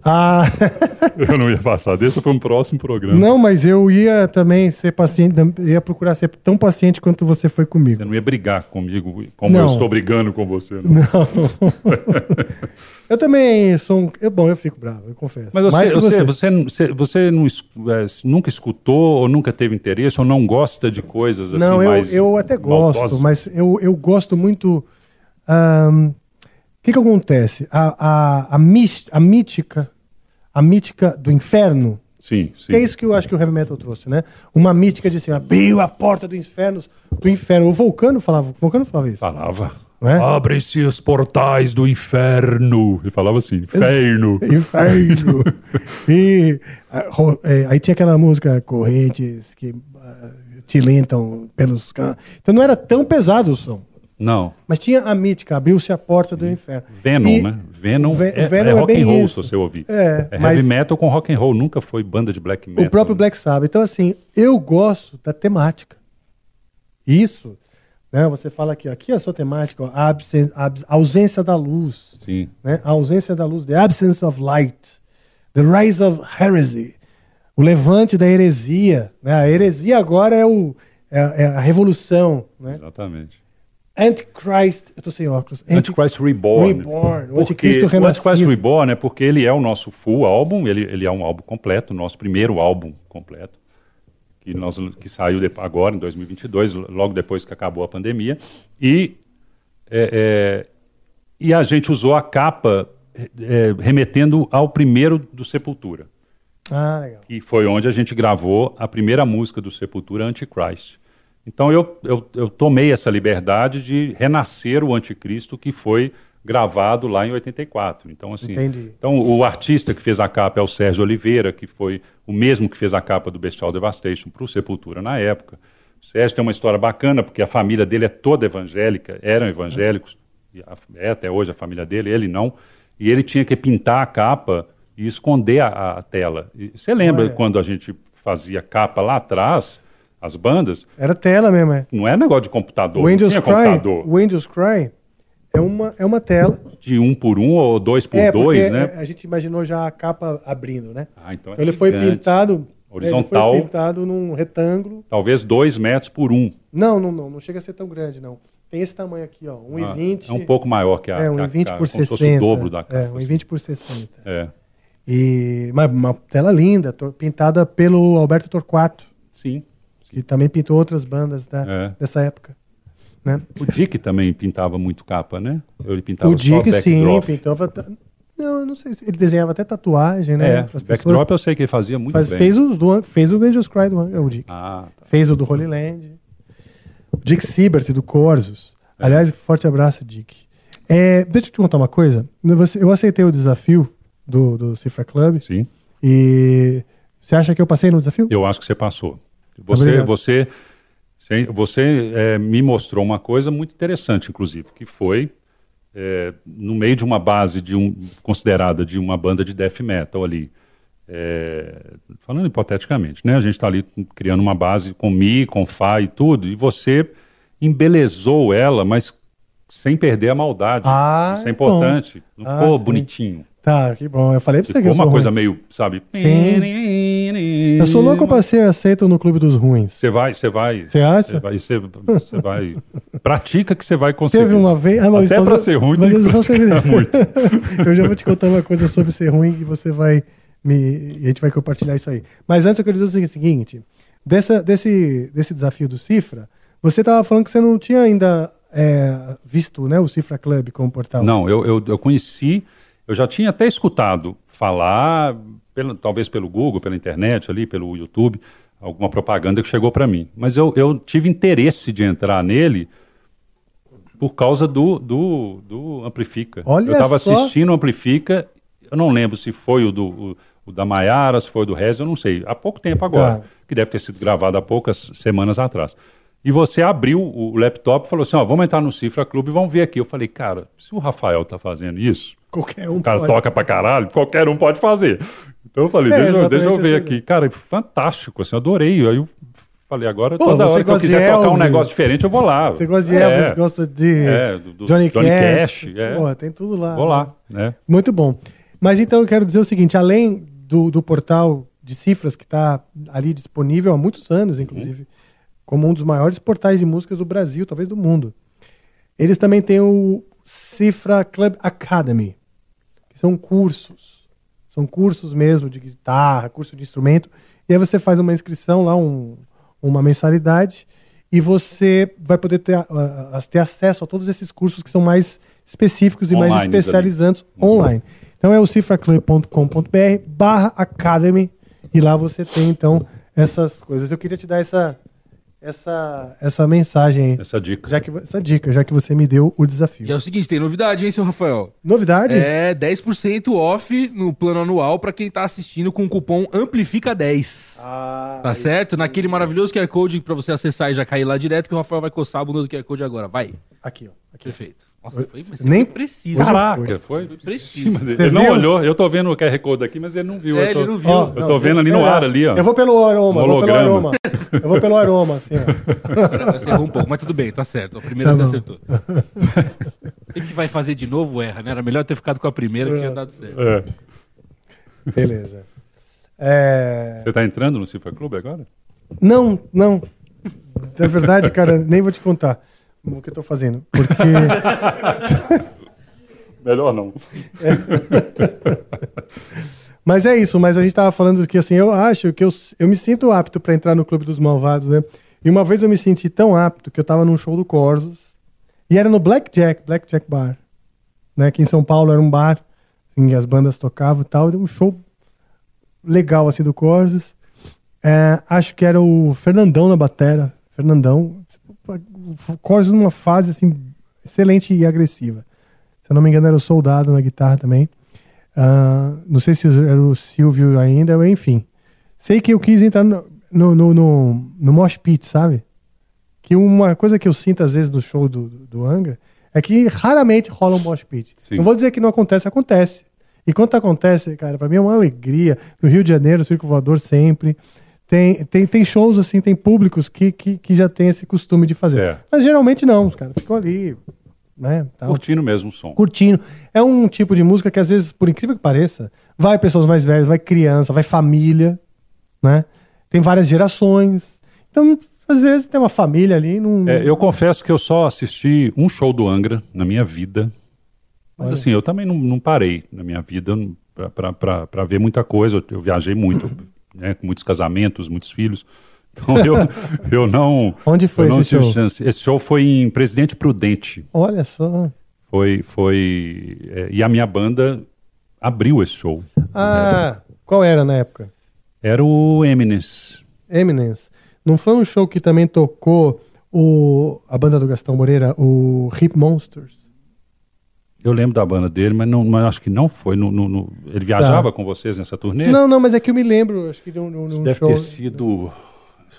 Ah, eu não ia passar. Deixa para um próximo programa. não, mas eu ia também ser paciente, ia procurar ser tão paciente quanto você foi comigo. Você não ia brigar comigo como Não. eu estou brigando com você. Não. Não. eu também sou um. Eu, bom, eu fico bravo, eu confesso. Mas você, você, você, você, você não é, nunca escutou ou nunca teve interesse ou não gosta de coisas assim Não, eu, eu até gosto, mas eu, eu gosto muito. O que, que acontece? A, a, a, a mítica, a mítica do inferno. Sim, sim. Que é isso que eu acho que o heavy metal trouxe, né? Uma mística de assim, abriu a porta do inferno, do inferno. O Vulcano falava, o Vulcano falava isso. Falava. É? Abre-se os portais do inferno. Ele falava assim, inferno. Inferno. e é, aí tinha aquela música Correntes que ah, tilintam pelos can... Então não era tão pesado o som. Não. Mas tinha a mítica, abriu-se a porta do inferno. Venom, E- né? Venom, o Ve- é, Venom é é rock and roll, isso. se você ouvir. É, É mas- heavy metal com rock and roll, nunca foi banda de black metal. O próprio Black Sabbath. Então, assim, eu gosto da temática. Isso, né? Você fala aqui, ó, aqui é a sua temática, ó, a, ausência da luz. Sim. Né? A ausência da luz, the absence of light, the rise of heresy, o levante da heresia. Né? A heresia agora é, o, é, a- é a revolução. Né? Exatamente. Antichrist, eu tô sem óculos. Anti- Antichrist Reborn. Reborn, o anticristo o Antichrist renascido. Reborn é porque ele é o nosso full álbum, ele, ele é um álbum completo, nosso primeiro álbum completo, que, nós, que saiu de- agora, em 2022, logo depois que acabou a pandemia. E, é, é, e a gente usou a capa é, remetendo ao primeiro do Sepultura, Ah, legal. que foi onde a gente gravou a primeira música do Sepultura, Antichrist. Então eu, eu, eu tomei essa liberdade de renascer o Anticristo que foi gravado lá em 84. Então, assim, Entendi. então o artista que fez a capa é o Sérgio Oliveira, que foi o mesmo que fez a capa do Bestial Devastation para o Sepultura na época. O Sérgio tem uma história bacana, porque a família dele é toda evangélica, eram evangélicos, é até hoje a família dele, ele não. E ele tinha que pintar a capa e esconder a, a tela. E você lembra Olha. quando a gente fazia capa lá atrás, as bandas? Era tela mesmo, é. Não é negócio de computador, O não tinha Cry, computador. o Angels Cry é uma, é uma tela. De um por um ou dois por é, dois, porque né? é, a gente imaginou já a capa abrindo, né? Ah, então é ele foi pintado Horizontal. Ele foi pintado num retângulo. Talvez dois metros por um. Não, não, não, não chega a ser tão grande, não. Tem esse tamanho aqui, ó, 1,20. Ah, é um pouco maior que a É, que a 1,20 capa, por como 60. se fosse o dobro da capa. É, 1,20 por 60. É. E uma, uma tela linda, pintada pelo Alberto Torquato, Sim. Que também pintou outras bandas da, É. dessa época. Né? O Dick também pintava muito capa, né? Ele pintava O Dick, só sim, pintava. ta- Não, eu não sei se ele desenhava até tatuagem, né? É, pras backdrop pessoas. eu sei que ele fazia muito Faz- bem. fez, o do, fez o Angels Cry do o Dick. Ah, tá. Fez o do Holy Land. O Dick Siebert do Corsos. É. Aliás, forte abraço, Dick. É, deixa eu te contar uma coisa. Eu aceitei o desafio do, do Cifra Club. Sim. E você acha que eu passei no desafio? Eu acho que você passou. Você, Obrigado. você, você, é, me mostrou uma coisa muito interessante, inclusive, que foi é, no meio de uma base de um, considerada de uma banda de death metal ali. É, falando hipoteticamente, né? A gente está ali criando uma base com Mi, com Fá e tudo, e você embelezou ela, mas sem perder a maldade. Ah, Isso é bom. importante. Não Ah, ficou sim. Tá, que bom. Eu falei pra você que eu sou uma coisa ruim. meio, sabe? Eu sou louco pra ser aceito no clube dos ruins. Você vai, você vai. Você acha? Você vai, você, vai. Pratica que você vai conseguir. Teve uma vez. Ah, mas Até então pra ser ruim, mas só você- praticar muito. eu já vou te contar uma coisa sobre ser ruim que você vai me- e a gente vai compartilhar isso aí. Mas antes eu queria dizer o seguinte: dessa, desse, desse desafio do Cifra, você estava falando que você não tinha ainda é, visto né, o Cifra Club como portal. Não, eu, eu, eu conheci, eu já tinha até escutado falar, pelo- talvez pelo Google, pela internet ali, pelo YouTube, alguma propaganda que chegou para mim. Mas eu, eu tive interesse de entrar nele por causa do, do, do Amplifica. Olha eu estava assistindo o Amplifica, eu não lembro se foi o do, o, o da Maiara, se foi o do Rez, eu não sei. Há pouco tempo agora, Tá. que deve ter sido gravado há poucas semanas atrás. E você abriu o laptop e falou assim: ó, vamos entrar no Cifra Clube e vamos ver aqui. Eu falei, cara, se o Rafael tá fazendo isso, Qualquer um o cara pode. toca pra caralho, qualquer um pode fazer. Então eu falei, É, deixa, deixa eu ver aqui. Cara, fantástico, assim, adorei. Aí eu falei, agora Pô, toda hora que eu quiser tocar um negócio diferente, eu vou lá. Você gosta de É, Elvis, gosta de É, do- do Johnny, Johnny Cash. Cash, é. Pô, tem tudo lá. Vou lá, né? Muito bom. Mas então eu quero dizer o seguinte: além do, do portal de cifras que está ali disponível há muitos anos, inclusive, como um dos maiores portais de músicas do Brasil, talvez do mundo, eles também têm o Cifra Club Academy, que são cursos. São cursos mesmo de guitarra, curso de instrumento. E aí você faz uma inscrição lá, um- uma mensalidade, e você vai poder ter, a- a- a- ter acesso a todos esses cursos que são mais específicos e mais Online, ali. especializantes online. Então é o cifraclub.com.br barra academy e lá você tem então essas coisas. Eu queria te dar essa essa essa mensagem aí. Essa dica. Já que, essa dica, já que você me deu o desafio. E é o seguinte, tem novidade, hein, seu Rafael? Novidade? É 10% off no plano anual pra quem tá assistindo com o cupom Amplifica10. Ah, Tá certo? Naquele maravilhoso QR Code pra você acessar e já cair lá direto que o Rafael vai coçar a bunda do QR Code agora. Vai. Aqui, ó. Aqui. Perfeito. Nossa, foi, mas Nem- foi preciso. Caraca, foi, Foi preciso. Você ele não viu? olhou, eu tô vendo o QR Code aqui, mas ele não viu. É, eu tô, ele não viu. Ó, Eu não, tô vendo ali no ar, ali, ó. Eu vou pelo aroma, eu vou pelo aroma. Eu vou pelo aroma, assim, ó. Agora Você errou um pouco, mas tudo bem, tá certo. A primeira Tá você bom. acertou. O que que vai fazer de novo, erra, né? Era melhor ter ficado com a primeira que tinha dado certo. É. Beleza. É... Você tá entrando no Cifra Clube agora? Não, não. Na verdade, cara, nem vou te contar o que eu tô fazendo. Porque. Melhor não. Mas é isso, mas a gente tava falando que assim, eu acho que eu, eu me sinto apto para entrar no Clube dos Malvados, né? E uma vez eu me senti tão apto que eu tava num show do Corsos e era no Blackjack, Blackjack Bar, né? Aqui em São Paulo era um bar, assim, as bandas tocavam e tal, e um show legal assim do Corsos. É, acho que era o Fernandão na batera, Fernandão, Corsos numa fase assim excelente e agressiva. Se eu não me engano era o Soldado na guitarra também. Ah, não sei se era o Silvio ainda, enfim. Sei que eu quis entrar no, no, no, no, no Mosh Pit, sabe? Que uma coisa que eu sinto às vezes no show do, do, Angra é que raramente rola um Mosh Pit. Sim. Não vou dizer que não acontece, acontece. E quando acontece, cara, pra mim é uma alegria. No Rio de Janeiro, Circo Voador sempre. Tem, tem, tem shows assim, tem públicos que, que, que já tem esse costume de fazer. É. Mas geralmente não, os caras ficam ali, né? tal Curtindo mesmo o som. curtindo. É um tipo de música que às vezes, por incrível que pareça, vai pessoas mais velhas, vai criança, vai família, né? Tem várias gerações. Então, às vezes tem uma família ali, não. É, eu confesso que eu só assisti um show do Angra na minha vida. Mas Olha. assim, eu também não, não parei na minha vida para ver muita coisa. Eu, eu viajei muito, né, com muitos casamentos, muitos filhos. Então eu, eu não. Onde foi não esse show? chance. Esse show foi em Presidente Prudente. Olha só. Foi, foi, é, e a minha banda abriu esse show. Ah, qual era na época? Era o Eminence. Eminence. Não foi um show que também tocou o, a banda do Gastão Moreira, o Hip Monsters? Eu lembro da banda dele, mas, não, mas acho que não foi. No, no- no- ele viajava com vocês nessa turnê? Não, não, mas é que eu me lembro, acho que de um, de um- de Deve show. ter sido.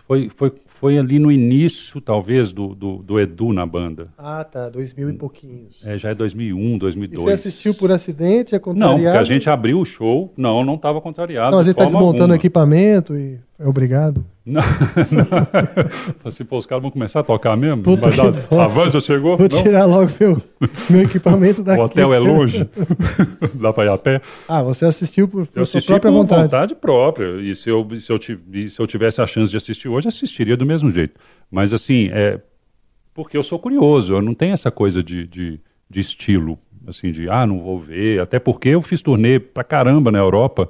Foi, foi, foi ali no início, talvez, do, do, do Edu na banda. Ah, tá, dois mil e pouquinhos. É, já é 2001, E 2002. você assistiu por acidente, é Não, contrariado? porque a gente abriu o show. Não, não estava contrariado. Não, às vezes tá forma desmontando alguma. equipamento e é obrigado. Não, não. Assim, pô, os caras vão começar a tocar mesmo? Puta Vai dar... bosta. A van já chegou? Vou Não? tirar logo meu, meu equipamento daqui. O hotel é longe? Dá pra ir a pé? Ah, você assistiu por, por Eu sua própria por vontade. vontade. própria. E se eu, se, eu tiv- se eu tivesse a chance de assistir hoje, assistiria do mesmo jeito. Mas assim, é porque eu sou curioso, eu não tenho essa coisa de, de, de estilo, assim, de ah, não vou ver. Até porque eu fiz turnê pra caramba na Europa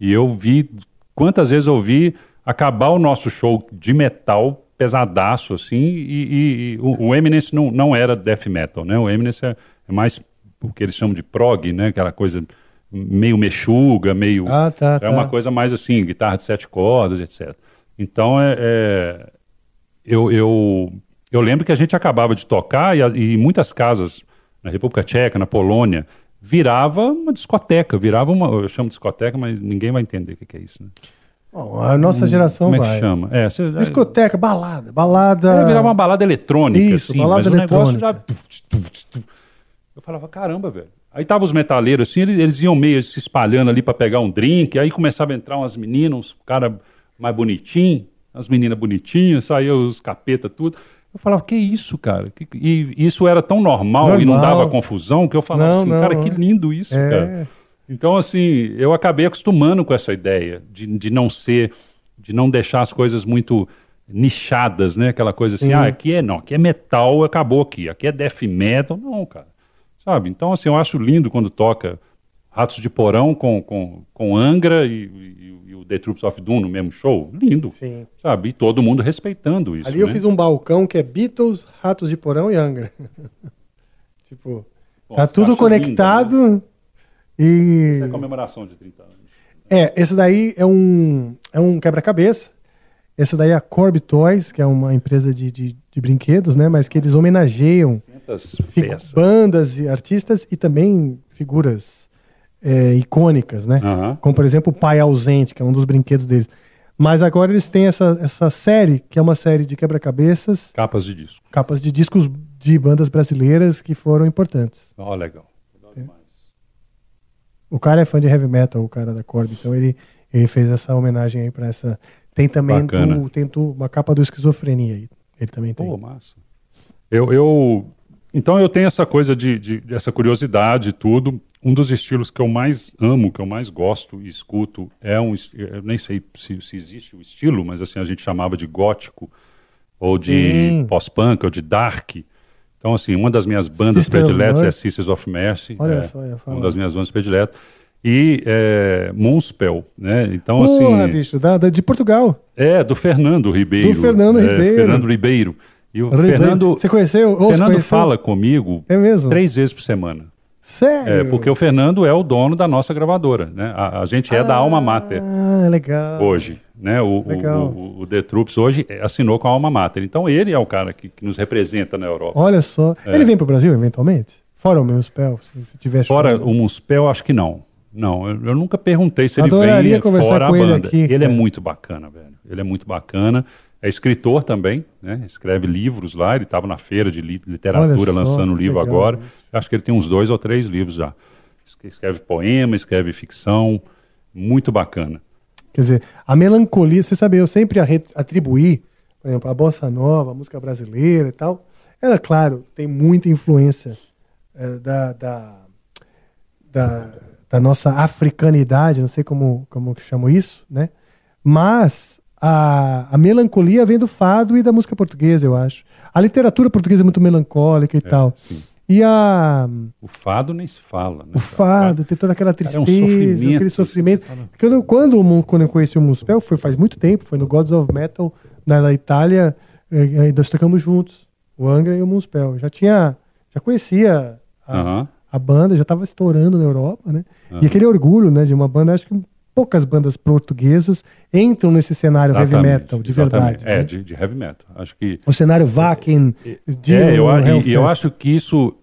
E eu vi, quantas vezes eu vi acabar o nosso show de metal pesadaço, assim, e, e- e o, o Eminence não, não era death metal, né? O Eminence é, é mais o que eles chamam de prog, né? Aquela coisa meio mexuga, meio... Ah, tá, é tá. uma coisa mais assim, guitarra de sete cordas, etc. Então, é, é- eu, eu, eu lembro que a gente acabava de tocar e, e muitas casas na República Tcheca, na Polônia, virava uma discoteca, virava uma... Eu chamo de discoteca, mas ninguém vai entender o que, que é isso, né? Bom, a nossa geração Como é que vai. chama? É, Discoteca, balada, balada. é, virava uma balada eletrônica, Isso, assim, balada mas o negócio já... eletrônica. Eu falava, caramba, velho. Aí tava os metaleiros, assim, eles, eles iam meio se espalhando ali para pegar um drink, aí começava a entrar umas meninas, uns cara mais bonitinho, as meninas bonitinhas, saíam os capeta, tudo. Eu falava, que isso, cara? E isso era tão normal, e não Normal. dava confusão, que eu falava Não, assim, não, cara, que é. lindo isso, É. cara. Então, assim, eu acabei acostumando com essa ideia de, de não ser, de não deixar as coisas muito nichadas, né? Aquela coisa assim, Sim. ah, aqui é não, aqui é metal, acabou aqui, aqui é death metal, não, cara. Sabe? Então, assim, eu acho lindo quando toca Ratos de Porão com, com, com Angra e, e- The Troops of Doom no mesmo show. Lindo. Sim. Sabe? E todo mundo respeitando isso. Ali eu né? fiz um balcão que é Beatles, Ratos de Porão e Angra. tipo, Bom, tá tudo conectado lindas, né? e... Isso é comemoração de 30 anos. É, esse daí é um, é um quebra-cabeça. Esse daí é a Corby Toys, que é uma empresa de, de, de brinquedos, né? Mas que eles homenageiam 500 figu- peças. bandas e artistas e também figuras é, icônicas, né? Aham. Como, por exemplo, o Pai Ausente, que é um dos brinquedos deles. Mas agora eles têm essa, essa série, que é uma série de quebra-cabeças, Capas de disco. capas de discos de bandas brasileiras que foram importantes. Ó, legal. O cara é fã de heavy metal, o cara da Corby, então ele, ele fez essa homenagem aí pra essa. Tem também do, tem do- uma capa do esquizofrenia aí. Ele também tem. Pô, massa. Eu, eu, então eu tenho essa coisa de, de, essa curiosidade e tudo. Um dos estilos que eu mais amo, que eu mais gosto e escuto é um, eu nem sei se, se existe o estilo, mas assim a gente chamava de gótico ou de pós-punk ou de dark. Então assim, uma das minhas bandas Sister of prediletas é. Sisters of Mercy. Olha é, só, ia falar. uma das minhas bandas prediletas. E é, Moonspell, né? Então Porra, assim, bicho, da, da- de Portugal. é, do Fernando Ribeiro. Do Fernando É, Ribeiro. Fernando Ribeiro. E o Ribeiro. Fernando, Você conheceu? Fernando conheceu? fala comigo É mesmo? três vezes por semana. Sério? É, porque o Fernando é o dono da nossa gravadora, né? A, a gente é da Alma Mater Ah, legal. hoje, né? O, o- Legal. o, o The Troops hoje assinou com a Alma Mater. Então ele é o cara que, que nos representa na Europa. Olha só. É. Ele vem pro Brasil eventualmente? Fora o meu spell, se, se tiver Fora o Muspel, acho que não. Não, eu, eu nunca perguntei se ele Adoraria vem conversar fora a com ele banda. aqui, ele é muito bacana, velho. Ele é muito bacana. É escritor também, né? Escreve livros lá. Ele estava na feira de li- literatura só, lançando um livro legal, agora. Acho que ele tem uns dois ou três livros já. Es- Escreve poema, escreve ficção. Muito bacana. Quer dizer, a melancolia, você sabe, eu sempre atribuí, por exemplo, a bossa nova, a música brasileira e tal. Ela, claro, tem muita influência eh, da, da, da, da nossa africanidade, não sei como, como que chamo isso, né? Mas a, a melancolia vem do fado e da música portuguesa, eu acho. A literatura portuguesa é muito melancólica e tal. sim. E a, O fado nem se fala, né? o fado, tem toda aquela Cara, é um tristeza, sofrimento, aquele sofrimento. fala. Quando, quando, quando eu conheci o Muspel, foi faz muito tempo, foi no Gods of Metal, na, na Itália, eh, eh, nós tocamos juntos, o Angra e o Muspel. Já tinha, já conhecia a, Aham. a banda, já estava estourando na Europa, né? Aham. E aquele orgulho, né, de uma banda, acho que poucas bandas portuguesas entram nesse cenário heavy Exatamente, metal, de exatamente. verdade. É, né? de, de heavy metal. Acho que O cenário Vakin, de É, eu, e- eu acho que isso,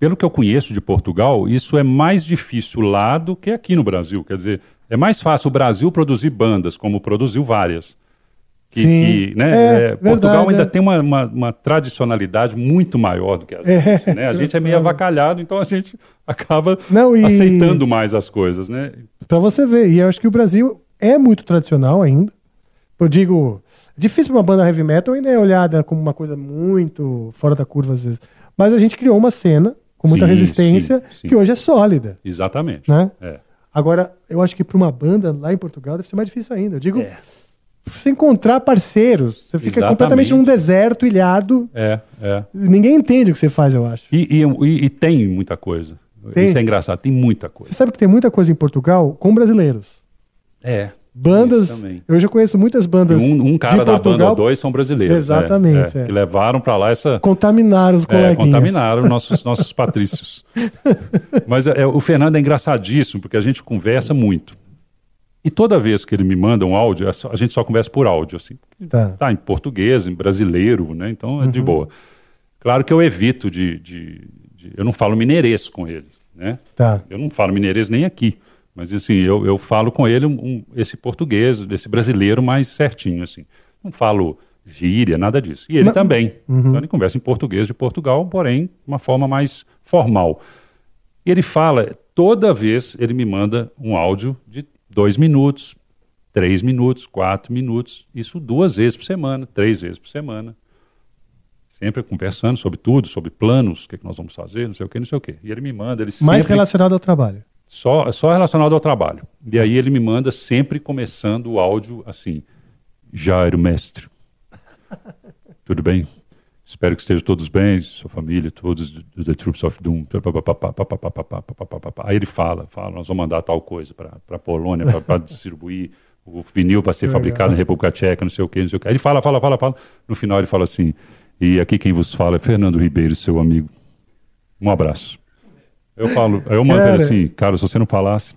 pelo que eu conheço de Portugal, isso é mais difícil lá do que aqui no Brasil. Quer dizer, é mais fácil o Brasil produzir bandas, como produziu várias. Que, Sim. que, né, É, é, Portugal verdade, ainda é. tem uma, uma, uma tradicionalidade muito maior do que a É, gente. Né? A gente é meio avacalhado, então a gente acaba Não, e- aceitando mais as coisas. Né? Pra você ver. E eu acho que o Brasil é muito tradicional ainda. Eu digo, difícil uma banda heavy metal ainda é olhada como uma coisa muito fora da curva às vezes. Mas a gente criou uma cena com muita Sim, resistência sim, sim. que hoje é sólida, Exatamente. né? É. Agora, eu acho que para uma banda lá em Portugal deve ser mais difícil ainda. Eu digo, É. você encontrar parceiros, você fica Exatamente. completamente num deserto ilhado, É, é. ninguém entende o que você faz, eu acho. E, e- e- tem muita coisa. Tem. Isso é engraçado, tem muita coisa. Você sabe que tem muita coisa em Portugal com brasileiros. É. Bandas. Eu já conheço muitas bandas. um, um cara de da banda Portugal, ou dois são brasileiros. Exatamente, é, é, é. Que levaram pra lá essa. Contaminaram os É, coleguinhas. contaminaram nossos, nossos patrícios. Mas é, o Fernando é engraçadíssimo, porque a gente conversa muito. E toda vez que ele me manda um áudio, é a gente só conversa por áudio, assim. Tá. Tá em português, em brasileiro, né? Então é de Uhum. boa. Claro que eu evito de, de- de- Eu não falo mineirês com ele, né? Tá. Eu não falo mineirês nem aqui. Mas assim, eu, eu falo com ele um- um- esse português, esse brasileiro mais certinho, assim. Não falo gíria, nada disso. E ele Mas- também. Uhum. Então ele conversa em português de Portugal, porém, de uma forma mais formal. E ele fala, toda vez ele me manda um áudio de dois minutos, três minutos, quatro minutos. Isso duas vezes por semana, três vezes por semana. Sempre conversando sobre tudo, sobre planos, o que, que nós vamos fazer, não sei o que, não sei o que. E ele me manda, ele Mais sempre... relacionado ao trabalho. Só, só relacionado ao trabalho. E aí ele me manda sempre começando o áudio assim: Jairo Mestre. Tudo bem? Espero que estejam todos bem, sua família, todos do The Troops of Doom. Aí ele fala, fala, nós vamos mandar tal coisa para a Polônia para distribuir. O vinil vai ser fabricado na República Tcheca, não sei o quê, não sei o quê. Aí ele fala, fala, fala, fala. No final ele fala assim: e aqui quem vos fala é Fernando Ribeiro, seu amigo. Um abraço. Eu falo, eu mando ele Cara. assim, cara, se você não falasse,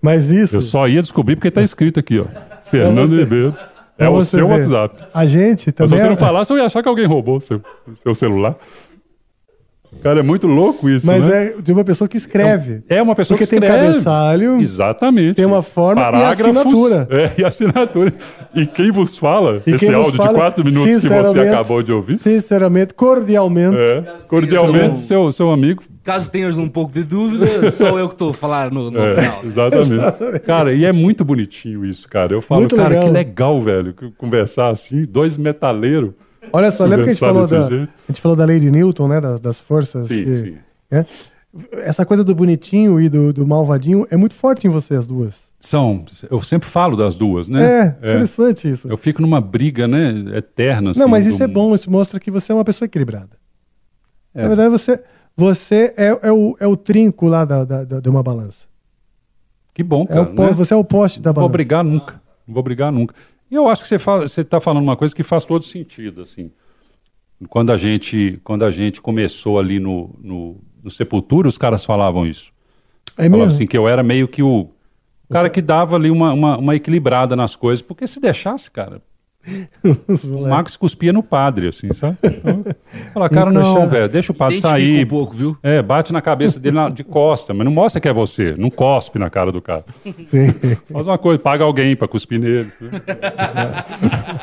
Mas isso. eu só ia descobrir porque tá escrito aqui, ó. Fernando Ribeiro. É o você seu ver. WhatsApp. A gente Mas também. se você não é- falasse, eu ia achar que alguém roubou o seu, seu celular. Cara, é muito louco isso, Mas né? é de uma pessoa que escreve. É uma pessoa Porque que tem escreve. cabeçalho, Exatamente. tem uma forma e Parágrafos, assinatura. É, e assinatura. E quem vos fala, E esse quem vos áudio fala, de quatro minutos que você acabou de ouvir, Sinceramente, cordialmente. é, cordialmente, seu, seu amigo. Caso tenhas um pouco de dúvida, sou eu que estou a falar no, no É, final. exatamente. Cara, e é muito bonitinho isso, cara. Eu falo, Muito cara, legal. que legal, velho, conversar assim, dois metaleiros. Olha só, lembra que a gente falou da, jeito. a gente falou da lei de Newton, né? Das, das forças. Sim, que- sim. né? Essa coisa do bonitinho e do, do malvadinho é muito forte em você, as duas. São, eu sempre falo das duas, né? É, interessante isso. Eu fico numa briga, né, eterna. assim, Não, mas isso do- é bom, isso mostra que você é uma pessoa equilibrada. É. Na verdade, você, você é, é o, é o trinco lá da, da- da- de uma balança. Que bom, É cara. o po- né? Você é o poste da Não vou balança. brigar nunca. Não vou brigar nunca. E eu acho que você fala, está falando uma coisa que faz todo sentido, assim. Quando a gente, quando a gente começou ali no, no, no Sepultura, os caras falavam isso. É Falavam mesmo? assim que eu era meio que o cara que dava ali uma, uma, uma equilibrada nas coisas, porque se deixasse, cara, o. Max cuspia no padre, assim, sabe? Então, fala, cara, não, velho, deixa o padre Identifica sair. um pouco, viu? É, bate na cabeça dele na- de costa, mas não mostra que é você, não cospe na cara do cara. Sim. Faz uma coisa, paga alguém pra cuspir nele.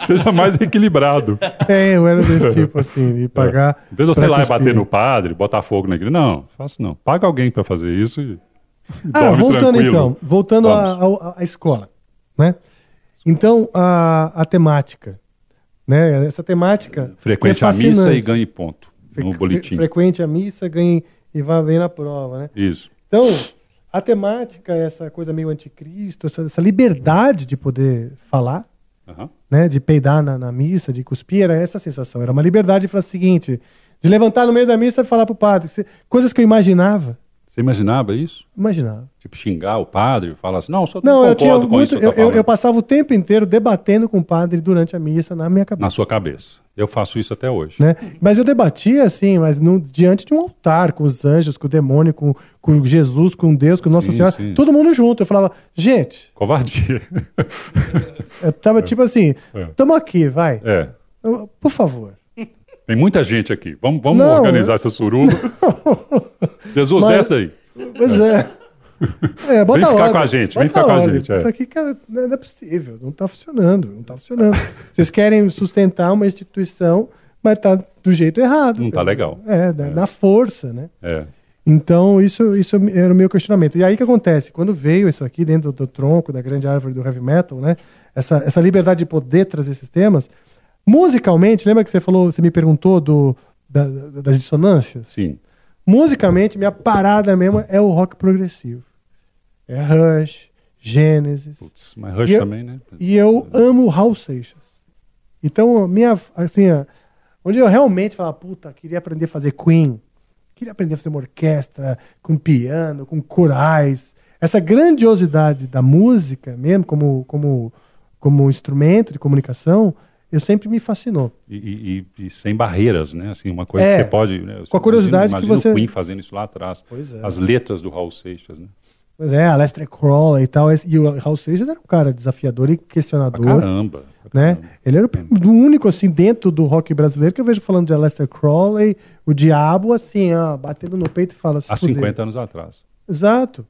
Seja mais equilibrado. É, eu era desse tipo, assim, de pagar. Em vez de você ir lá e cuspir. bater no padre, botar fogo na igreja. Não, faço não. Paga alguém pra fazer isso e. Ah, voltando tranquilo. então, voltando à escola, né? Então, a, a temática, né? Essa temática Frequente é a missa e ganhe ponto no boletim. Frequente a missa, ganhe e vá bem na prova, né? Isso. Então, a temática é essa coisa meio anticristo, essa, essa liberdade de poder falar, Aham. né? De peidar na, na missa, de cuspir, era essa a sensação. Era uma liberdade de falar o seguinte, de levantar no meio da missa e falar pro padre, se- coisas que eu imaginava, Você imaginava isso? imaginava. Tipo, xingar o padre, falar assim, não, só Não, eu concordo tinha com muito. isso Eu, tá eu, eu passava o tempo inteiro debatendo com o padre durante a missa na minha cabeça. Na sua cabeça. Eu faço isso até hoje. Né? Mas eu debatia assim, mas no, diante de um altar, com os anjos, com o demônio, com, com Jesus, com Deus, com Nossa Sim, Senhora, sim. todo mundo junto. Eu falava, gente, Covardia. eu tava tipo assim, É. tamo aqui, vai. É. Eu- Por favor. Tem muita gente aqui. Vamos, vamos Não, organizar eu- essa suruba. Jesus, Mas- desce aí. Pois é. É, bota Vem ficar com a gente, vem bota ficar com a gente, é. Isso aqui, cara, não é possível, não tá funcionando, não tá funcionando. Vocês querem sustentar uma instituição, mas tá do jeito errado. Não tá legal. É, na, na força, né? É. Então, isso, isso era o meu questionamento. E aí o que acontece? Quando veio isso aqui dentro do, do tronco, da grande árvore do heavy metal, né? Essa, essa liberdade de poder trazer esses temas, musicalmente, lembra que você falou, você me perguntou do, da- da- das dissonâncias? Sim. Musicalmente, minha parada mesmo é o rock progressivo. É Rush, Gênesis. Putz, mas Rush eu- também, né? E eu amo Raul Seixas. Então, minha, assim, ó, onde eu realmente falo, puta, queria aprender a fazer Queen, queria aprender a fazer uma orquestra com piano, com corais, essa grandiosidade da música mesmo, como, como, como instrumento de comunicação, eu sempre me fascinou. E, e- e- sem barreiras, né? Assim, uma coisa É, que você pode. né? Você com a curiosidade imagina, que imagina você- o Queen fazendo isso lá atrás. Pois é. As letras do Raul Seixas, né? Pois é, Aleister Crowley e tal. E o Raul Seixas era um cara desafiador e Pra questionador. caramba. pra né? caramba. Ele era o único, assim, dentro do rock brasileiro que eu vejo falando de Aleister Crowley, o diabo, assim, ó, batendo no peito e fala... "Se Há fuder." 50 anos atrás. Exato.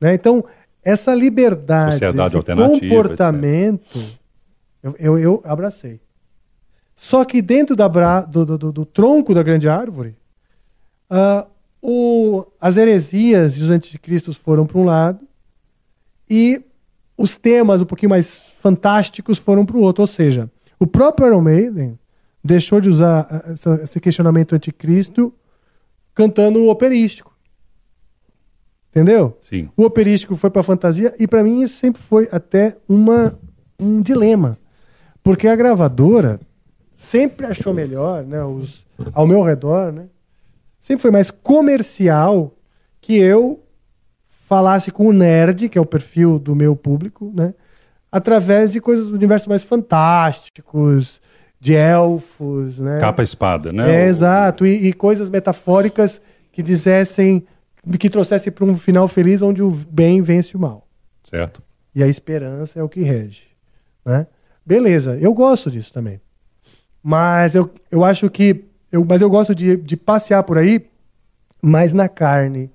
Né? Então, essa liberdade, Sociedade esse comportamento, eu, eu, eu abracei. Só que dentro da do, do- do- do tronco da grande árvore, ah, o- as heresias e os anticristos foram para um lado e os temas um pouquinho mais fantásticos foram para o outro. Ou seja, o próprio Iron Maiden deixou de usar ah, essa- esse questionamento anticristo cantando o operístico. Entendeu? Sim. O operístico foi para fantasia e para mim isso sempre foi até uma, um dilema. Porque a gravadora sempre achou melhor, né, os, ao meu redor, né, sempre foi mais comercial que eu falasse com o nerd, que é o perfil do meu público, né, através de coisas do universo mais fantásticos, de elfos, né? Capa espada, né? É, exato. E, e coisas metafóricas que dissessem, que trouxessem para um final feliz onde o bem vence o mal. Certo. E a esperança é o que rege. Né? Beleza, eu gosto disso também. Mas eu, eu acho que. Eu, mas eu gosto de, de passear por aí mais na carne,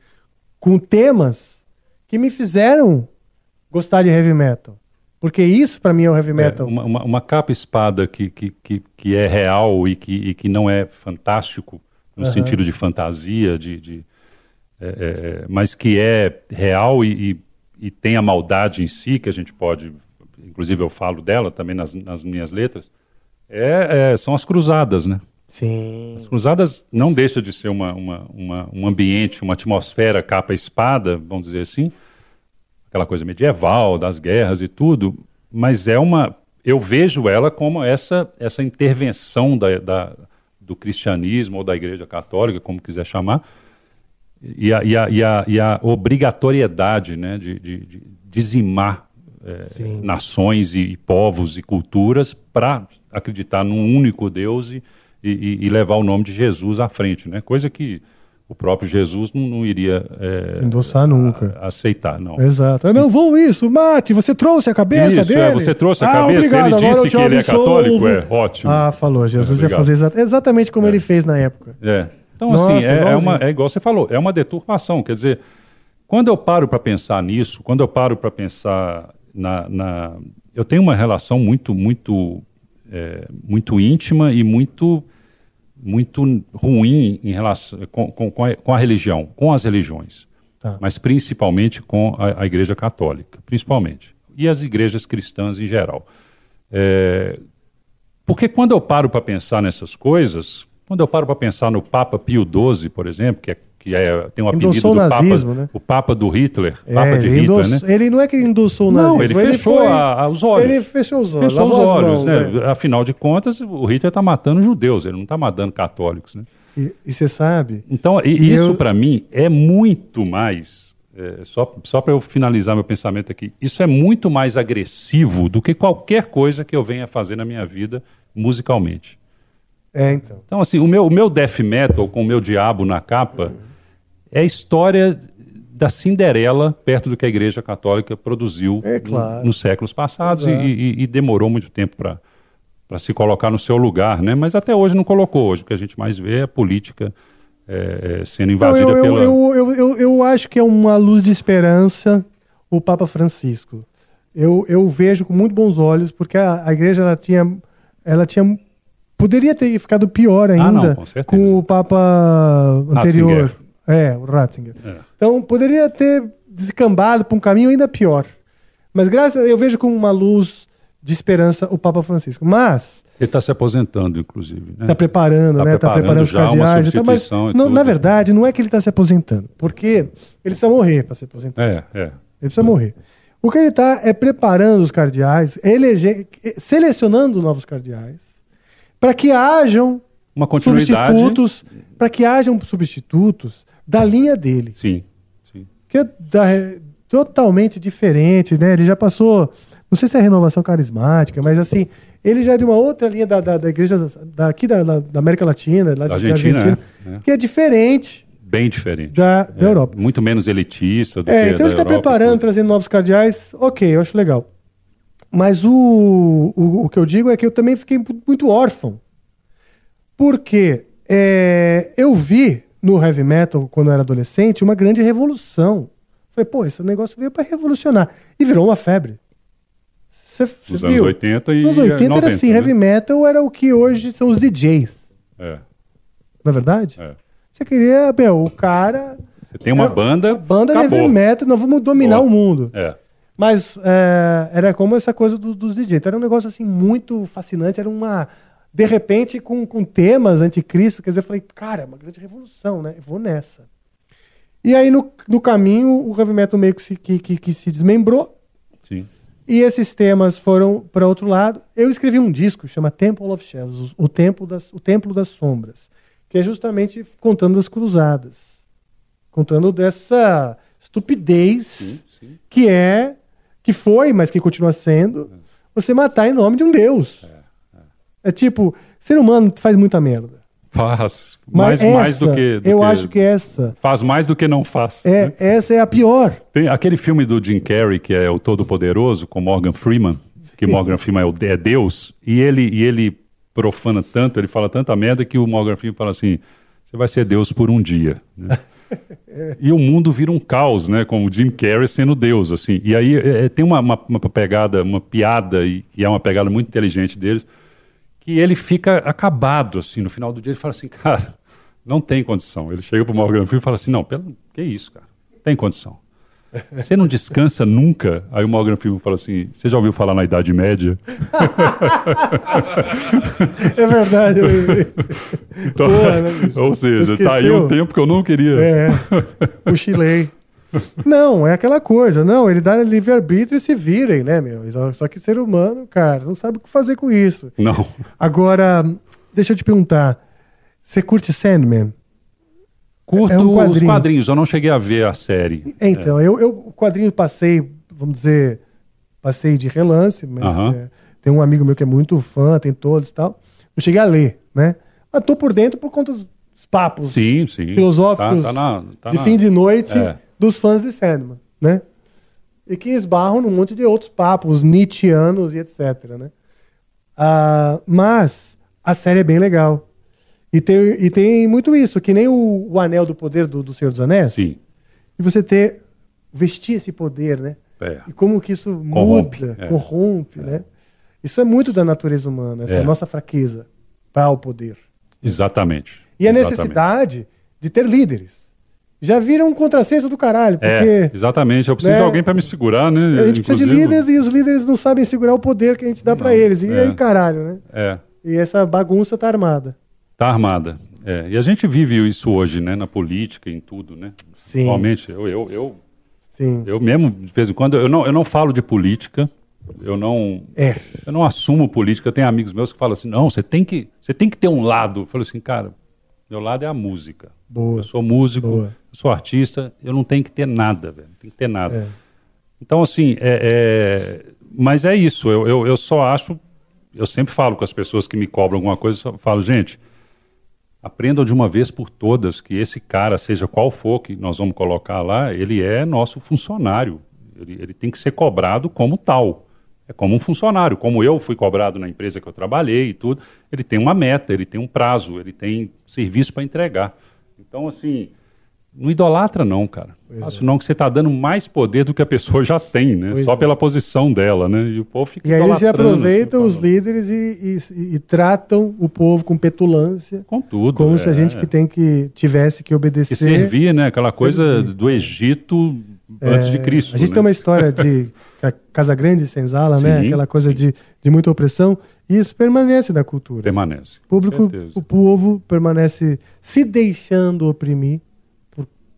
com temas que me fizeram gostar de heavy metal. Porque isso, para mim, é o heavy É, metal. uma, uma- uma capa espada que, que, que, que é real e que, e que não é fantástico no Aham. sentido de fantasia, de, de- é, é, mas que é real e, e, e tem a maldade em si, que a gente pode, inclusive eu falo dela também nas, nas minhas letras, é, é, são as cruzadas, né? Sim. As cruzadas não deixa de ser uma, uma, uma- um ambiente, uma atmosfera capa-espada, vamos dizer assim, aquela coisa medieval, das guerras e tudo, mas é uma. Eu vejo ela como essa, essa intervenção da, da- do cristianismo ou da Igreja Católica, como quiser chamar, e a, e a, e a, e a obrigatoriedade né, de, de- de dizimar Sim. nações e, e povos e culturas para acreditar num único Deus e, e, e levar o nome de Jesus à frente, né? coisa que o próprio Jesus não, não iria eh, Endossar nunca. a- aceitar, não. Exato. Ah, Não, vou isso, mate, você trouxe a cabeça Isso, dele. é, você trouxe a ah, cabeça, obrigado, ele disse eu que ele é católico, é, ótimo. Ah, falou, Jesus É, ia obrigado. fazer exa- exatamente como ele fez na época. É. Então, Nossa, assim, é, é, uma, é igual você falou, é uma deturpação. Quer dizer, quando eu paro para pensar nisso, quando eu paro para pensar na, na- Eu tenho uma relação muito, muito, é, muito íntima e muito, muito ruim em relação com, com, com, a, com a religião, com as religiões. Tá. Mas principalmente com a, a Igreja Católica, principalmente. E as igrejas cristãs em geral. É, porque quando eu paro para pensar nessas coisas, quando eu paro para pensar no Papa Pio XII, por exemplo, que, é, que é, tem o apelido do nazismo, Papa, né? o Papa do Hitler, É, Papa de ele, Hitler, né? ele não é que ele endossou o Não, nazismo. ele fechou foi- a- a- os olhos. Ele fechou os olhos. Fechou os olhos, mãos, né? é. Afinal de contas, o Hitler está matando judeus, ele não está matando católicos, né? E você sabe? Então, e- E isso eu- para mim é muito mais. é, só só para eu finalizar meu pensamento aqui, isso é muito mais agressivo do que qualquer coisa que eu venha fazer na minha vida musicalmente. É, então. Então, assim, o meu, o meu death metal com o meu diabo na capa é a história da Cinderela perto do que a Igreja Católica produziu É claro. no- nos séculos passados e, Exato. e- e demorou muito tempo para se colocar no seu lugar, né? Mas até hoje não colocou. Hoje o que a gente mais vê é a política é, é, sendo Não, invadida eu, eu, pela... eu, eu, eu, eu acho que é uma luz de esperança o Papa Francisco. Eu, eu vejo com muito bons olhos, porque a, a igreja ela tinha, ela tinha. Poderia ter ficado pior ainda Ah, não, com com o Papa anterior. Ratzinger. É, o Ratzinger. É. Então poderia ter descambado para um caminho ainda pior. Mas graças a eu vejo com uma luz de esperança o Papa Francisco. Mas Ele está se aposentando, inclusive. Né? Está preparando, Tá né? Está preparando preparando os cardeais. e tal, mas não- na verdade, não é que ele está se aposentando, porque ele precisa morrer para se aposentar. É, é. Ele precisa morrer. O que ele está é preparando os cardeais, elege- selecionando novos cardeais, para que hajam Uma continuidade. substitutos, para que hajam substitutos da linha dele. Sim, sim. Que é da, totalmente diferente, né? Ele já passou, não sei se é renovação carismática, mas assim, ele já é de uma outra linha da, da, da igreja daqui da, da, América Latina, lá Da de- da Argentina, é, é. que é diferente Bem diferente. da, da É, Europa. Muito menos elitista do É, que então ele está preparando, tudo. trazendo novos cardeais, ok, eu acho legal. Mas o, o, o que eu digo é que eu também fiquei mu- muito órfão. Porque é, eu vi no heavy metal, quando eu era adolescente, uma grande revolução. Falei, pô, esse negócio veio para revolucionar. E virou uma febre. Você Nos você anos viu? 80 e Nos 80 90, era assim, né? heavy metal era o que hoje são os DJs. É, Não é verdade? é. Você queria, meu, o cara. Você tem uma Era- banda, Banda de acabou. heavy metal, nós vamos dominar Boa. o mundo. É. Mas é, era como essa coisa do- dos DJs. Então, era um negócio assim muito fascinante. Era uma. De repente, com, com temas anticristo. Quer dizer, eu falei, cara, é uma grande revolução, né? Eu vou nessa. E aí, no, no caminho, o heavy metal meio que se, que, que, que se desmembrou. Sim. E esses temas foram para outro lado. Eu escrevi um disco chama Temple of Shadows, o Templo das, o Templo das Sombras, que é justamente contando das cruzadas, contando dessa estupidez que é, que foi, mas que continua sendo, você matar em nome de um Deus. É, tipo, ser humano faz muita merda. Faz. Mas mais, mais essa, do que. do eu que- acho que essa Faz mais do que não faz. é, essa é a pior. Tem aquele filme do Jim Carrey, que é o Todo-Poderoso, com Morgan Freeman, que Morgan Freeman é, é Deus, e ele, e ele profana tanto, ele fala tanta merda que o Morgan Freeman fala assim: você vai ser Deus por um dia. né? e o mundo vira um caos, né? Com o Jim Carrey sendo Deus, assim. E aí é, é, tem uma, uma, uma pegada, uma piada, e que é uma pegada muito inteligente deles, que ele fica acabado, assim, no final do dia ele fala assim, cara, não tem condição. Ele chega pro Morgan Freeman e fala assim, não, pelo, que isso, cara, tem condição. Você não descansa nunca? Aí o Morgan Freeman fala assim, você já ouviu falar na Idade Média? É verdade. Então, Boa, né, ou seja, tá aí um tempo que eu não queria. É, cochilei. Não, é aquela coisa. Não, ele dá livre-arbítrio e se virem, né, meu? Só- que ser humano, cara, não sabe o que fazer com isso. Não. Agora, deixa eu te perguntar. Você curte Sandman? Curto É um os quadrinho. quadrinhos, eu não cheguei a ver a série. Então, eu, eu o quadrinho passei, vamos dizer, passei de relance, mas Aham. é, tem um amigo meu que é muito fã, tem todos e tal. Não cheguei a ler, né? Mas tô por dentro por conta dos papos Sim, sim. filosóficos Tá- tá na- tá de na- fim de noite É. dos fãs de Sandman, né? E que esbarram num monte de outros papos nietzschianos e etc, né? Ah, mas a série é bem legal. E tem, e tem muito isso, que nem o, o Anel do Poder do, do Senhor dos Anéis. Sim. E você ter, vestir esse poder, né? É. E como que isso Corrompe, muda, é. corrompe, né? Isso é muito da natureza humana, essa É. nossa fraqueza para o poder. Exatamente. E a Exatamente. necessidade de ter líderes. Já viram um contrassenso do caralho, É, porque exatamente. Eu preciso né, de alguém para me segurar, né? a gente precisa de Inclusive, líderes e os líderes não sabem segurar o poder que a gente dá para eles. E é. aí, caralho, né? É, E essa bagunça tá armada. tá armada. É, e a gente vive isso hoje, né? Na política, em tudo, né? Sim. Atualmente, eu, eu, eu, Sim. eu mesmo, de vez em quando, eu não, eu não falo de política, eu não, É. eu não assumo política. Tem amigos meus que falam assim, não, você tem que, você tem que ter um lado. Eu falo assim, cara, meu lado é a música. Boa. Eu sou músico, Boa. eu sou artista, eu não tenho que ter nada, velho. Não tem que ter nada. É. Então, assim, é, é- mas é isso. Eu, eu, eu só acho. Eu sempre falo com as pessoas que me cobram alguma coisa, eu falo, gente, aprendam de uma vez por todas que esse cara, seja qual for que nós vamos colocar lá, ele é nosso funcionário. Ele, ele tem que ser cobrado como tal. É como um funcionário, como eu fui cobrado na empresa que eu trabalhei e tudo. Ele tem uma meta, ele tem um prazo, ele tem serviço para entregar. Então, assim, não idolatra não, cara. Faço não que você está dando mais poder do que a pessoa já tem, né? Pois Só é. pela posição dela, né? E o povo fica E aí eles aproveitam assim, os líderes e, e- e tratam o povo com petulância. Com tudo. Como se a é. gente que tem que tivesse que Que obedecer. servir, né? Aquela coisa Servir. do Egito antes de É, Cristo. A gente né? tem uma história de Ca- Casa Grande e Senzala, né? Sim, Aquela coisa de, de muita opressão. E isso permanece na cultura. Permanece. O público, o povo permanece se deixando oprimir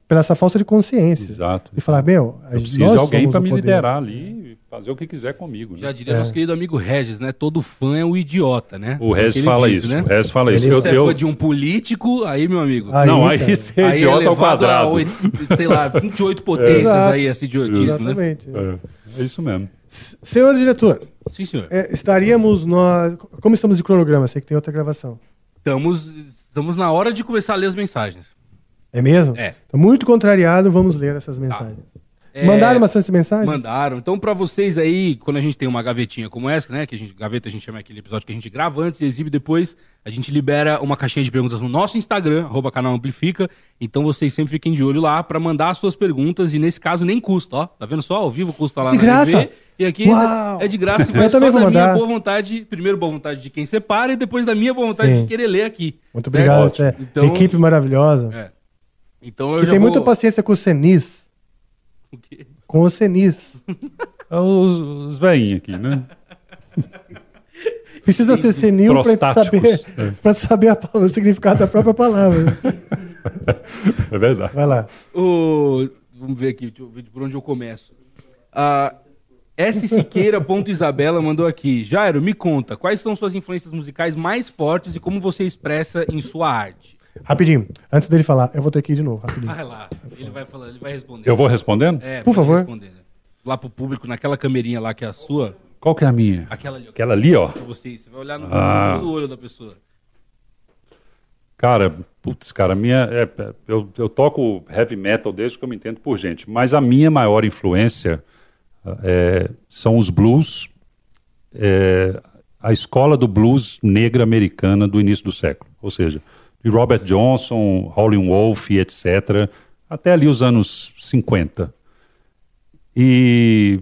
pela essa falta de consciência. Exato. E falar, meu, a- Eu preciso nós de alguém para me poder. liderar ali e fazer o que quiser comigo. Né? Já diria É. nosso querido amigo Regis, né? Todo fã é um idiota, né? O É Regis fala disse, isso. né? O Regis fala isso. Se Eu, você é eu- fã de um político, aí, meu amigo. Aí, não, aí cara. você é aí é idiota ao quadrado. oito, sei lá, 28 potências Exato. aí, esse idiotismo, né? Exatamente. É, é isso mesmo. Senhor diretor, Sim, senhor. é, estaríamos nós. Como estamos de cronograma? Sei que tem outra gravação. Estamos, estamos na hora de começar a ler as mensagens. É mesmo? É. Tô muito contrariado, vamos ler essas mensagens. É, Mandaram bastante mensagem? Mandaram. Então, pra vocês aí, quando a gente tem uma gavetinha como essa, né? Que a gente, gaveta a gente chama aquele episódio que a gente grava antes e exibe depois, a gente libera uma caixinha de perguntas no nosso Instagram, arroba canal Amplifica. Então vocês sempre fiquem de olho lá pra mandar as suas perguntas e nesse caso nem custa, ó. Tá vendo só? Ao vivo custa lá De na graça? TV. E aqui Uau! é de graça e Eu vai só também vou da minha mandar. boa vontade. Primeiro, boa vontade de quem separa e depois da minha boa vontade Sim. de querer ler aqui. Muito Certo? obrigado. É Então- Equipe maravilhosa. É. Então eu que já tem vou... muita paciência com o Senis. O quê? Com o Senis. É Os, os veinhos aqui, né? Precisa ser senil pra Prostáticos. saber, É. pra saber a o significado da própria palavra. É verdade. Vai lá. O... Vamos ver aqui, deixa eu ver por onde eu começo. A S. Siqueira.isabela mandou aqui. Jairo, me conta, quais são suas influências musicais mais fortes e como você expressa em sua arte? Rapidinho. Antes dele falar, eu vou ter que ir de novo. Rapidinho. Vai lá, ele vai falar, ele vai responder. Eu vou respondendo? É, Por favor. responder, né? Lá pro público, naquela camerinha lá que é a sua, Qual que é a minha? aquela ali, Aquela ali, ó. você, você vai olhar no, Ah. olho da pessoa. Cara, putz, cara, a minha. é, eu, eu toco heavy metal desde que eu me entendo por gente, mas a minha maior influência é, são os blues, é, a escola do blues negra americana do início do século. Ou seja, de Robert Johnson, Howlin' Wolf, etc., até ali os anos 50. E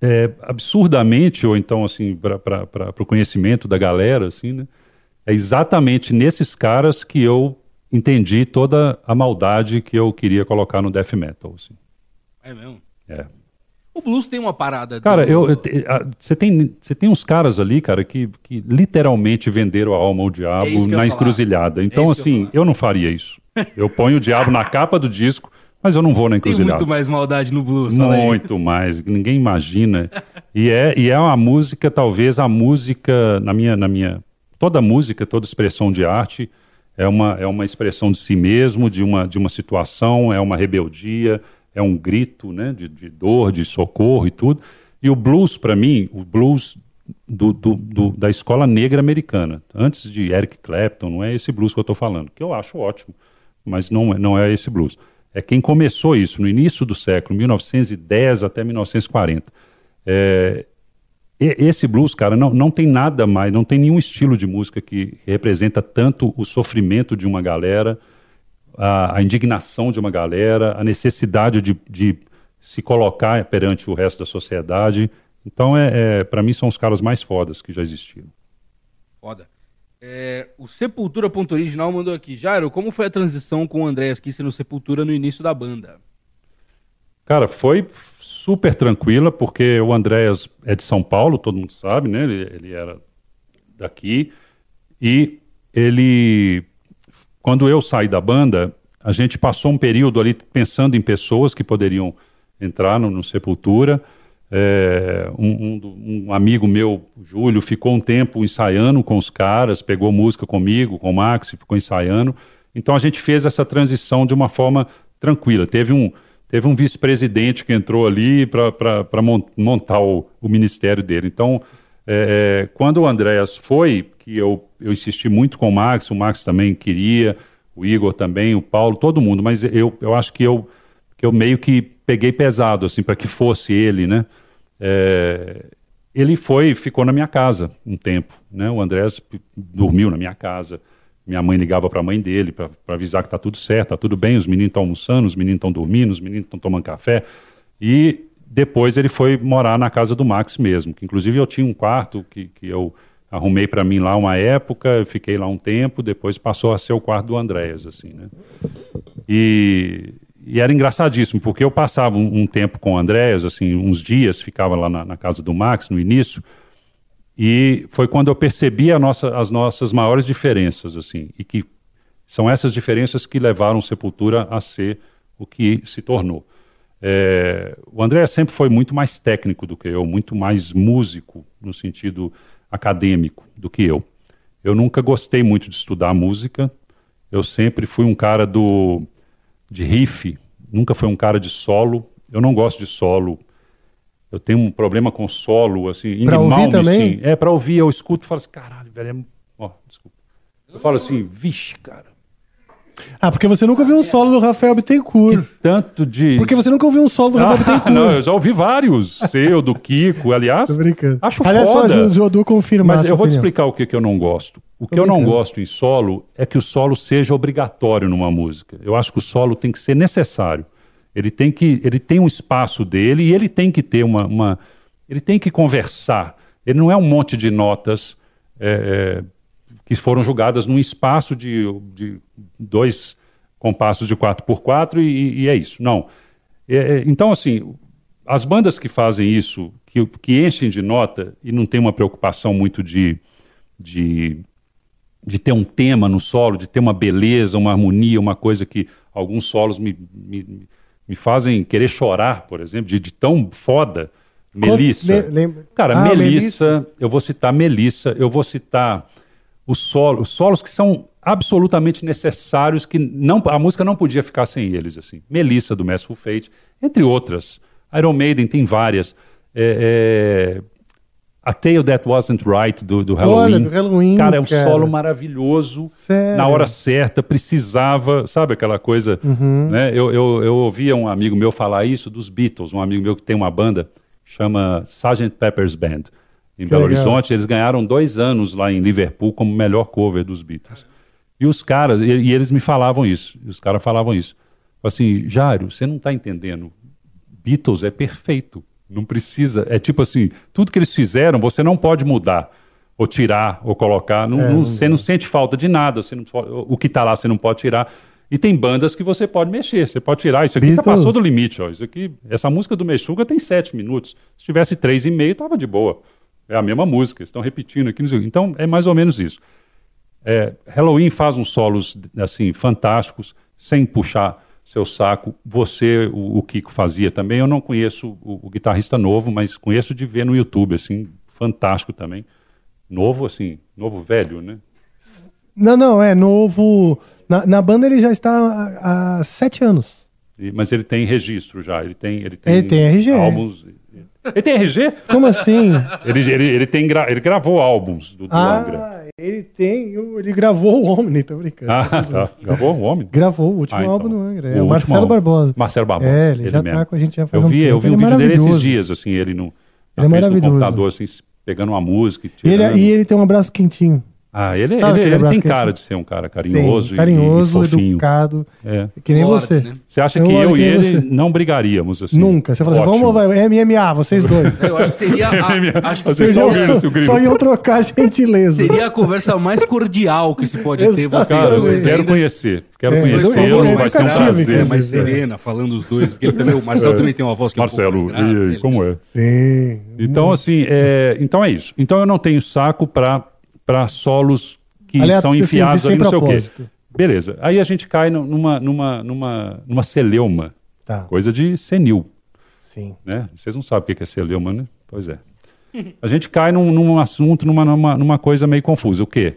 é, absurdamente, ou então assim, para o conhecimento da galera, assim, né? É exatamente nesses caras que eu entendi toda a maldade que eu queria colocar no death metal. Assim. É mesmo? É. O blues tem uma parada... Cara, do- eu, você tem, você tem uns caras ali, cara, que, que literalmente venderam a alma ao É diabo eu na encruzilhada. É Então, isso que eu assim, eu, não faria isso. Eu ponho o diabo na capa do disco, mas eu não vou na Tem encruzilhada. muito mais maldade no blues. Muito mais, ninguém imagina. E é, e é uma música, talvez a música, na minha, na minha. Toda música, toda expressão de arte é uma, é uma expressão de si mesmo, de uma, de uma situação, é uma rebeldia, é um grito né, de, de dor, de socorro e tudo. E o blues, para mim, o blues do, do- do- da escola negra americana, antes de Eric Clapton, não é esse blues que eu estou falando, que eu acho ótimo, mas não, é- não é esse blues. É quem começou isso no início do século, 1910 até 1940. É, esse blues, cara, não, não tem nada mais, não tem nenhum estilo de música que representa tanto o sofrimento de uma galera, a, a indignação de uma galera, a necessidade de, de se colocar perante o resto da sociedade. Então, é, é para mim, são os caras mais fodas que já existiram. Foda. É, o Sepultura.original mandou aqui. Jairo, como foi a transição com o Andréas Kisser no Sepultura no início da banda? Cara, foi super tranquila, porque o Andréas é de São Paulo, todo mundo sabe, né? Ele, ele era daqui. E ele, quando eu saí da banda, a gente passou um período ali pensando em pessoas que poderiam entrar no, no Sepultura. É, um, um um amigo meu, Júlio, ficou um tempo ensaiando com os caras, pegou música comigo, com o Max, ficou ensaiando. Então a gente fez essa transição de uma forma tranquila. Teve um, teve um vice-presidente que entrou ali para montar o, o ministério dele. Então, é, é, quando o Andréas foi, que eu, eu insisti muito com o Max, o Max também queria, o Igor também, o Paulo, todo mundo, mas eu, eu acho que eu, que eu meio que peguei pesado, assim, para que fosse ele, né? É, ele foi, ficou na minha casa um tempo, né? O Andrés p- dormiu na minha casa. Minha mãe ligava para a mãe dele para avisar que tá tudo certo, tá tudo bem, os meninos estão almoçando, os meninos estão dormindo, os meninos estão tomando café. E depois ele foi morar na casa do Max mesmo, que inclusive eu tinha um quarto que, que eu arrumei para mim lá uma época, fiquei lá um tempo, depois passou a ser o quarto do Andréas, assim, né? E, e era engraçadíssimo, porque eu passava um, um tempo com o Andréas, assim, uns dias, ficava lá na, na casa do Max no início, e foi quando eu percebi nossa, as nossas maiores diferenças, assim, e que São essas diferenças que levaram Sepultura a ser o que se tornou. É, o André sempre foi muito mais técnico do que eu, muito mais músico no sentido acadêmico do que eu. Eu nunca gostei muito de estudar música. Eu sempre fui um cara do de riff, nunca fui um cara de solo. Eu não gosto de solo. Eu tenho um problema com solo, assim, Pra ouvir também? É, pra ouvir, eu escuto e falo assim, caralho, velho, é... ó, desculpa. Eu falo assim, vixe, cara, Ah, porque você nunca ouviu um solo do Rafael Bittencourt. tanto de... Porque você nunca ouviu um solo do Rafael Ah, Bittencourt. não, eu já ouvi vários, seu, do Kiko, aliás, Tô brincando. acho Aliás, só foda. o Jodu confirmar. Mas eu vou te explicar o que, que eu não gosto. O que eu não gosto em solo é que o solo seja obrigatório numa música. Eu acho que o solo tem que ser necessário. Ele tem que, ele tem um espaço dele e ele tem que ter uma, uma ele tem que conversar. Ele não é um monte de notas é, é, que foram jogadas num espaço de, de dois compassos de 4x4 e, e é isso. Não. É, é, então, assim, as bandas que fazem isso, que, que enchem de nota e não tem uma preocupação muito de, de, de ter um tema no solo, de ter uma beleza, uma harmonia, uma coisa que alguns solos me, me, me fazem querer chorar, por exemplo, de, de tão foda. Melissa. Cara, Ah, Melissa, eu vou citar Melissa, eu vou citar os solos, os solos que são absolutamente necessários, que não, a música não podia ficar sem eles, assim. Melissa, do Merciful Fate, entre outras. Iron Maiden tem várias. É, é, A Tale That Wasn't Right, do, do Halloween. Olha, do Halloween, Cara, é um cara. solo maravilhoso. Sério? Na hora certa, precisava, sabe aquela coisa? Uhum. Né? Eu, eu, eu ouvia um amigo meu falar isso dos Beatles, um amigo meu que tem uma banda, chama Sgt. Pepper's Band, em Que Belo legal. Horizonte. Eles ganharam dois anos lá em Liverpool como melhor cover dos Beatles. E os caras, e, e eles me falavam isso, e os caras falavam isso. Assim, Jário, você não está entendendo. Beatles é perfeito. Não precisa. É tipo assim, tudo que eles fizeram, você não pode mudar, ou tirar, ou colocar. Não, É, não- você não sente falta de nada. Você não, o que está lá você não pode tirar. E tem bandas que você pode mexer. Você pode tirar. Isso aqui tá, passou do limite. Ó. Isso aqui, essa música do Mexuga tem sete minutos. Se tivesse três e meio, tava de boa. É a mesma música. Estão repetindo aqui. Então, é mais ou menos isso. É, Halloween faz uns solos assim fantásticos, sem puxar seu saco. Você, o, o Kiko fazia também. Eu não conheço o, o guitarrista novo, mas conheço de ver no YouTube, assim, fantástico também. Novo, assim, novo velho, né? Não, não, é novo. Na, na banda ele já está há, há sete anos. E- mas ele tem registro já. Ele tem, ele tem, Ele tem RG. álbuns. Ele tem RG? Como assim? Ele, ele, ele, tem gra- ele gravou álbuns do, do Angra. ah, ele tem. Ele gravou o Omni, tô brincando. Ah, tá. Gravou o homem? Gravou o último Ah, então. álbum do Angra. É O o, Marcelo álbum. Barbosa. Marcelo Barbosa. É, ele, já mesmo. tá com a gente já faz Eu um vi, tempo. eu vi um Ele é vídeo dele esses dias, assim, ele no, na Ele é maravilhoso. computador, assim, pegando uma música. e ele, tirando. e ele tem um abraço quentinho. Ah, ele, Sabe ele, aquele ele tem cara de ser um cara carinhoso, Sim, e- carinhoso, e, fofinho. educado. É. Que nem Lorde, você. né? Você acha Eu que eu que e ele você. não brigaríamos, assim? Nunca. Você fala assim, vamos, MMA, vocês dois. Eu acho que seria a, acho que Vocês só iam- ouviram grilo. só iam trocar gentileza. seria a conversa mais cordial que se pode ter vocês Cara, eu dois. quero ainda. conhecer. Quero É, conhecê-los, vai ser um prazer. É, mais serena, falando os dois, porque ele também, o Marcelo É. também tem uma voz que é um pouco Marcelo, e ele- como é? Sim. Então, assim, é, então é isso. Então eu não tenho saco para solos que Aliás, são assim, enfiados de ali não sei o quê. propósito. Beleza. Aí a gente cai numa, numa, numa, numa celeuma. Tá. Coisa de senil, Sim. né? Vocês não sabem o que é celeuma, né? Pois é. A gente cai num, num assunto, numa, numa, numa coisa meio confusa. O quê?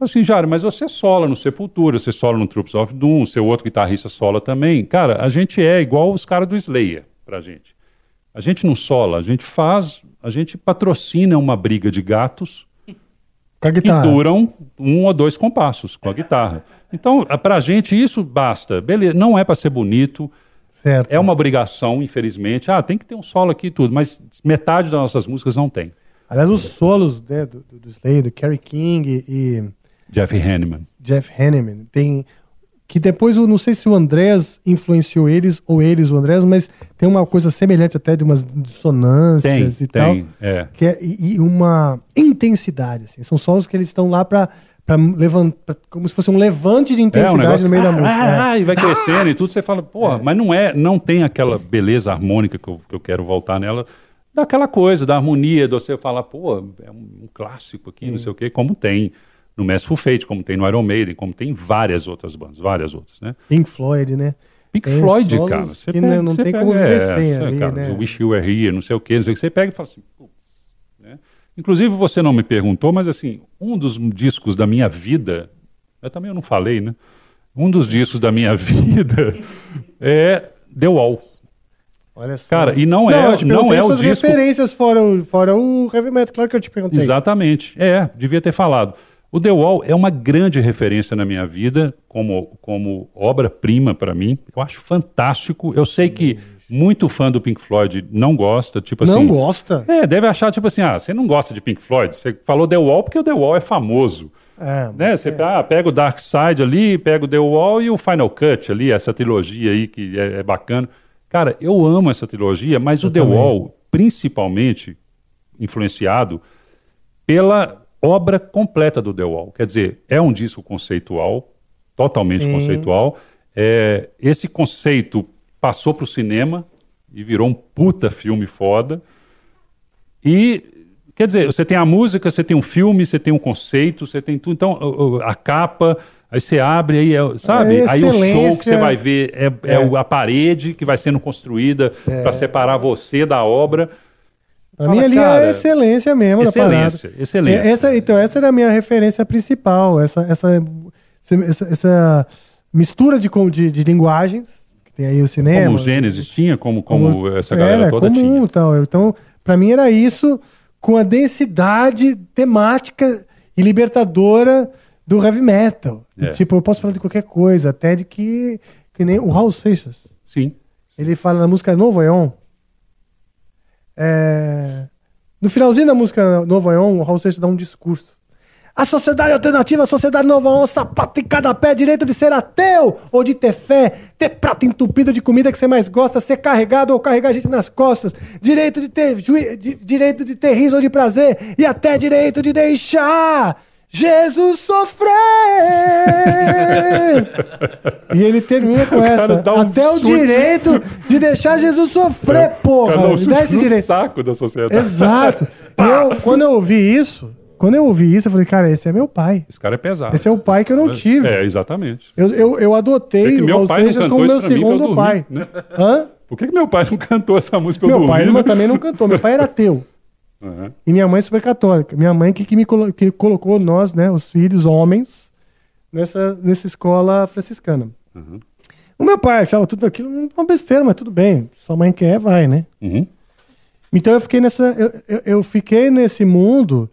Assim, Jário, mas você sola no Sepultura, você sola no Troops of Doom, seu outro guitarrista sola também. Cara, a gente é igual os caras do Slayer pra gente. A gente não sola, a gente faz, a gente patrocina uma briga de gatos A guitarra. duram um ou dois compassos com a guitarra. Então, a- pra gente isso basta. Beleza, não é para ser bonito, Certo. é uma obrigação, infelizmente. Ah, tem que ter um solo aqui e tudo, mas metade das nossas músicas não tem. Aliás, os solos né, do, do, Slayer, do Kerry King e Jeff Hanneman. Jeff Hanneman, tem... Que depois, eu não sei se o Andrés influenciou eles ou eles o Andrés, mas tem uma coisa semelhante até de umas Tem, dissonâncias e tal. tem, é. que é, e, e uma intensidade, assim. São solos que eles estão lá para levantar, como se fosse um levante de É intensidade um negócio no meio da que- música. Ah, é. e vai crescendo e tudo, você fala, porra, mas não é, não tem aquela beleza harmônica que eu, que eu quero voltar nela, daquela coisa, da harmonia, de você falar, pô, é um, um clássico aqui, não sei o quê, como tem. No Merciful Fate, como tem no Iron Maiden, como tem em várias outras bandas, várias outras, né? Pink Floyd, né? Pink Tem Floyd, cara. que não- não você tem como viver sem é, ali, cara, né? o Wish You Were Here, não sei o quê, não sei o que. Você pega e fala assim, putz, né? Inclusive, você não me perguntou, mas assim, um dos discos da minha vida, eu também não falei, né? Um dos discos da minha vida é The Wall. Olha só. Cara, e não é- não perguntei é o suas disco- referências fora o, fora o heavy metal, claro que eu te perguntei. Exatamente. É, devia ter falado. O The Wall é uma grande referência na minha vida, como, como obra-prima para mim. Eu acho fantástico. Eu sei que muito fã do Pink Floyd não gosta, tipo Não assim. gosta? É, deve achar, tipo assim, ah, você não gosta de Pink Floyd, você falou The Wall porque o The Wall é famoso. É, Né? Você ah, pega o Dark Side ali, pega o The Wall e o Final Cut ali, essa trilogia aí que é, é bacana. Cara, eu amo essa trilogia, mas o The também. Wall, principalmente influenciado pela obra completa do The Wall. Quer dizer, é um disco conceitual, totalmente Sim. conceitual. É, esse conceito passou para o cinema e virou um puta filme foda. E, quer dizer, você tem a música, você tem um filme, você tem um conceito, você tem tudo. Então, a capa, aí você abre, aí, é, sabe? É aí o show que você vai ver é, é É. a parede que vai sendo construída para separar você da obra. Pra Fala, mim ali cara, é a excelência mesmo excelência, da parada. excelência. É, Essa, então, essa era a minha referência principal, essa, essa, essa, essa mistura de, de, de linguagens, que tem aí o cinema. Como o Gênesis tinha, como, como, essa galera era toda comum, tinha. Então, então para mim era isso com a densidade temática e libertadora do heavy metal. E, É. tipo, eu posso falar de qualquer coisa, até de que, que nem o Raul Seixas. Sim. Ele fala na música Novo Aeon. É, no finalzinho da música Novo Aeon, o Raul Seixas dá um discurso. A sociedade alternativa, a sociedade Novo Aeon, sapato em cada pé, direito de ser ateu ou de ter fé, ter prato entupido de comida que você mais gosta, ser carregado ou carregar gente nas costas, direito de ter jui- di- direito de ter riso ou de prazer e até direito de deixar Jesus sofrer. E ele termina com cara essa. um Até o direito de deixar Jesus sofrer, porra. Cada um Me dá esse direito. saco da sociedade. Exato. Eu, quando eu ouvi isso, quando eu ouvi isso, eu falei, cara, esse é meu pai. Esse cara é pesado. Esse é o pai que eu não tive. É, exatamente. Eu, eu, eu adotei É o cantou como meu mim segundo dormir, pai. né? Hã? Por que, que meu pai não cantou essa música Meu pai não- né? também não cantou. Meu pai era ateu. Uhum. E minha mãe é super católica. Minha mãe que, que me colo- que colocou nós, né, os filhos, homens, nessa, nessa escola franciscana. Uhum. O meu pai achava tudo aquilo uma besteira, mas tudo bem. Sua mãe quer, vai, né? Uhum. Então eu fiquei nessa. Eu, eu, eu fiquei nesse mundo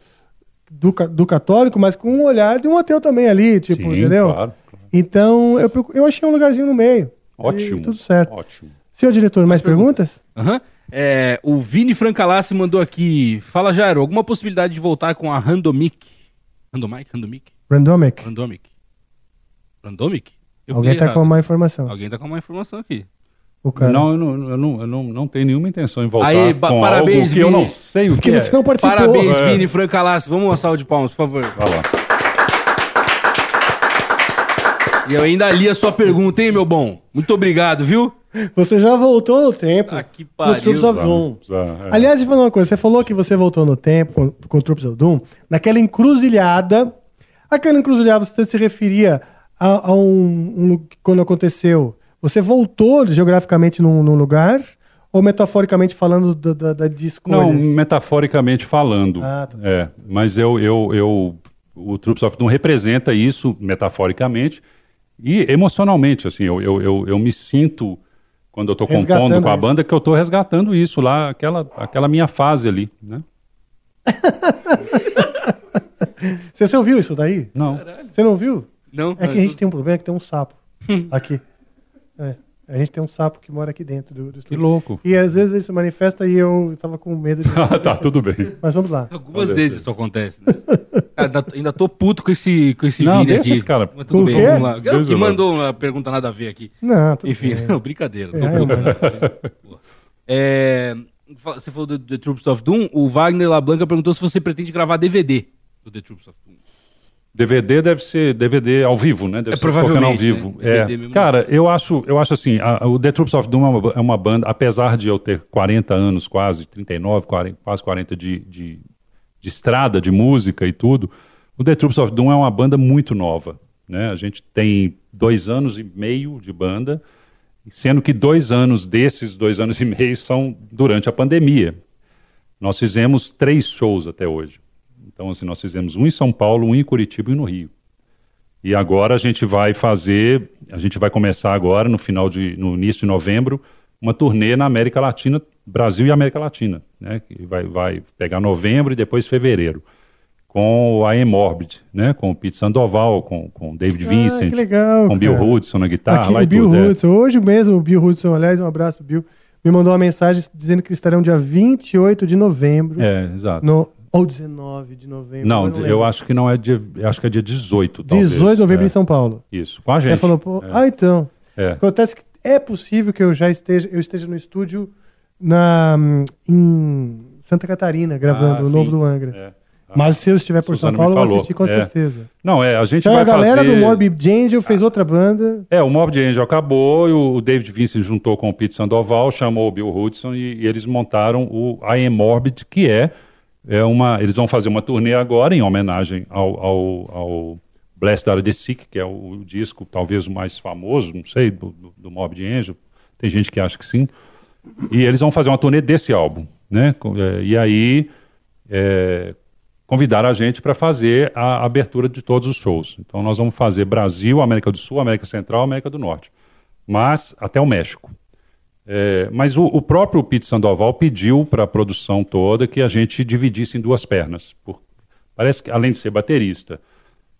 do, do católico, mas com um olhar de um ateu também ali, tipo, Sim, entendeu? claro, Então eu, eu achei um lugarzinho no meio. Ótimo. E tudo certo. Ótimo. Senhor diretor, mais perguntas? Aham. É, o Vini Francalassi mandou aqui. Fala, Jairo, alguma possibilidade de voltar com a Randomic? Randomic? Randomic? Randomic. Randomic? Randomic? Eu Alguém tá errado. com uma informação. Alguém tá com uma informação aqui. O cara. Não, eu não, eu, não, eu não, não tenho nenhuma intenção em voltar Aí, com parabéns, algo que eu Vini. não sei o que Porque é. você não participou. Parabéns, É. Vini Francalassi. Vamos uma salva de palmas, por favor. Vai lá. E eu ainda li a sua pergunta, hein, meu bom? Muito obrigado, viu? Você já voltou no tempo. Ah, que no pariu. Troops of Doom. Já, é. Aliás, falar uma coisa. Você falou que você voltou no tempo com, com o Troops of Doom, naquela encruzilhada. Aquela encruzilhada você se referia a, a um, um quando aconteceu. Você voltou geograficamente num, num lugar ou metaforicamente falando da, da, da de escolhas? Não, metaforicamente falando. Ah, tá. É, mas eu, eu, eu, o Troops of Doom representa isso metaforicamente e emocionalmente, assim, eu, eu, eu, eu me sinto, quando eu estou compondo com a isso. banda, que eu estou resgatando isso lá, aquela, aquela minha fase ali, né? Você, você ouviu isso daí? Não. Você não viu? Não? É que a gente tem um problema que tem um sapo aqui. É, a gente tem um sapo que mora aqui dentro do, do Que louco. E às vezes ele se manifesta e eu tava com medo de. Ah, tá, tudo bem. Mas vamos lá. Algumas vezes isso acontece, né? Cara, ainda, ainda tô puto com esse, com esse Não, Vini aqui. esse cara. Mas tudo o bem, quê? vamos lá. Que mandou uma pergunta nada a ver aqui. Não, tudo Enfim, bem. não, brincadeira. tô É. Pô. É, você falou do The Troops of Doom, o Wagner LaBlanca perguntou se você pretende gravar DVD do The Troops of Doom. DVD deve ser DVD ao vivo, né? Deve É, ser tocando ao provavelmente, vivo. né? É. Cara, eu acho, eu acho assim, a- o The Troops of Doom é uma, é uma banda, apesar de eu ter 40 anos quase, 39, 40, quase 40 de, de, de estrada, de música e tudo, O The Troops of Doom é uma banda muito nova. Né? A gente tem dois anos e meio de banda, sendo que dois anos desses dois anos e meio são durante a pandemia. Nós fizemos três shows até hoje. Então, assim, nós fizemos um em São Paulo, um em Curitiba e um no Rio. E agora a gente vai fazer, a gente vai começar agora, no final de, no início de novembro, uma turnê na América Latina, Brasil e América Latina, né? Que vai, vai pegar novembro e depois fevereiro. Com a Emorbid, né? Com o Pete Sandoval, com, com o David Ah, Vincent, que legal, com o Bill. Hudson na guitarra, Aqui, lá o Bill tudo. é. Hudson. Hoje mesmo, o Bill Hudson, aliás, um abraço, Bill, me mandou uma mensagem dizendo que estarão dia 28 de novembro. É, exato. No, ou 19 de novembro. Não, eu eu, lembro. acho que não é dia. eu Acho que é dia 18, talvez. 18 de novembro é. em São Paulo. Isso, com a gente. Ele falou, pô, É. ah, então. É. Acontece que é possível que eu já esteja, eu esteja no estúdio na, em Santa Catarina, gravando Ah, o novo do Angra. É. Mas se eu estiver por Suzana São Paulo, eu vou assistir com É. certeza. Não, é, a gente Então vai a galera fazer... do Morbid Angel fez outra banda. É, o Morbid Angel acabou e o David Vincent juntou com o Pete Sandoval, chamou o Bill Hudson e, e eles montaram o I Am Morbid, que é, é uma... Eles vão fazer uma turnê agora em homenagem ao, ao, ao Blessed Are the Sick, que é o, o disco talvez o mais famoso, não sei, do, do, do Morbid Angel. Tem gente que acha que sim. E eles vão fazer uma turnê desse álbum, né? É, E aí... é, convidaram a gente para fazer a abertura de todos os shows. Então nós vamos fazer Brasil, América do Sul, América Central, América do Norte, mas até o México. É, mas o, o próprio Pete Sandoval pediu para a produção toda que a gente dividisse em duas pernas. por- parece que além de ser baterista,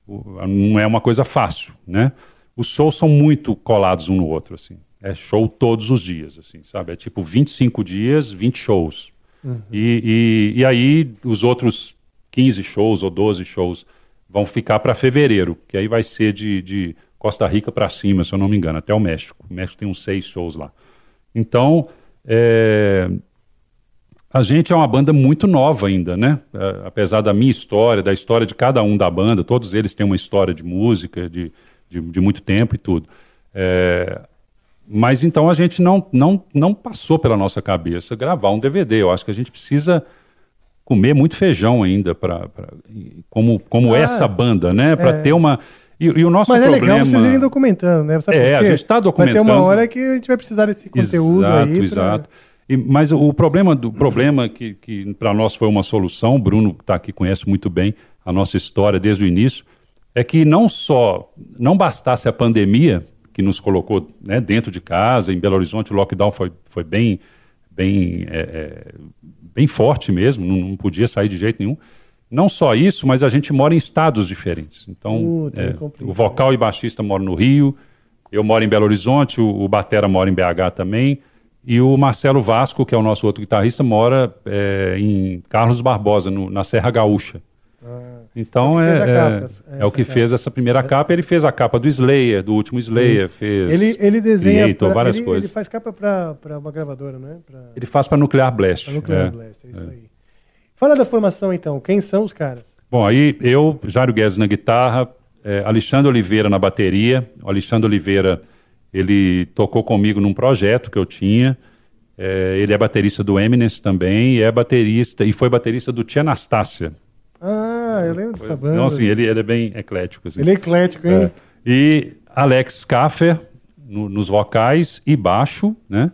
o- não é uma coisa fácil, né? Os shows são muito colados um no outro, assim. É show todos os dias, assim, sabe? É tipo 25 dias, 20 shows. E, e, e aí os outros 15 shows ou 12 shows vão ficar para fevereiro, que aí vai ser de, de Costa Rica para cima, se eu não me engano, até o México. O México tem uns seis shows lá. Então, é, a gente é uma banda muito nova ainda, né? É, apesar da minha história, da história de cada um da banda, todos eles têm uma história de música, de, de, de muito tempo e tudo. É, mas então a gente não, não, não passou pela nossa cabeça gravar um DVD. Eu acho que a gente precisa comer muito feijão ainda para como, como Ah, essa banda, né? Para é. ter uma. E, e o nosso Mas é problema. legal vocês irem documentando, né? Sabe É, a gente tá Vai ter documentando. uma hora que a gente vai precisar desse conteúdo exato, aí. pra- Exato, E- mas o problema, do, problema que, que para nós foi uma solução, o Bruno que está aqui conhece muito bem a nossa história desde o início, é que não só, não bastasse a pandemia, que nos colocou né, dentro de casa, em Belo Horizonte o lockdown foi, foi bem, bem, é, é, bem forte mesmo, não, não podia sair de jeito nenhum. Não só isso, mas a gente mora em estados diferentes. Então, Puta, é, complica. o vocal e baixista moram no Rio, eu moro em Belo Horizonte, o, o Batera mora em BH também, e o Marcelo Vasco, que é o nosso outro guitarrista, mora é, em Carlos Barbosa, no- na Serra Gaúcha. Então É é, é, capa, é essa o que capa. fez essa primeira capa. Ele fez a capa do Slayer, do último Slayer, fez Ele, ele desenha. Creator, pra- várias ele, coisas. ele faz capa pra uma gravadora, né? Pra, Ele faz para Nuclear Blast. pra Nuclear é. Blast, é isso aí. Fala da formação então. Quem são os caras? Bom, aí eu, Jário Guedes na guitarra, eh, Alexandre Oliveira na bateria. O Alexandre Oliveira, ele tocou comigo num projeto que eu tinha. Eh, ele é baterista do Eminence também e é baterista e foi baterista do Tia Anastácia. Ah, eu lembro dessa banda. Então, assim, ele, ele é bem eclético. Assim. Ele é eclético, hein? É. E Alex Kaffer no- nos vocais e baixo, né?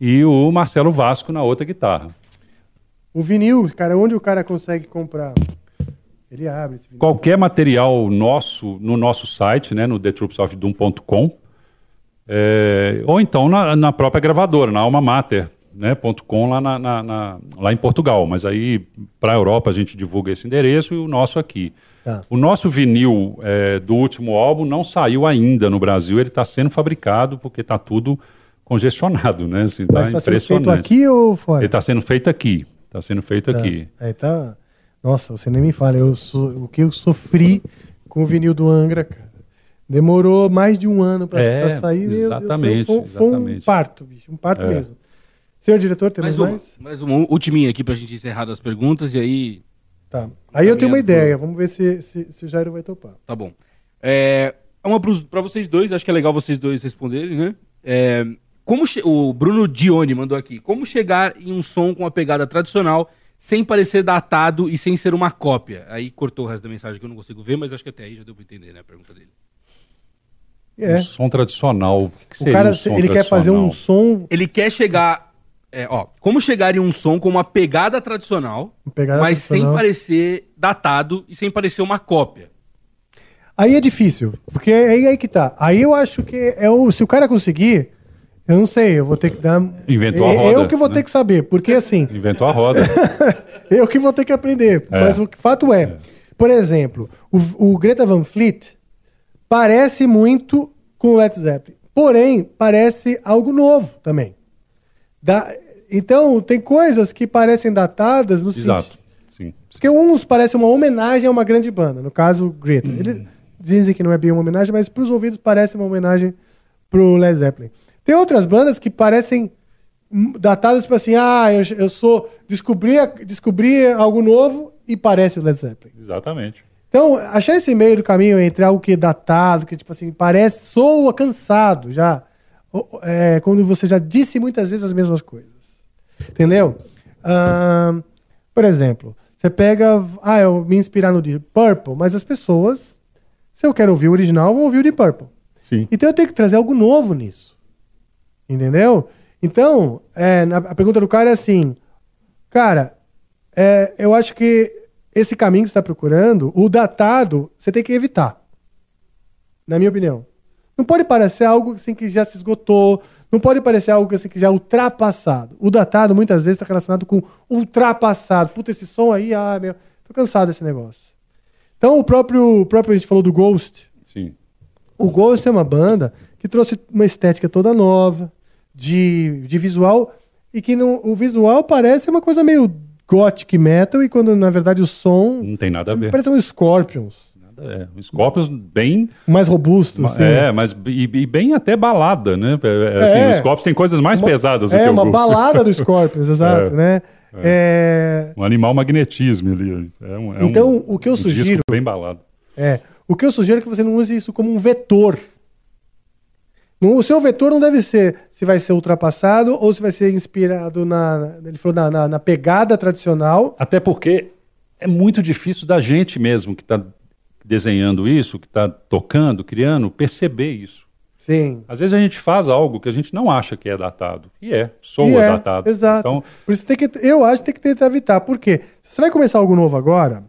E o Marcelo Vasco na outra guitarra. O vinil, cara, onde o cara consegue comprar? Ele abre esse vinil. Qualquer material nosso no nosso site, né, no thetroopsofdoom.com, é, ou então na, na própria gravadora, na Alma Mater, né, ponto .com lá, na, na- lá em Portugal. Mas aí, para a Europa, a gente divulga esse endereço e o nosso aqui. Tá. O nosso vinil é, do último álbum não saiu ainda no Brasil, ele está sendo fabricado porque está tudo congestionado, né? Assim, tá Mas tá sendo impressionante. feito aqui ou fora? Ele está sendo feito aqui. Está sendo feito Tá. aqui. Aí tá. Nossa, você nem me fala. Eu sou... O que eu sofri com o vinil do Angra, cara. Demorou mais de um ano pra, É, sair. meu Deus, exatamente, foi, foi um exatamente. parto, bicho. Um parto É. mesmo. Senhor diretor, temos Mais mais? uma, mais uma ultiminha aqui pra gente encerrar das perguntas e aí. Tá. Aí eu tenho uma pro- ideia. Vamos ver se, se, se o Jairo vai topar. Tá bom. É, é uma pra vocês dois, acho que é legal vocês dois responderem, né? É, como o Bruno Dione mandou aqui. Como chegar em um som com a pegada tradicional sem parecer datado e sem ser uma cópia. Aí cortou o resto da mensagem que eu não consigo ver, mas acho que até aí já deu pra entender, né, a pergunta dele. É. Um som tradicional. O que, que O cara, um som ele quer fazer um som. Ele quer chegar. é, ó, como chegar em um som com uma pegada tradicional, Pegada mas sem tradicional. parecer datado e sem parecer uma cópia. Aí é difícil, porque é aí, aí que tá. Aí eu acho que é o, se o cara conseguir, eu não sei, eu vou ter que dar. Inventou a É- roda, Eu que vou né? ter que saber, porque assim, Inventou a roda. eu que vou ter que aprender. É. Mas o fato é, por exemplo, o, o Greta Van Fleet parece muito com o Led Zeppelin, porém parece algo novo também. Da- então tem coisas que parecem datadas no Exato. sentido Sim. porque uns parecem uma homenagem a uma grande banda, no caso, Greta. Eles dizem que não é bem uma homenagem, mas para os ouvidos parece uma homenagem pro Led Zeppelin. Tem outras bandas que parecem datadas, tipo assim, ah, eu, eu sou. Descobri, descobri algo novo e parece o Led Zeppelin. Exatamente. Então, achar esse meio do caminho entre algo que é datado, que tipo assim, parece, soa cansado já, é, quando você já disse muitas vezes as mesmas coisas. Entendeu? Por exemplo, você pega, ah, eu me inspirar no Deep Purple, mas as pessoas, se eu quero ouvir o original, vão ouvir o Deep Purple. Sim. Então eu tenho que trazer algo novo nisso. Entendeu? Então, é, a pergunta do cara é assim, cara, é, eu acho que esse caminho que você está procurando, o datado, você tem que evitar. Na minha opinião. Não pode parecer algo assim que já se esgotou, não pode parecer algo assim que já é ultrapassado. O datado muitas vezes está relacionado com ultrapassado. Puta, esse som aí, ah, meu, tô cansado desse negócio. Então o próprio, o próprio a gente falou do Ghost. Sim. O Ghost é uma banda que trouxe uma estética toda nova, de, de visual, e que não, o visual parece uma coisa meio gothic metal, e quando na verdade o som Não tem nada a ver. parece um Scorpions, É, um Scorpions bem. mais robusto. assim. É, mas e, e bem até balada, né? É, assim, É. Os Scorpions tem coisas mais Uma- pesadas do É, que o uma balada do Scorpions, exato, É, né? É, Um animal magnetismo ali. É um, é um- Então, o que eu um disco sugiro- bem balado. É. O que eu sugiro é que você não use isso como um vetor. O seu vetor não deve ser se vai ser ultrapassado ou se vai ser inspirado na. Ele falou na, na- na pegada tradicional. Até porque é muito difícil da gente mesmo que está desenhando isso, que está tocando, criando, perceber isso. Sim. Às vezes a gente faz algo que a gente não acha que é datado. E é, soa E é, datado. Exato. Então, Por isso tem que, eu acho que tem que tentar evitar. Por quê? Se você vai começar algo novo agora,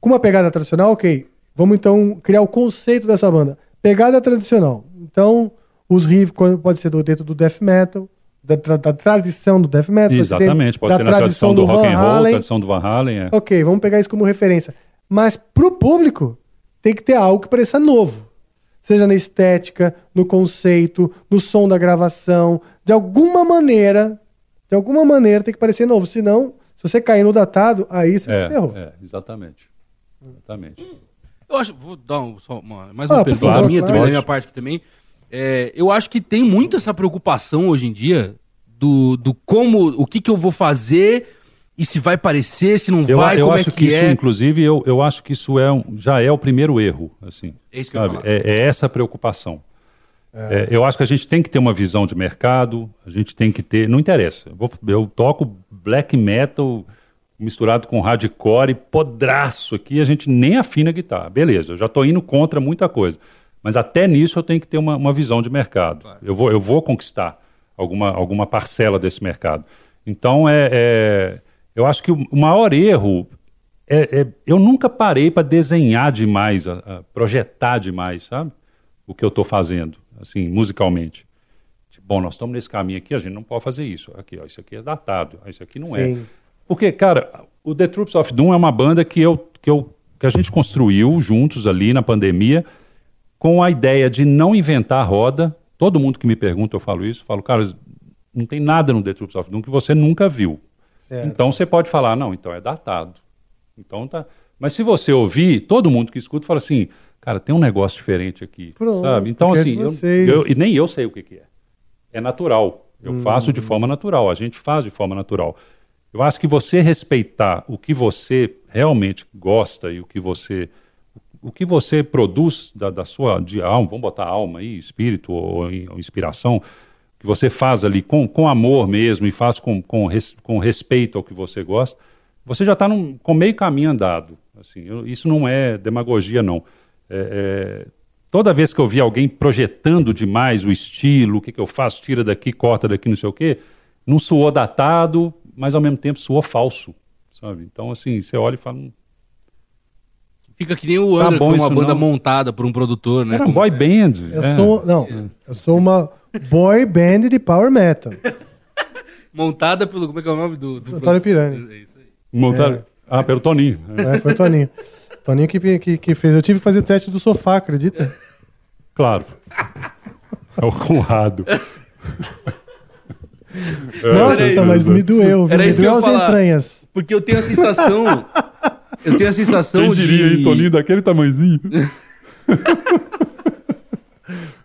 com uma pegada tradicional, ok. Vamos então criar o conceito dessa banda. Pegada tradicional. Então, os riffs pode ser do, dentro do death metal, da, tra- da tradição do death metal. exatamente, pode da ser na tradição do, rock and roll, Halen. tradição do Van Halen. É. Ok, vamos pegar isso como referência. Mas pro público, tem que ter algo que pareça novo. Seja na estética, no conceito, no som da gravação. De alguma maneira, de alguma maneira tem que parecer novo. Senão, se você cair no datado, aí você se É, ferrou. é, exatamente. Exatamente. Eu acho. Vou dar um- só uma, mais Ah, uma pergunta favor, minha, claro. também, da minha parte aqui também. É, eu acho que tem muito essa preocupação hoje em dia do, do como, o que, que eu vou fazer e se vai parecer, se não Eu, vai, eu como acho é que, isso, é. inclusive, eu, eu acho que isso é um- já é o primeiro erro. Assim, É isso que eu ia sabe? É, é essa preocupação. É, eu acho que a gente tem que ter uma visão de mercado, a gente tem que ter. Não interessa. Eu, vou- eu toco black metal misturado com hardcore e podraço aqui, a gente nem afina a guitarra. Beleza, eu já estou indo contra muita coisa. Mas até nisso eu tenho que ter uma, uma visão de mercado. Eu, vou, eu vou conquistar alguma, alguma parcela desse mercado. Então, é, é- eu acho que o, maior erro é, é- eu nunca parei para desenhar demais, a- a projetar demais, sabe? O que eu estou fazendo, assim, musicalmente. Tipo, bom, nós estamos nesse caminho aqui, a gente não pode fazer isso. Aqui, ó, isso aqui é datado, isso aqui não é. Sim. Porque, cara, o The Troops of Doom é uma banda que, eu, que, eu, que a gente construiu juntos ali na pandemia com a ideia de não inventar a roda. Todo mundo que me pergunta, eu falo isso, eu falo, cara, não tem nada no The Troops of Doom que você nunca viu. Certo. Então você pode falar, não, então é datado. Então tá. Mas se você ouvir, todo mundo que escuta fala assim, cara, tem um negócio diferente aqui. Pronto, sabe? Então, é assim, eu, eu- e nem eu sei o que, que é. É natural. Eu Hum. faço de forma natural, a gente faz de forma natural. Eu acho que você respeitar o que você realmente gosta e o que você o que você produz da, da sua de alma, vamos botar alma aí, espírito ou, ou inspiração, que você faz ali com, com amor mesmo e faz com, com, res- com respeito ao que você gosta, você já está com meio caminho andado. Assim, eu- isso não é demagogia, não. É, é, toda vez que eu vi alguém projetando demais o estilo, o que, que eu faço, tira daqui, corta daqui, não sei o quê, não soou datado, mas ao mesmo tempo soou falso, sabe? Então, assim, você olha e fala, "Hum, Fica que nem o Tá Angra, bom que foi uma banda não. montada por um produtor, né? era um Como- boy band. Eu é. sou, não, eu sou uma boy band de power metal. Montada pelo. Como é que é o nome do. do Antônio Pirani. É isso aí. Montaram- Ah, pelo Toninho. É, foi o Toninho. Toninho que, que, que fez. Eu tive que fazer teste do sofá, acredita? Claro. É o Conrado. Nossa, É, mas me doeu, viu? Era Me isso que eu doeu as falar. entranhas. Porque eu tenho a sensação. eu tenho a sensação Quem diria, de. hein, Toninho daquele tamanhozinho?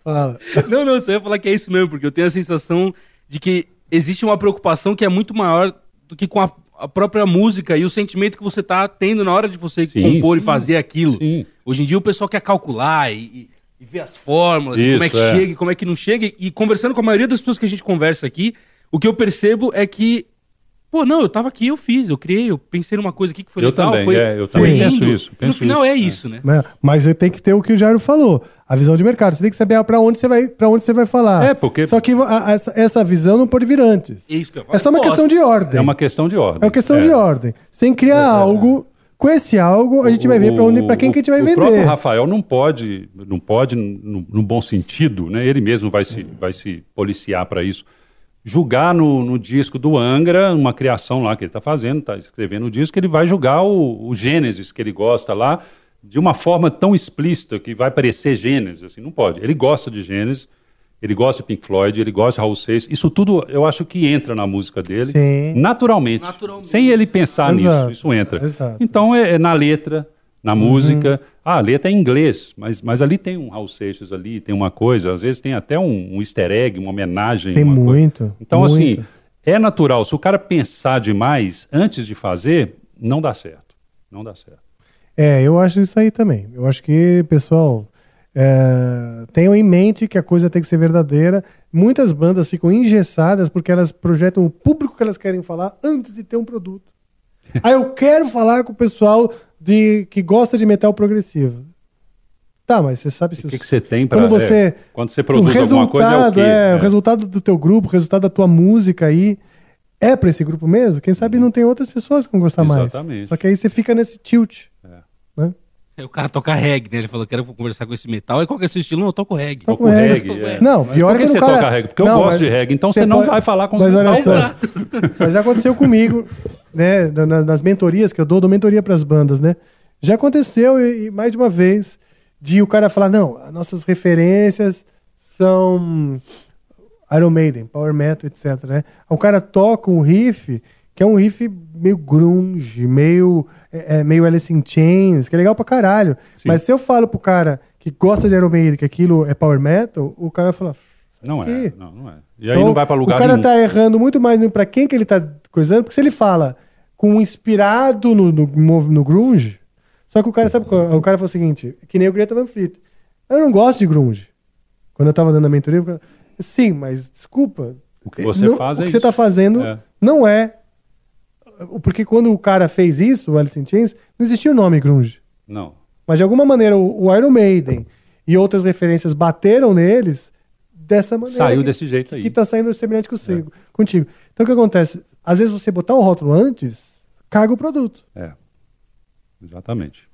Fala. Não, não, só ia falar que é isso mesmo, porque eu tenho a sensação de que existe uma preocupação que é muito maior do que com a, a própria música e o sentimento que você tá tendo na hora de você Sim, compor e sim. fazer aquilo. Sim. Hoje em dia o pessoal quer calcular e, e- e ver as fórmulas, e Isso, como é que é. chega e como é que não chega. E conversando com a maioria das pessoas que a gente conversa aqui, o que eu percebo é que, pô, não, eu tava aqui, eu fiz, eu criei, eu pensei numa coisa aqui que foi Eu legal, também, foi, é, eu foi também lindo. penso isso, no penso final isso, é é. isso, né? Né? Mas você tem que ter o que o Jairo falou, a visão de mercado. Você tem que saber para onde você vai, para onde você vai falar. É, porque- Só que a- a- essa, essa visão não pode vir antes. É isso que eu falo. É só uma Posso. questão de ordem. É uma questão de ordem. É uma questão de ordem. Sem criar algo, com esse algo a gente vai ver para onde, para quem que a gente vai o vender. próprio Rafael não pode, não pode no, no bom sentido, né? Ele mesmo vai se, vai se policiar para isso. Julgar no, no disco do Angra, uma criação lá que ele está fazendo, está escrevendo o disco, ele vai julgar o, o Gênesis que ele gosta lá de uma forma tão explícita que vai parecer Gênesis, assim, não pode. Ele gosta de Gênesis, ele gosta de Pink Floyd, ele gosta de Raul Seixas, isso tudo eu acho que entra na música dele Sim. naturalmente, Naturalmente. sem ele pensar Exato, nisso, isso entra. exato. Então é, é na letra, na música. Ah, a letra é em inglês, mas, mas ali tem um Raul Seixas ali, tem uma coisa, às vezes tem até um, um easter egg, uma homenagem. Tem uma coisa. muito. Então, muito. assim, é natural. Se o cara pensar demais antes de fazer, não dá certo. Não dá certo. É, eu acho isso aí também. Eu acho que, pessoal, é, tenham em mente que a coisa tem que ser verdadeira. Muitas bandas ficam engessadas porque elas projetam o público que elas querem falar antes de ter um produto. Ah, eu quero falar com o pessoal de, que gosta de metal progressivo. Tá, mas você sabe se O que, que você tem para. quando você quando você produz alguma coisa, é o resultado, quê? é, É. o resultado do teu grupo, o resultado da tua música aí é pra esse grupo mesmo? Quem sabe não tem outras pessoas que vão gostar mais. Exatamente. Só que aí você fica nesse tilt. Né? Aí o cara toca reggae, né? Ele falou, quero conversar com esse metal. Aí qual que é o seu estilo? Não, eu toco reggae. Toco Toco reggae. reggae. é. Não, Mas pior por é que você o cara- toca reggae? Porque eu Não, gosto mas de reggae, então você você não pode- vai falar com os Mas olha metais. só, mas já aconteceu comigo, né? na- na- Nas mentorias que eu dou, dou mentoria para as bandas, né? Já aconteceu e, e mais de uma vez de o cara falar, não, as nossas referências são Iron Maiden, Power Metal, etc. Né? O cara toca um riff que é um riff meio grunge, meio, é, é, meio Alice in Chains, que é legal pra caralho. Mas se eu falo pro cara que gosta de Iron Maiden que aquilo é Power Metal, o cara fala, Não é, não, não é. E aí não vai para lugar o cara nenhum. tá errando muito mais pra quem que ele tá coisando, porque se ele fala com um inspirado no, no, no grunge, só que o cara sabe, qual- o cara falou o seguinte, que nem o Greta Van Fleet. Eu não gosto de grunge. Quando eu tava dando a mentoria, eu sim, mas desculpa. O que você não- faz o é que você isso. tá fazendo É. não é. Porque quando o cara fez isso, o Alice in Chains, não existia o nome grunge. Não. Mas de alguma maneira o, o Iron Maiden e outras referências bateram neles dessa maneira. Saiu que- desse jeito aí. que tá saindo semelhante consigo, contigo. Então o que acontece? Às vezes você botar o rótulo antes, caga o produto. É. Exatamente.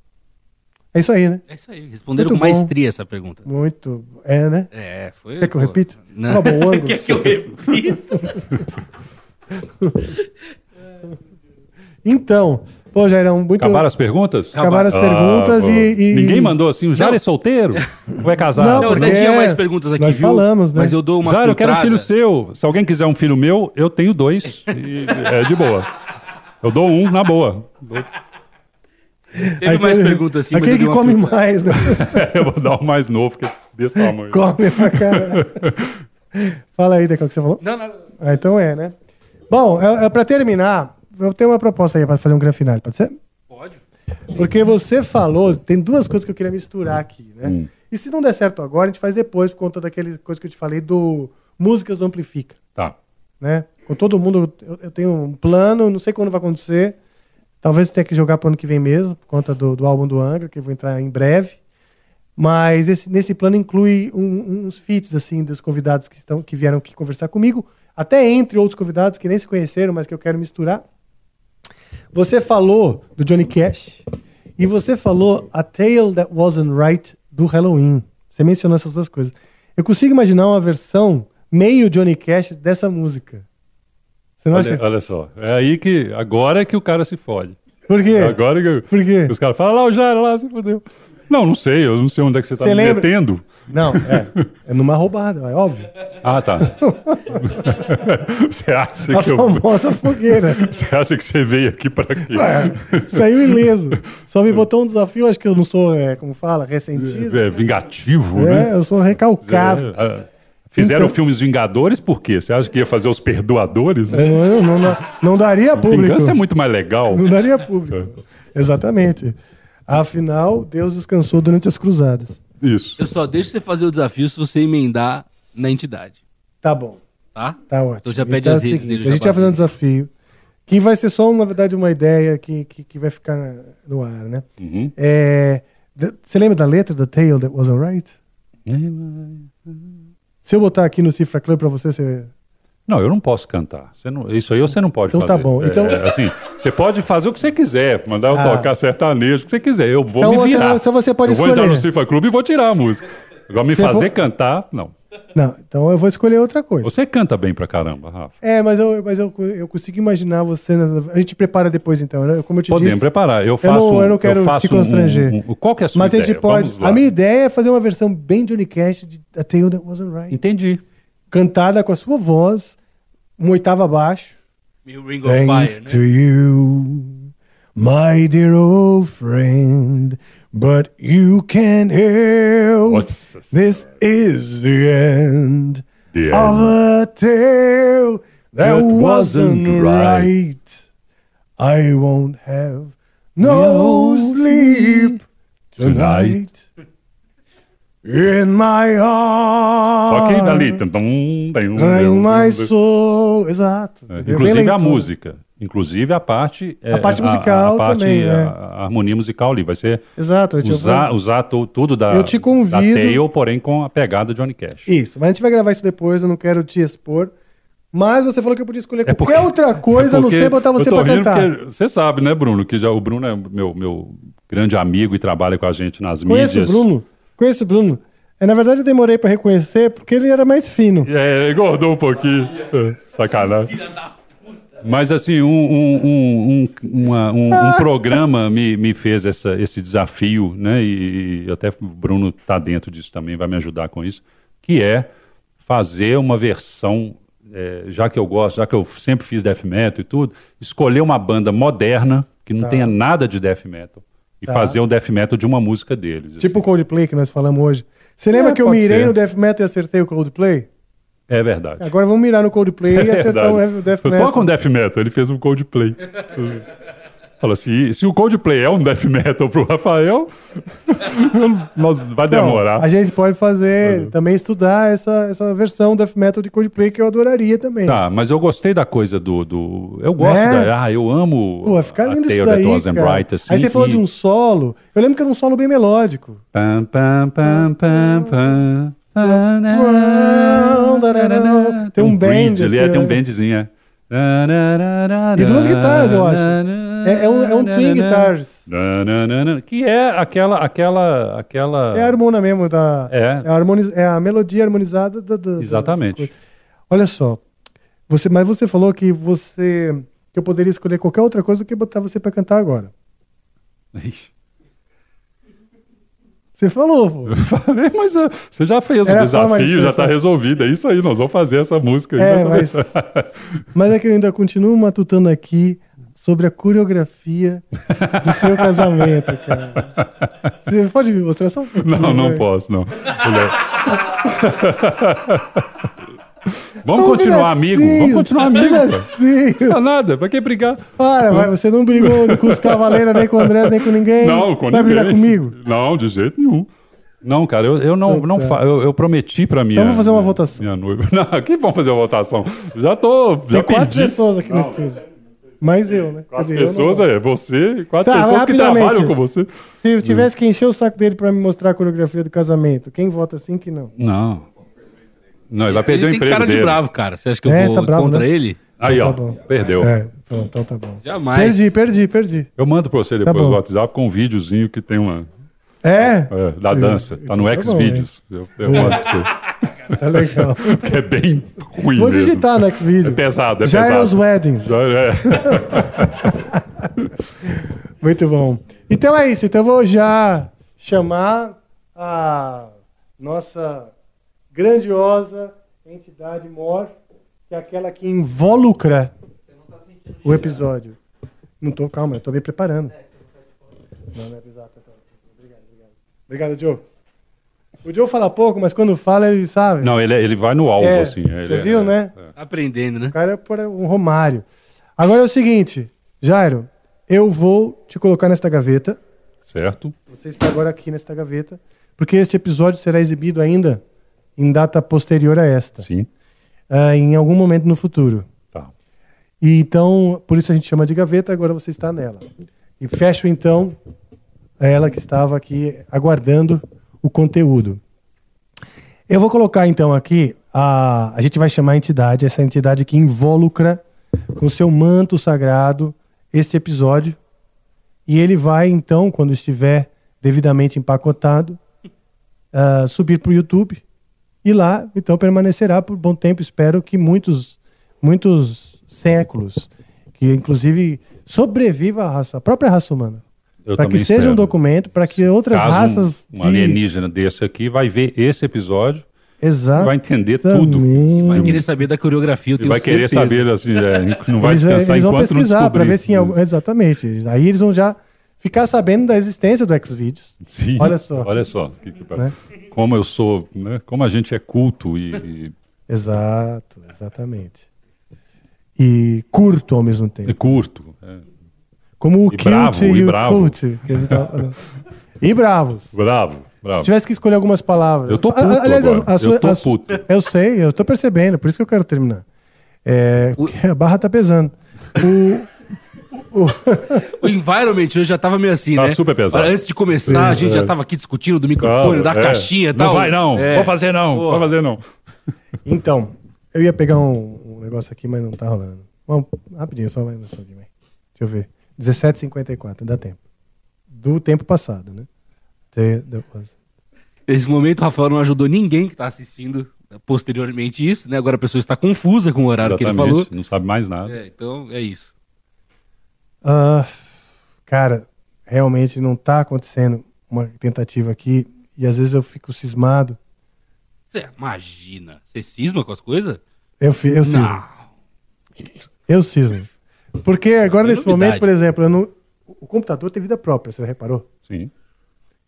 É isso aí, né? É isso aí. Responderam Muito com bom. maestria essa pergunta. Muito. É, né? É, foi. Quer que eu pô. repita? Não. Tá bom, ângulo. Quer que eu repita? Então, pô, Jairão, muito. Acabaram as perguntas? Acabaram as Ah, perguntas pô. e, e- Ninguém mandou assim, o Jair Não. é solteiro? Ou é casado? Não, Não, até tinha mais perguntas aqui, nós viu? falamos, né? Mas eu dou uma Jair, eu quero um filho seu. Se alguém quiser um filho meu, eu tenho dois. e é de boa. Eu dou um na boa. Teve mais perguntas assim, Aquele que come filtrada. mais, né? eu vou dar um mais novo, que é desse tamanho. come pra caralho. Fala aí, Decal, o que você falou? Não, não. Ah, então é, né? Bom, é, é, pra terminar, eu tenho uma proposta aí pra fazer um grande final, pode ser? Pode. Porque você falou, tem duas coisas que eu queria misturar aqui, né? Hum. E se não der certo agora, a gente faz depois, por conta daquele coisa que eu te falei do Músicas do Amplifica, Tá. né? Com todo mundo, eu, eu tenho um plano, não sei quando vai acontecer, Talvez tenha que jogar pro ano que vem mesmo, por conta do, do álbum do Angra, que eu vou entrar em breve. Mas esse- nesse plano inclui um- uns feats, assim, dos convidados que, estão, que vieram aqui conversar comigo, até entre outros convidados que nem se conheceram, mas que eu quero misturar. Você falou do Johnny Cash e você falou A Tale That Wasn't Right do Halloween. Você mencionou essas duas coisas. Eu consigo imaginar uma versão meio Johnny Cash dessa música. Você não Olha, acha que... olha só, é aí que agora é que o cara se fode. Por quê? Agora que Por quê? os caras falam, lá o Jairo, lá se fodeu. Não, não sei, eu não sei onde é que você tá Você me lembra? metendo. Não, é. É numa roubada, é óbvio. Ah, tá. você acha A que eu... famosa fogueira. Você acha que você veio aqui para quê? Saiu ileso. Só me botou um desafio, acho que eu não sou, é, como fala, ressentido. É, vingativo, É, né? eu sou recalcado. É, ah, Fizeram Então- filmes Vingadores por quê? Você acha que ia fazer os perdoadores? Eu Não, não, não, não daria público. Vingança é muito mais legal. Não daria público. Exatamente. Afinal, Deus descansou durante as cruzadas. Isso. Eu só deixo você fazer o desafio se você emendar na entidade. Tá bom. Tá? Tá ótimo. Então já pede Então as redes seguinte, dele. A gente vai fazer um desafio que vai ser só, na verdade, uma ideia que, que, que vai ficar no ar, né? Uhum. É, você lembra da letra da Tale That Wasn't Right? Se eu botar aqui no Cifra Club pra você, você... Não, eu não posso cantar. Você não- isso aí você não pode Então fazer. tá bom. É, Então- assim, você pode fazer o que você quiser, mandar eu Ah. tocar sertanejo, o que você quiser. Eu vou Então me você- virar. então você pode eu vou entrar no escolher. Cifra Clube e vou tirar a música. Agora me Você fazer po- cantar, não. Não, então eu vou escolher outra coisa. Você canta bem pra caramba, Rafa. É, mas eu, mas eu, eu consigo imaginar você. na- A gente prepara depois, então, né? Como eu te Podemos disse. preparar. Eu eu faço. não, eu não quero faço te constranger. um- um- qual que é a sua mas a ideia? gente pode. Vamos lá. A minha ideia é fazer uma versão bem Johnny Cash de A Tale That Wasn't Right. Entendi. Cantada com a sua voz, uma oitava abaixo. Meio Ring of Thanks Fire, to né? you, my dear old friend. But you can't help. Nossa This is the end The of a tale that That wasn't wasn't right. I won't have no sleep tonight. In my Só que heart. ali. tum, tum, tum, In my soul. Exato. É, entendeu? Inclusive a leitor. música. Inclusive a parte. é, A parte musical a, parte, também, a, é. a harmonia musical ali. Vai ser Exato. usar, usar tu- tudo da, Eu te convido- da Tale, porém com a pegada Johnny Cash. Isso, mas a gente vai gravar isso depois, eu não quero te expor. Mas você falou que eu podia escolher É qualquer outra coisa, a não porque sei botar você pra cantar. porque Você sabe, né, Bruno? Que já o Bruno é meu, meu grande amigo e trabalha com a gente nas Conheço o mídias. Bruno. Conheço o Bruno. É, na verdade, eu demorei pra reconhecer porque ele era mais fino. É, engordou um pouquinho. É, Sacanagem. Mas assim, um, um, um, um, uma- um- um programa me, me fez essa, esse desafio, né? E, e até o Bruno está dentro disso também, vai me ajudar com isso, que é fazer uma versão, é, já que eu gosto, já que eu sempre fiz death metal e tudo, escolher uma banda moderna que não Tá. tenha nada de death metal e Tá. fazer um death metal de uma música deles. Tipo o Coldplay que nós falamos hoje. Você lembra É, que eu mirei ser. no Death Metal e acertei o Coldplay? É verdade. Agora vamos mirar no Coldplay e É acertar o. Death Eu Metal. toco um death metal, ele fez um Coldplay. Fala, se, se o Coldplay é um death metal pro Rafael, nós, vai Não, demorar. a gente pode fazer, também estudar essa, essa versão Death Metal de Coldplay que eu adoraria também. Tá, mas eu gostei da coisa do. do eu gosto Né? da. Ah, eu amo. Pô, vai ficar a lindo isso Tale That daí, Wasn't cara. Bright, assim, Aí você falou e- de um solo. Eu lembro que era um solo bem melódico. Pam, pam, pam, pam, pam. Tem um band, bridge ali, é, assim, tem um né? bandzinho, é. E duas guitarras, eu acho. É, é um, é um twin guitars. Que é aquela. aquela, aquela... É a harmona mesmo da. É. a, harmoni- é a melodia harmonizada da. da- da- Exatamente. coisa. Olha só. Você, mas você falou que você. que eu poderia escolher qualquer outra coisa do que botar você pra cantar agora. Ixi. Você falou, pô. Eu falei, mas uh, você já fez Era o desafio, já está resolvido. É isso aí, nós vamos fazer essa música. É, mas-. Mas é que eu ainda continuo matutando aqui sobre a coreografia do seu casamento, cara. Você pode me mostrar só um pouquinho? Não, não vai? posso, não. Vamos continuar amigo. Vamos continuar amigo. Não custa nada, pra que brigar? Para, vai, você não brigou com os cavaleiros, nem com o André, nem com ninguém. Não, com Vai ninguém. brigar comigo? Não, de jeito nenhum. Não, cara, eu, eu não, não tá. fa... eu, eu prometi pra minha. Então vamos fazer uma votação. Minha noiva. Não, aqui vamos fazer uma votação. Já tô. Já Tem quatro pessoas aqui no estúdio. Mais eu, né? Quatro dizer, eu pessoas, é você e quatro Tá, pessoas que trabalham com você. Se eu tivesse que encher o saco dele pra me mostrar a coreografia do casamento, quem vota sim que não? Não. Não, ele vai perder ele o tem emprego cara dele. de bravo, cara. Você acha que eu É, vou tá bravo, contra né? ele? Aí, Tá ó, bom. perdeu. É, pronto, então tá bom. Jamais. Perdi, perdi, perdi. Eu mando pra você Tá depois bom. o WhatsApp com um videozinho que tem uma. É? é, da dança. Tá no Então tá Xvideos. Eu, eu mando pra você. Tá legal. Que é bem ruim Vou mesmo. digitar no Xvideo. É pesado, é Gyro's pesado. Wedding. É. Muito bom. Então é isso. Então eu vou já chamar a nossa grandiosa entidade mor, que é aquela que involucra o episódio. Não tô, calma, eu tô me preparando. Não, não é exato. Obrigado, obrigado. Obrigado, Joe. O Joe fala pouco, mas quando fala, ele sabe. Não, ele, é- ele vai no alvo, É, assim. Ele Você é- viu, né? Tá aprendendo, né? O cara é por um Romário. Agora é o seguinte, Jairo, eu vou te colocar nesta gaveta. Certo? Você está agora aqui nesta gaveta, porque este episódio será exibido ainda em data posterior a esta. Sim. Ah, em algum momento no futuro. Tá. E então, por isso a gente chama de gaveta, agora você está nela. E fecho então ela que estava aqui aguardando o conteúdo. Eu vou colocar então aqui, a, a gente vai chamar a entidade, essa entidade que involucra com seu manto sagrado este episódio. E ele vai então, quando estiver devidamente empacotado, ah, subir para o YouTube e lá então permanecerá por bom tempo. Espero que muitos, muitos séculos, que inclusive sobreviva a raça, a própria raça humana, para que também seja um espero. documento, para que outras Caso um- raças um, alienígena desse aqui vai ver esse episódio Exato. vai entender tudo. Vai querer saber da coreografia, eu E tenho vai querer certeza. saber, assim, é, não vai eles, descansar eles vão enquanto não pesquisar para ver se em algum- exatamente. Aí eles vão já ficar sabendo da existência do Xvideos. Sim. Olha só. Olha só. que- que- Né? Como eu sou, né? Como a gente é culto e, e- Exato, exatamente. E curto ao mesmo tempo. e curto. Como o E bravo, e, e o bravo. Que a gente tava falando. E bravos. Bravo, bravo. Se tivesse que escolher algumas palavras. Eu tô A- puto a- aliás, agora. a sua- Eu tô a puto. Eu sei, eu tô percebendo, por isso que eu quero terminar. É, porque a barra tá pesando. O, o- O environment hoje já tava meio assim, Tá né? super pesado. Olha, Antes de começar, a gente É. já tava aqui discutindo do microfone, da é. caixinha e Não tal. vai não, É. vou fazer não, Pô. vou fazer não. Então, eu ia pegar um, um negócio aqui, mas não tá rolando. Vamos, rapidinho, só vai no som aqui, vai. Deixa eu ver. 17h54, dá tempo. Do tempo passado, né? Até depois. Nesse momento, o Rafael não ajudou ninguém que tá assistindo posteriormente isso, né? Agora a pessoa está confusa com o horário que ele Exatamente, falou. Não sabe mais nada. É, então é isso. Ah, cara, realmente não tá acontecendo uma tentativa aqui. E às vezes eu fico cismado. Você imagina. Você cisma com as coisas? Eu, eu cismo. Não. Eu cismo. Porque agora, É nesse momento, por exemplo, não- o computador tem vida própria, você reparou? Sim,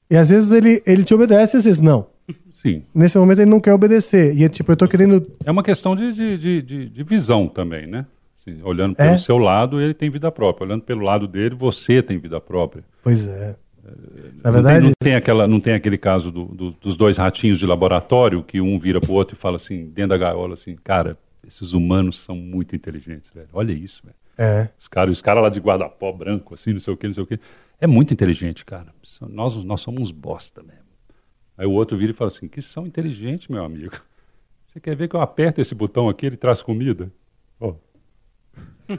E às vezes ele, ele te obedece, às vezes não. sim. Nesse momento ele não quer obedecer. E é tipo, eu tô querendo. É uma questão de, de, de, de- visão também, né? Assim, olhando É? pelo seu lado, ele tem vida própria. Olhando pelo lado dele, você tem vida própria. Pois é. Na Não verdade, tem, não tem aquela, não tem aquele caso do- do- dos dois ratinhos de laboratório que um vira pro outro e fala assim, dentro da gaiola, assim, cara, esses humanos são muito inteligentes, velho. Olha isso, velho. É. Os caras os cara lá de guarda-pó branco, assim, não sei o que, não sei o que. É muito inteligente, cara. Nós, nós somos uns bosta mesmo. Aí o outro vira e fala assim, que são inteligentes, meu amigo. Você quer ver que eu aperto esse botão aqui, ele traz comida? Ó.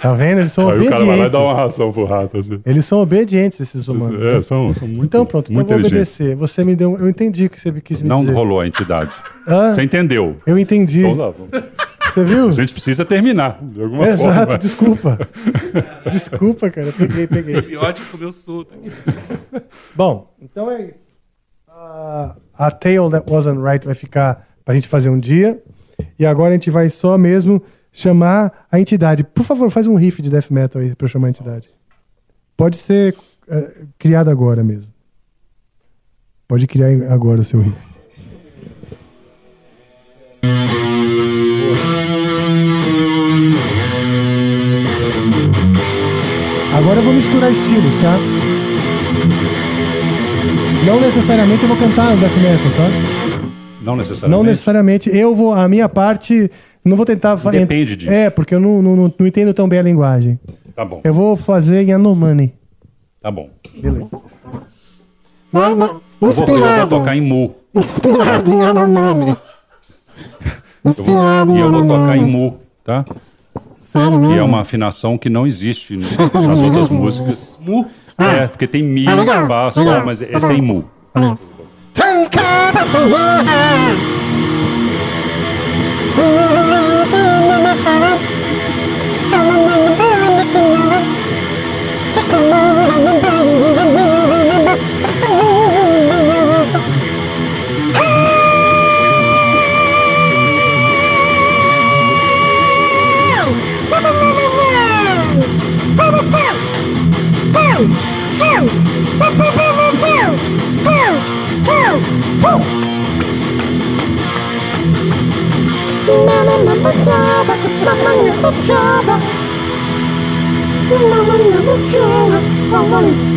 Tá vendo? Eles são Aí o cara vai lá e obedientes. dá uma ração pro rato, assim. Eles são obedientes, esses humanos. É, né? são, são muito Então pronto, então muito eu vou obedecer. Você me deu. Eu entendi o que você quis me Não dizer. rolou a entidade. Ah, Você entendeu? eu entendi. Então lá, vamos. Você viu? A gente precisa terminar, de alguma Exato, forma. desculpa. desculpa, cara. Peguei, peguei. Biótico comeu solto aqui. Bom, então é isso. A, a Tale That Wasn't Right vai ficar pra gente fazer um dia. E agora a gente vai só mesmo chamar a entidade. Por favor, faz um riff de death metal aí pra eu chamar a entidade. Pode ser é, criado agora mesmo. Pode criar agora o seu riff. Agora eu vou misturar estilos, tá? Não necessariamente eu vou cantar no death metal, tá? Não necessariamente. Não necessariamente. Eu vou. A minha parte Não vou tentar fa- Depende disso. É, porque eu não, não, não, não entendo tão bem a linguagem. Tá bom, Eu vou fazer em Anomani. tá bom. Beleza. Eu vou, eu vou tocar em mu. Inspirado em Anomani. Eu vou- e eu vou tocar em mu, tá? Que é uma afinação que não existe nas outras músicas. Mu? É, porque tem mi, fá, sol, mas essa é em mu.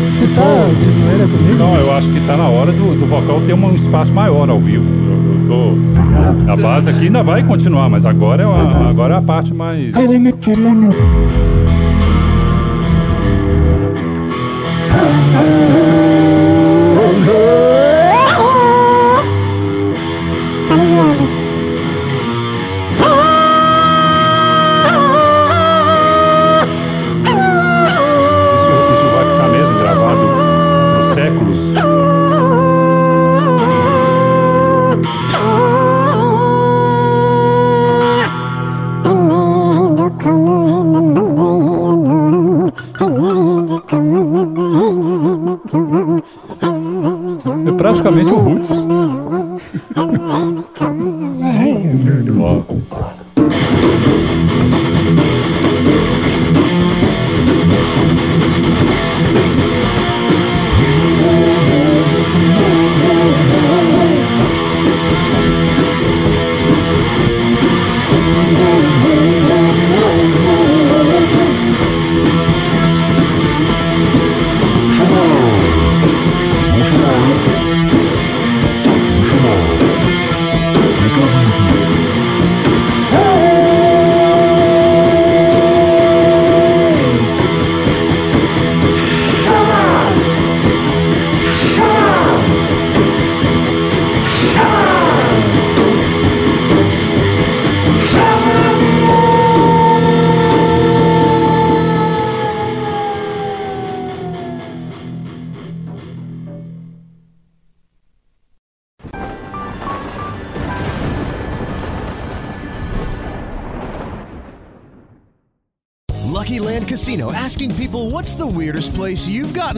Você tá de zoeira comigo? Não, eu acho que tá na hora do, do vocal ter um espaço maior ao vivo. Eu, eu tô, a base aqui ainda vai continuar, mas agora é a, agora é a parte mais. Praticamente o Roots.